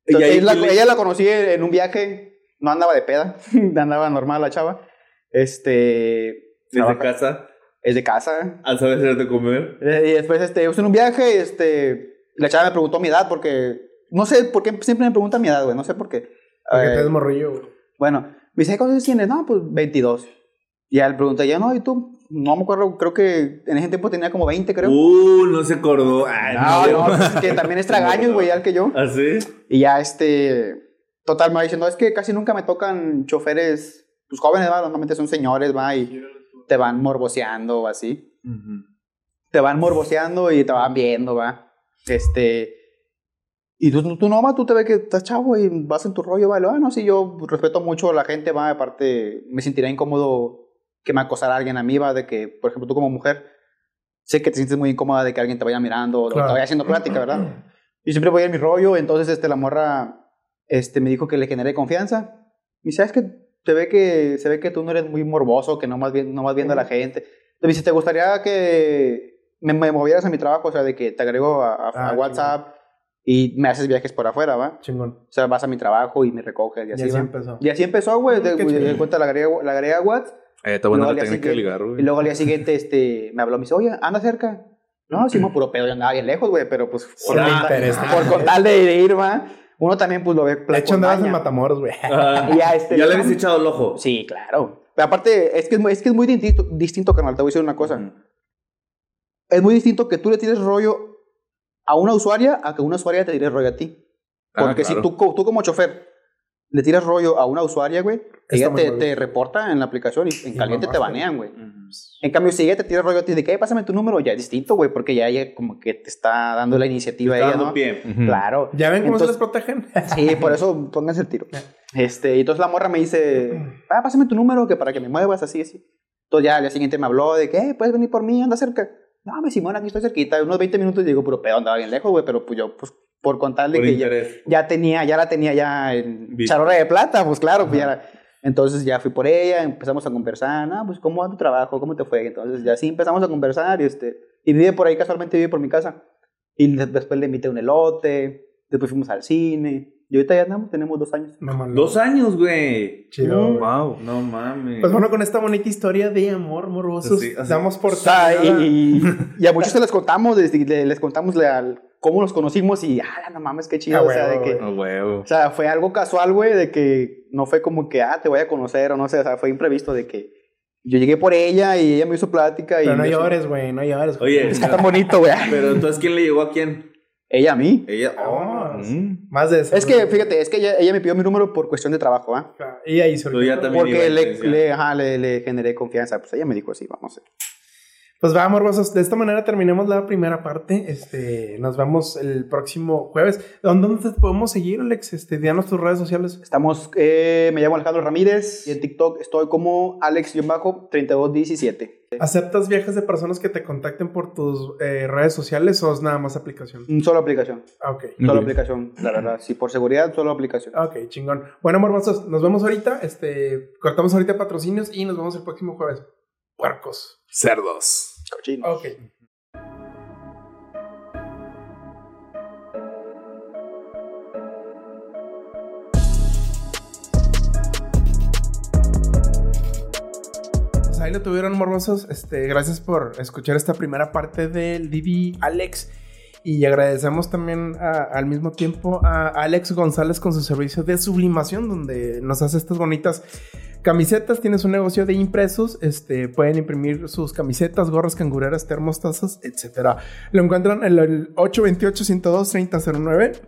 Y Entonces, ahí ella, la, le- ella la conocí en un viaje, no andaba de peda, andaba normal la chava. Este. Desde trabaja- casa, Es de casa. al saber hacer de comer. Eh, Y después, este, en un viaje, este, la chava me preguntó mi edad porque, no sé por qué siempre me pregunta mi edad, güey, no sé por qué. Porque Eh, te des morrillo, güey. bueno, me dice, ¿cuántos tienes? No, pues 22. Y ya le pregunté, ya no, ¿y tú? No me acuerdo, creo que en ese tiempo tenía como 20, creo. Uh, no se acordó. Ay, no, no, pues es que también es tragaños, güey, al que yo. ¿Ah, sí? Y ya, este, total, me va diciendo, es que casi nunca me tocan choferes, pues jóvenes, va, normalmente son señores, va, y te van morboseando o así. te van morboseando y te van viendo, va. Este. Y tú, tú no, va, tú te ves que estás chavo y vas en tu rollo, va. Y luego, Ah, no, sí, yo respeto mucho a la gente, va. Aparte, me sentiría incómodo que me acosara alguien a mí, va. De que, por ejemplo, tú como mujer, sé que te sientes muy incómoda de que alguien te vaya mirando o Claro. te vaya haciendo plática, ¿verdad? Y siempre voy en mi rollo. Entonces, este, la morra este, me dijo que le generé confianza. Y sabes que te ve que se ve que tú no eres muy morboso, que no más bien no vas viendo a la gente. Entonces, me dice, ¿te gustaría que me, me movieras a mi trabajo? O sea, de que te agrego a, a- a Ah, WhatsApp y me haces viajes por afuera, ¿va? Chingón. O sea, vas a mi trabajo y me recoges y Y así, así ¿va? empezó. Y así empezó, güey. De, Qué de- de cuenta la agregué, la agregué a WhatsApp. Eh, está buena la técnica de ligar, güey. Y luego al día siguiente este, me habló, me dice, oye, anda cerca. No, sí, mo, puro pedo, yo andaba bien lejos, güey, pero pues por, Por con- interés. por con tal de, de ir, va. Uno también, pues lo ve. De hecho, andabas en. Matamoros, güey. Ah, Y ya, este, ¿Ya le habías echado el ojo? Sí, claro. Pero aparte, es que es muy, es que es muy distinto, distinto, carnal. Te voy a decir una cosa. Ujú. Es muy distinto que tú le tires rollo a una usuaria a que una usuaria te tire rollo a ti. Ah, Porque claro. si tú, tú como chofer le tiras rollo a una usuaria, güey, ella te, te reporta en la aplicación y en Y caliente te banean, güey. En cambio, si ella te tira rollo a ti de que, "Eh, pásame tu número, ya es distinto, güey, porque ya ella como que te está dando la iniciativa a Está ella, dando ¿no? pie. Claro. ¿Ya ven cómo se les protegen? Sí, por eso pónganse el tiro. Este, y entonces la morra me dice, ah, pásame tu número que para que me muevas así, así. Entonces ya al día siguiente me habló de que, eh, puedes venir por mí, anda cerca. No, me Simón, aquí estoy cerquita. Unos 20 minutos digo, pero pedo, andaba bien lejos, güey, pero pues yo, pues, por contarle Por que ya, ya tenía, ya la tenía ya en Visto. charora de plata, pues claro, pues ya Entonces ya fui por ella, empezamos a conversar, no, pues cómo va tu trabajo, cómo te fue. Entonces ya sí empezamos a conversar y este, y vive por ahí, casualmente vive por mi casa. Y de- después le invité un elote, después fuimos al cine. Y ahorita ya andamos, tenemos dos años. Mamalón. Dos años, güey. Chido. Mm. güey. Wow. No mames. Pues bueno, con esta bonita historia de amor morbosos, Sí, así. damos por O sea, terminada- y, y a muchos se les contamos, les, le- les contamos la- cómo nos conocimos y, ah, no mames, qué chido. Ah, o sea, huevo, de que, huevo. o sea, fue algo casual, güey, de que no fue como que, ah, te voy a conocer o no sé, o sea, fue imprevisto de que yo llegué por ella y ella me hizo plática. y Pero no llores, güey, no llores. Oye, Está tan bonito, güey. pero entonces, ¿quién le llegó a quién? Ella a mí. Ella. Ah, Oh. Mm. Más de eso. Es que, fíjate, es que ella, ella me pidió mi número por cuestión de trabajo, ¿ah? Y ahí se Pero ya Porque le, le, ajá, le, le generé confianza. Pues ella me dijo así, vamos a. Pues va, morbosos. De esta manera terminemos la primera parte. Este, nos vemos el próximo jueves. ¿Dónde, dónde te podemos seguir, Alex? Este, dianos tus redes sociales. Estamos, eh, me llamo Alejandro Ramírez y en TikTok estoy como Alex-3217. ¿Aceptas viajes de personas que te contacten por tus eh, redes sociales o es nada más aplicación? Mm, Solo aplicación. Ah, ok. Solo aplicación, la verdad. Sí, por seguridad, solo aplicación. Ok, chingón. Bueno, morbosos, nos vemos ahorita. Este, cortamos ahorita patrocinios y nos vemos el próximo jueves. Puercos. Cerdos. Cochino. Ok. Ahí lo tuvieron morbosos. Este, gracias por escuchar esta primera parte del Didi Alex. Y agradecemos también al mismo tiempo a Alex González con su servicio de sublimación, donde nos hace estas bonitas camisetas. Tiene su negocio de impresos. Este, pueden imprimir sus camisetas, gorras, cangureras, termos, tazas, etc. Lo encuentran en el 828-102-3009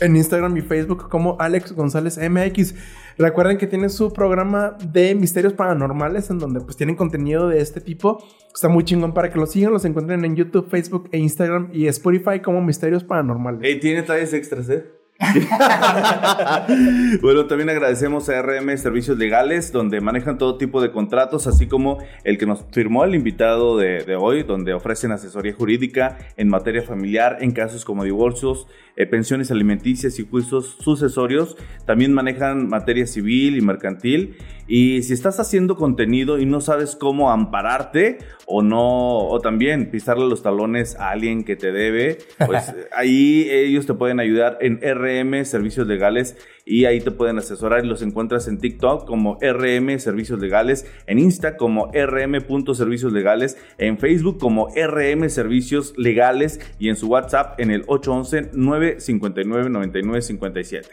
en Instagram y Facebook como Alex González MX. Recuerden que tiene su programa de misterios paranormales en donde pues tienen contenido de este tipo. Está muy chingón para que lo sigan. Los encuentren en YouTube, Facebook e Instagram y Spotify como misterios paranormales. Ey, tiene talles extras, ¿eh? bueno, también agradecemos a RM Servicios Legales, donde manejan todo tipo de contratos, así como el que nos firmó el invitado de, de hoy, donde ofrecen asesoría jurídica en materia familiar, en casos como divorcios, eh, pensiones alimenticias y juicios sucesorios. También manejan materia civil y mercantil. Y si estás haciendo contenido y no sabes cómo ampararte o no, o también pisarle los talones a alguien que te debe, pues ahí ellos te pueden ayudar en RM Servicios Legales y ahí te pueden asesorar y los encuentras en TikTok como RM Servicios Legales, en Insta como RM.servicios legales, en Facebook como RM Servicios Legales y en su WhatsApp en el 811 959 9957.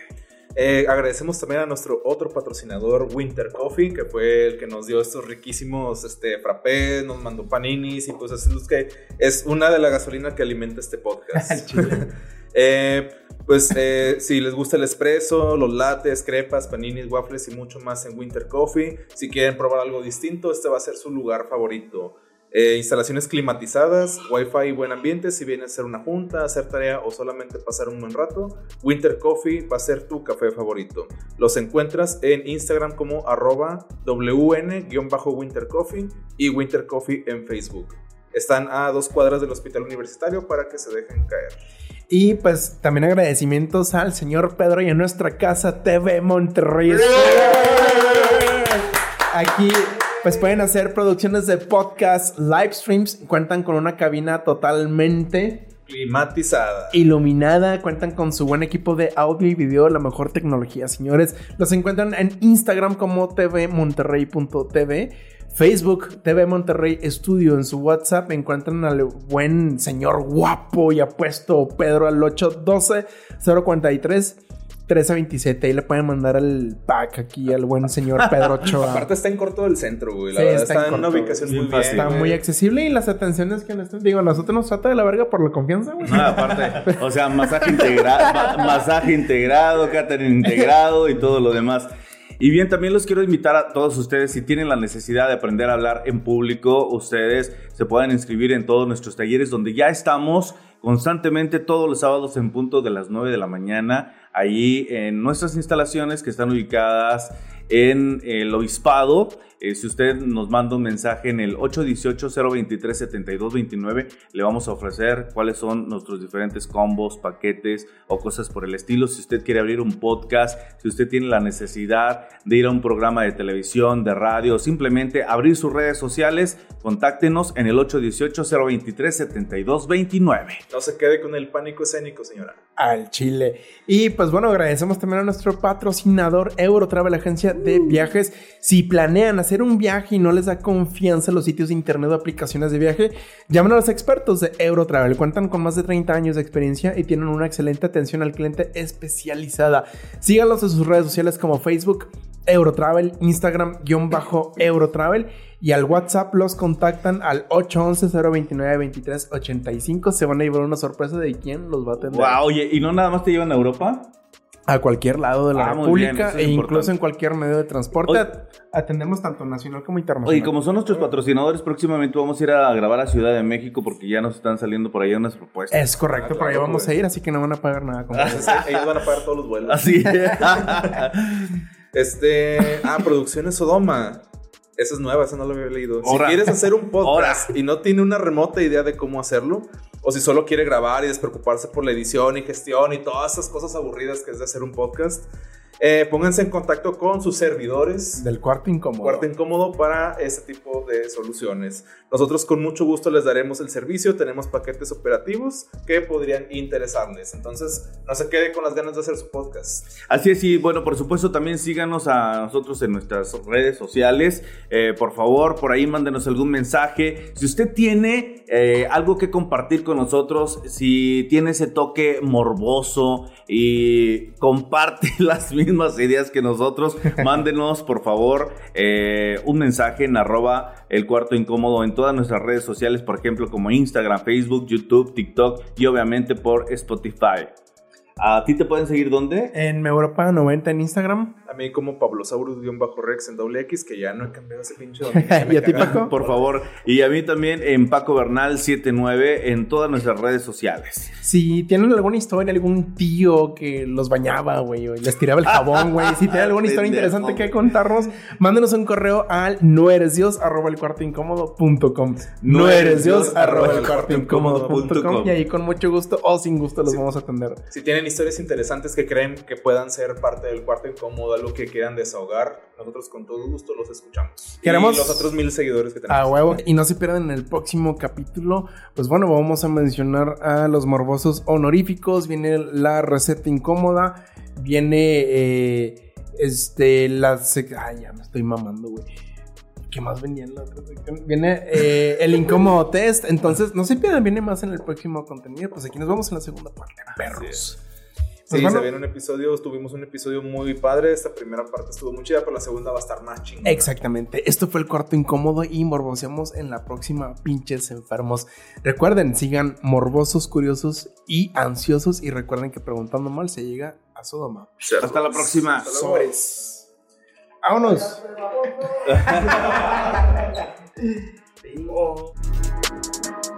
Eh, agradecemos también a nuestro otro patrocinador, Winter Coffee, que fue el que nos dio estos riquísimos este, frappés, nos mandó paninis y pues es, los que es una de la gasolina que alimenta este podcast. Eh, pues eh, si les gusta el espresso, los lates, crepas, paninis, waffles y mucho más en Winter Coffee, si quieren probar algo distinto, este va a ser su lugar favorito. Eh, instalaciones climatizadas, wifi y buen ambiente, si viene a hacer una junta, hacer tarea o solamente pasar un buen rato, Winter Coffee va a ser tu café favorito. Los encuentras en Instagram como arroba wn-winter coffee y Winter Coffee en Facebook. Están a dos cuadras del hospital universitario para que se dejen caer. Y pues también agradecimientos al señor Pedro y a nuestra casa TV Monterrey. Aquí pues pueden hacer producciones de podcast, live streams, cuentan con una cabina totalmente Climatizada. iluminada, cuentan con su buen equipo de audio y video, la mejor tecnología, señores. Los encuentran en Instagram como tvmonterrey.tv, Facebook TV Monterrey Estudio, en su WhatsApp encuentran al buen señor guapo y apuesto Pedro al 812 043 1327 y le pueden mandar el pack aquí al buen señor Pedro Ochoa. Aparte está en corto del centro, güey. La Sí, verdad está está, en en una ubicación muy fácil. Está güey. muy accesible y las atenciones que nos digo, a nosotros nos trata de la verga por la confianza, güey. No, aparte, o sea, masaje integrado, masaje integrado, catering integrado y todo lo demás. Y bien, también los quiero invitar a todos ustedes, si tienen la necesidad de aprender a hablar en público, ustedes se pueden inscribir en todos nuestros talleres donde ya estamos constantemente todos los sábados en punto de las 9 de la mañana, ahí en nuestras instalaciones que están ubicadas en el Obispado. Eh, si usted nos manda un mensaje en el 818-023-7229, le vamos a ofrecer cuáles son nuestros diferentes combos, paquetes o cosas por el estilo. Si usted quiere abrir un podcast, si usted tiene la necesidad de ir a un programa de televisión, de radio, simplemente abrir sus redes sociales, contáctenos en el 818-023-7229. No se quede con el pánico escénico, señora. al Chile. Y pues bueno, agradecemos también a nuestro patrocinador Eurotravel, agencia de viajes. Si planean hacer un viaje y no les da confianza los sitios de internet o aplicaciones de viaje, llamen a los expertos de Eurotravel. Cuentan con más de 30 años de experiencia y tienen una excelente atención al cliente especializada. Síganlos en sus redes sociales como Facebook, Eurotravel, Instagram, guion bajo Eurotravel. Y al WhatsApp los contactan al 811-029-2385. Se van a llevar una sorpresa de quién los va a atender. Wow, oye, ¿y no nada más te llevan a Europa? A cualquier lado de la Ah, bien, República es e incluso en cualquier medio de transporte. Atendemos tanto nacional como internacional. Oye, como son nuestros patrocinadores, próximamente vamos a ir a grabar a Ciudad de México porque ya nos están saliendo por allá unas propuestas. Es correcto, Ah, por allá vamos a ir, así que no van a pagar nada. como Entonces, ellos van a pagar todos los vuelos. Así. Este. Ah, Producciones Sodoma. Esa es nueva, esa no lo había leído. Si quieres hacer un podcast y no tiene una remota idea de cómo hacerlo, o si solo quiere grabar y despreocuparse por la edición y gestión y todas esas cosas aburridas que es de hacer un podcast, Eh, pónganse en contacto con sus servidores. Del cuarto incómodo. Cuarto incómodo para este tipo de soluciones. Nosotros con mucho gusto les daremos el servicio, tenemos paquetes operativos que podrían interesarles. Entonces, no se quede con las ganas de hacer su podcast. Así es, y bueno, por supuesto también síganos a nosotros en nuestras redes sociales. Eh, por favor, por ahí mándenos algún mensaje. Si usted tiene eh, algo que compartir con nosotros, si tiene ese toque morboso y comparte las mismas ideas que nosotros, mándenos por favor eh, un mensaje en arroba el cuarto incómodo en todas nuestras redes sociales, por ejemplo como Instagram, Facebook, YouTube, TikTok y obviamente por Spotify. ¿A ti te pueden seguir dónde? En Europa 90 en Instagram. A mí como Pablosaurus-Rex en doble X, que ya no he cambiado ese pinche ¿Y a ti, Paco? Por favor. Y a mí también en Paco Bernal 79 en todas nuestras redes sociales. Si tienen alguna historia, algún tío que los bañaba, güey, o les tiraba el jabón, güey. Si tienen alguna historia interesante que contarnos, mándenos un correo al no eres Dios arroba el cuarto incómodo.com. No eres Dios arroba el cuarto incómodo.com. Y ahí con mucho gusto o sin gusto los vamos a atender. Si tienen historias interesantes que creen que puedan ser parte del cuarto incómodo, algo que quieran desahogar, nosotros con todo gusto los escuchamos. Queremos- Y los otros mil seguidores que tenemos. A huevo. Y no se pierdan en el próximo capítulo. Pues bueno, vamos a mencionar a los morbosos honoríficos. Viene la receta incómoda. Viene eh, este la Ay, ya me estoy mamando, güey. ¿Qué más venía en la otra sección? Viene eh, el incómodo test. Entonces, no se pierdan, viene más en el próximo contenido. Pues aquí nos vemos en la segunda parte, perros. Sí, Pues bueno. se viene un episodio, tuvimos un episodio muy padre. Esta primera parte estuvo muy chida, pero la segunda va a estar más chingona. Exactamente. Esto fue el cuarto incómodo y morboseamos en la próxima, pinches enfermos. Recuerden, sigan morbosos, curiosos y ansiosos. Y recuerden que preguntando mal se llega a Sodoma. Hasta la próxima. Hasta. Sobres. Vámonos.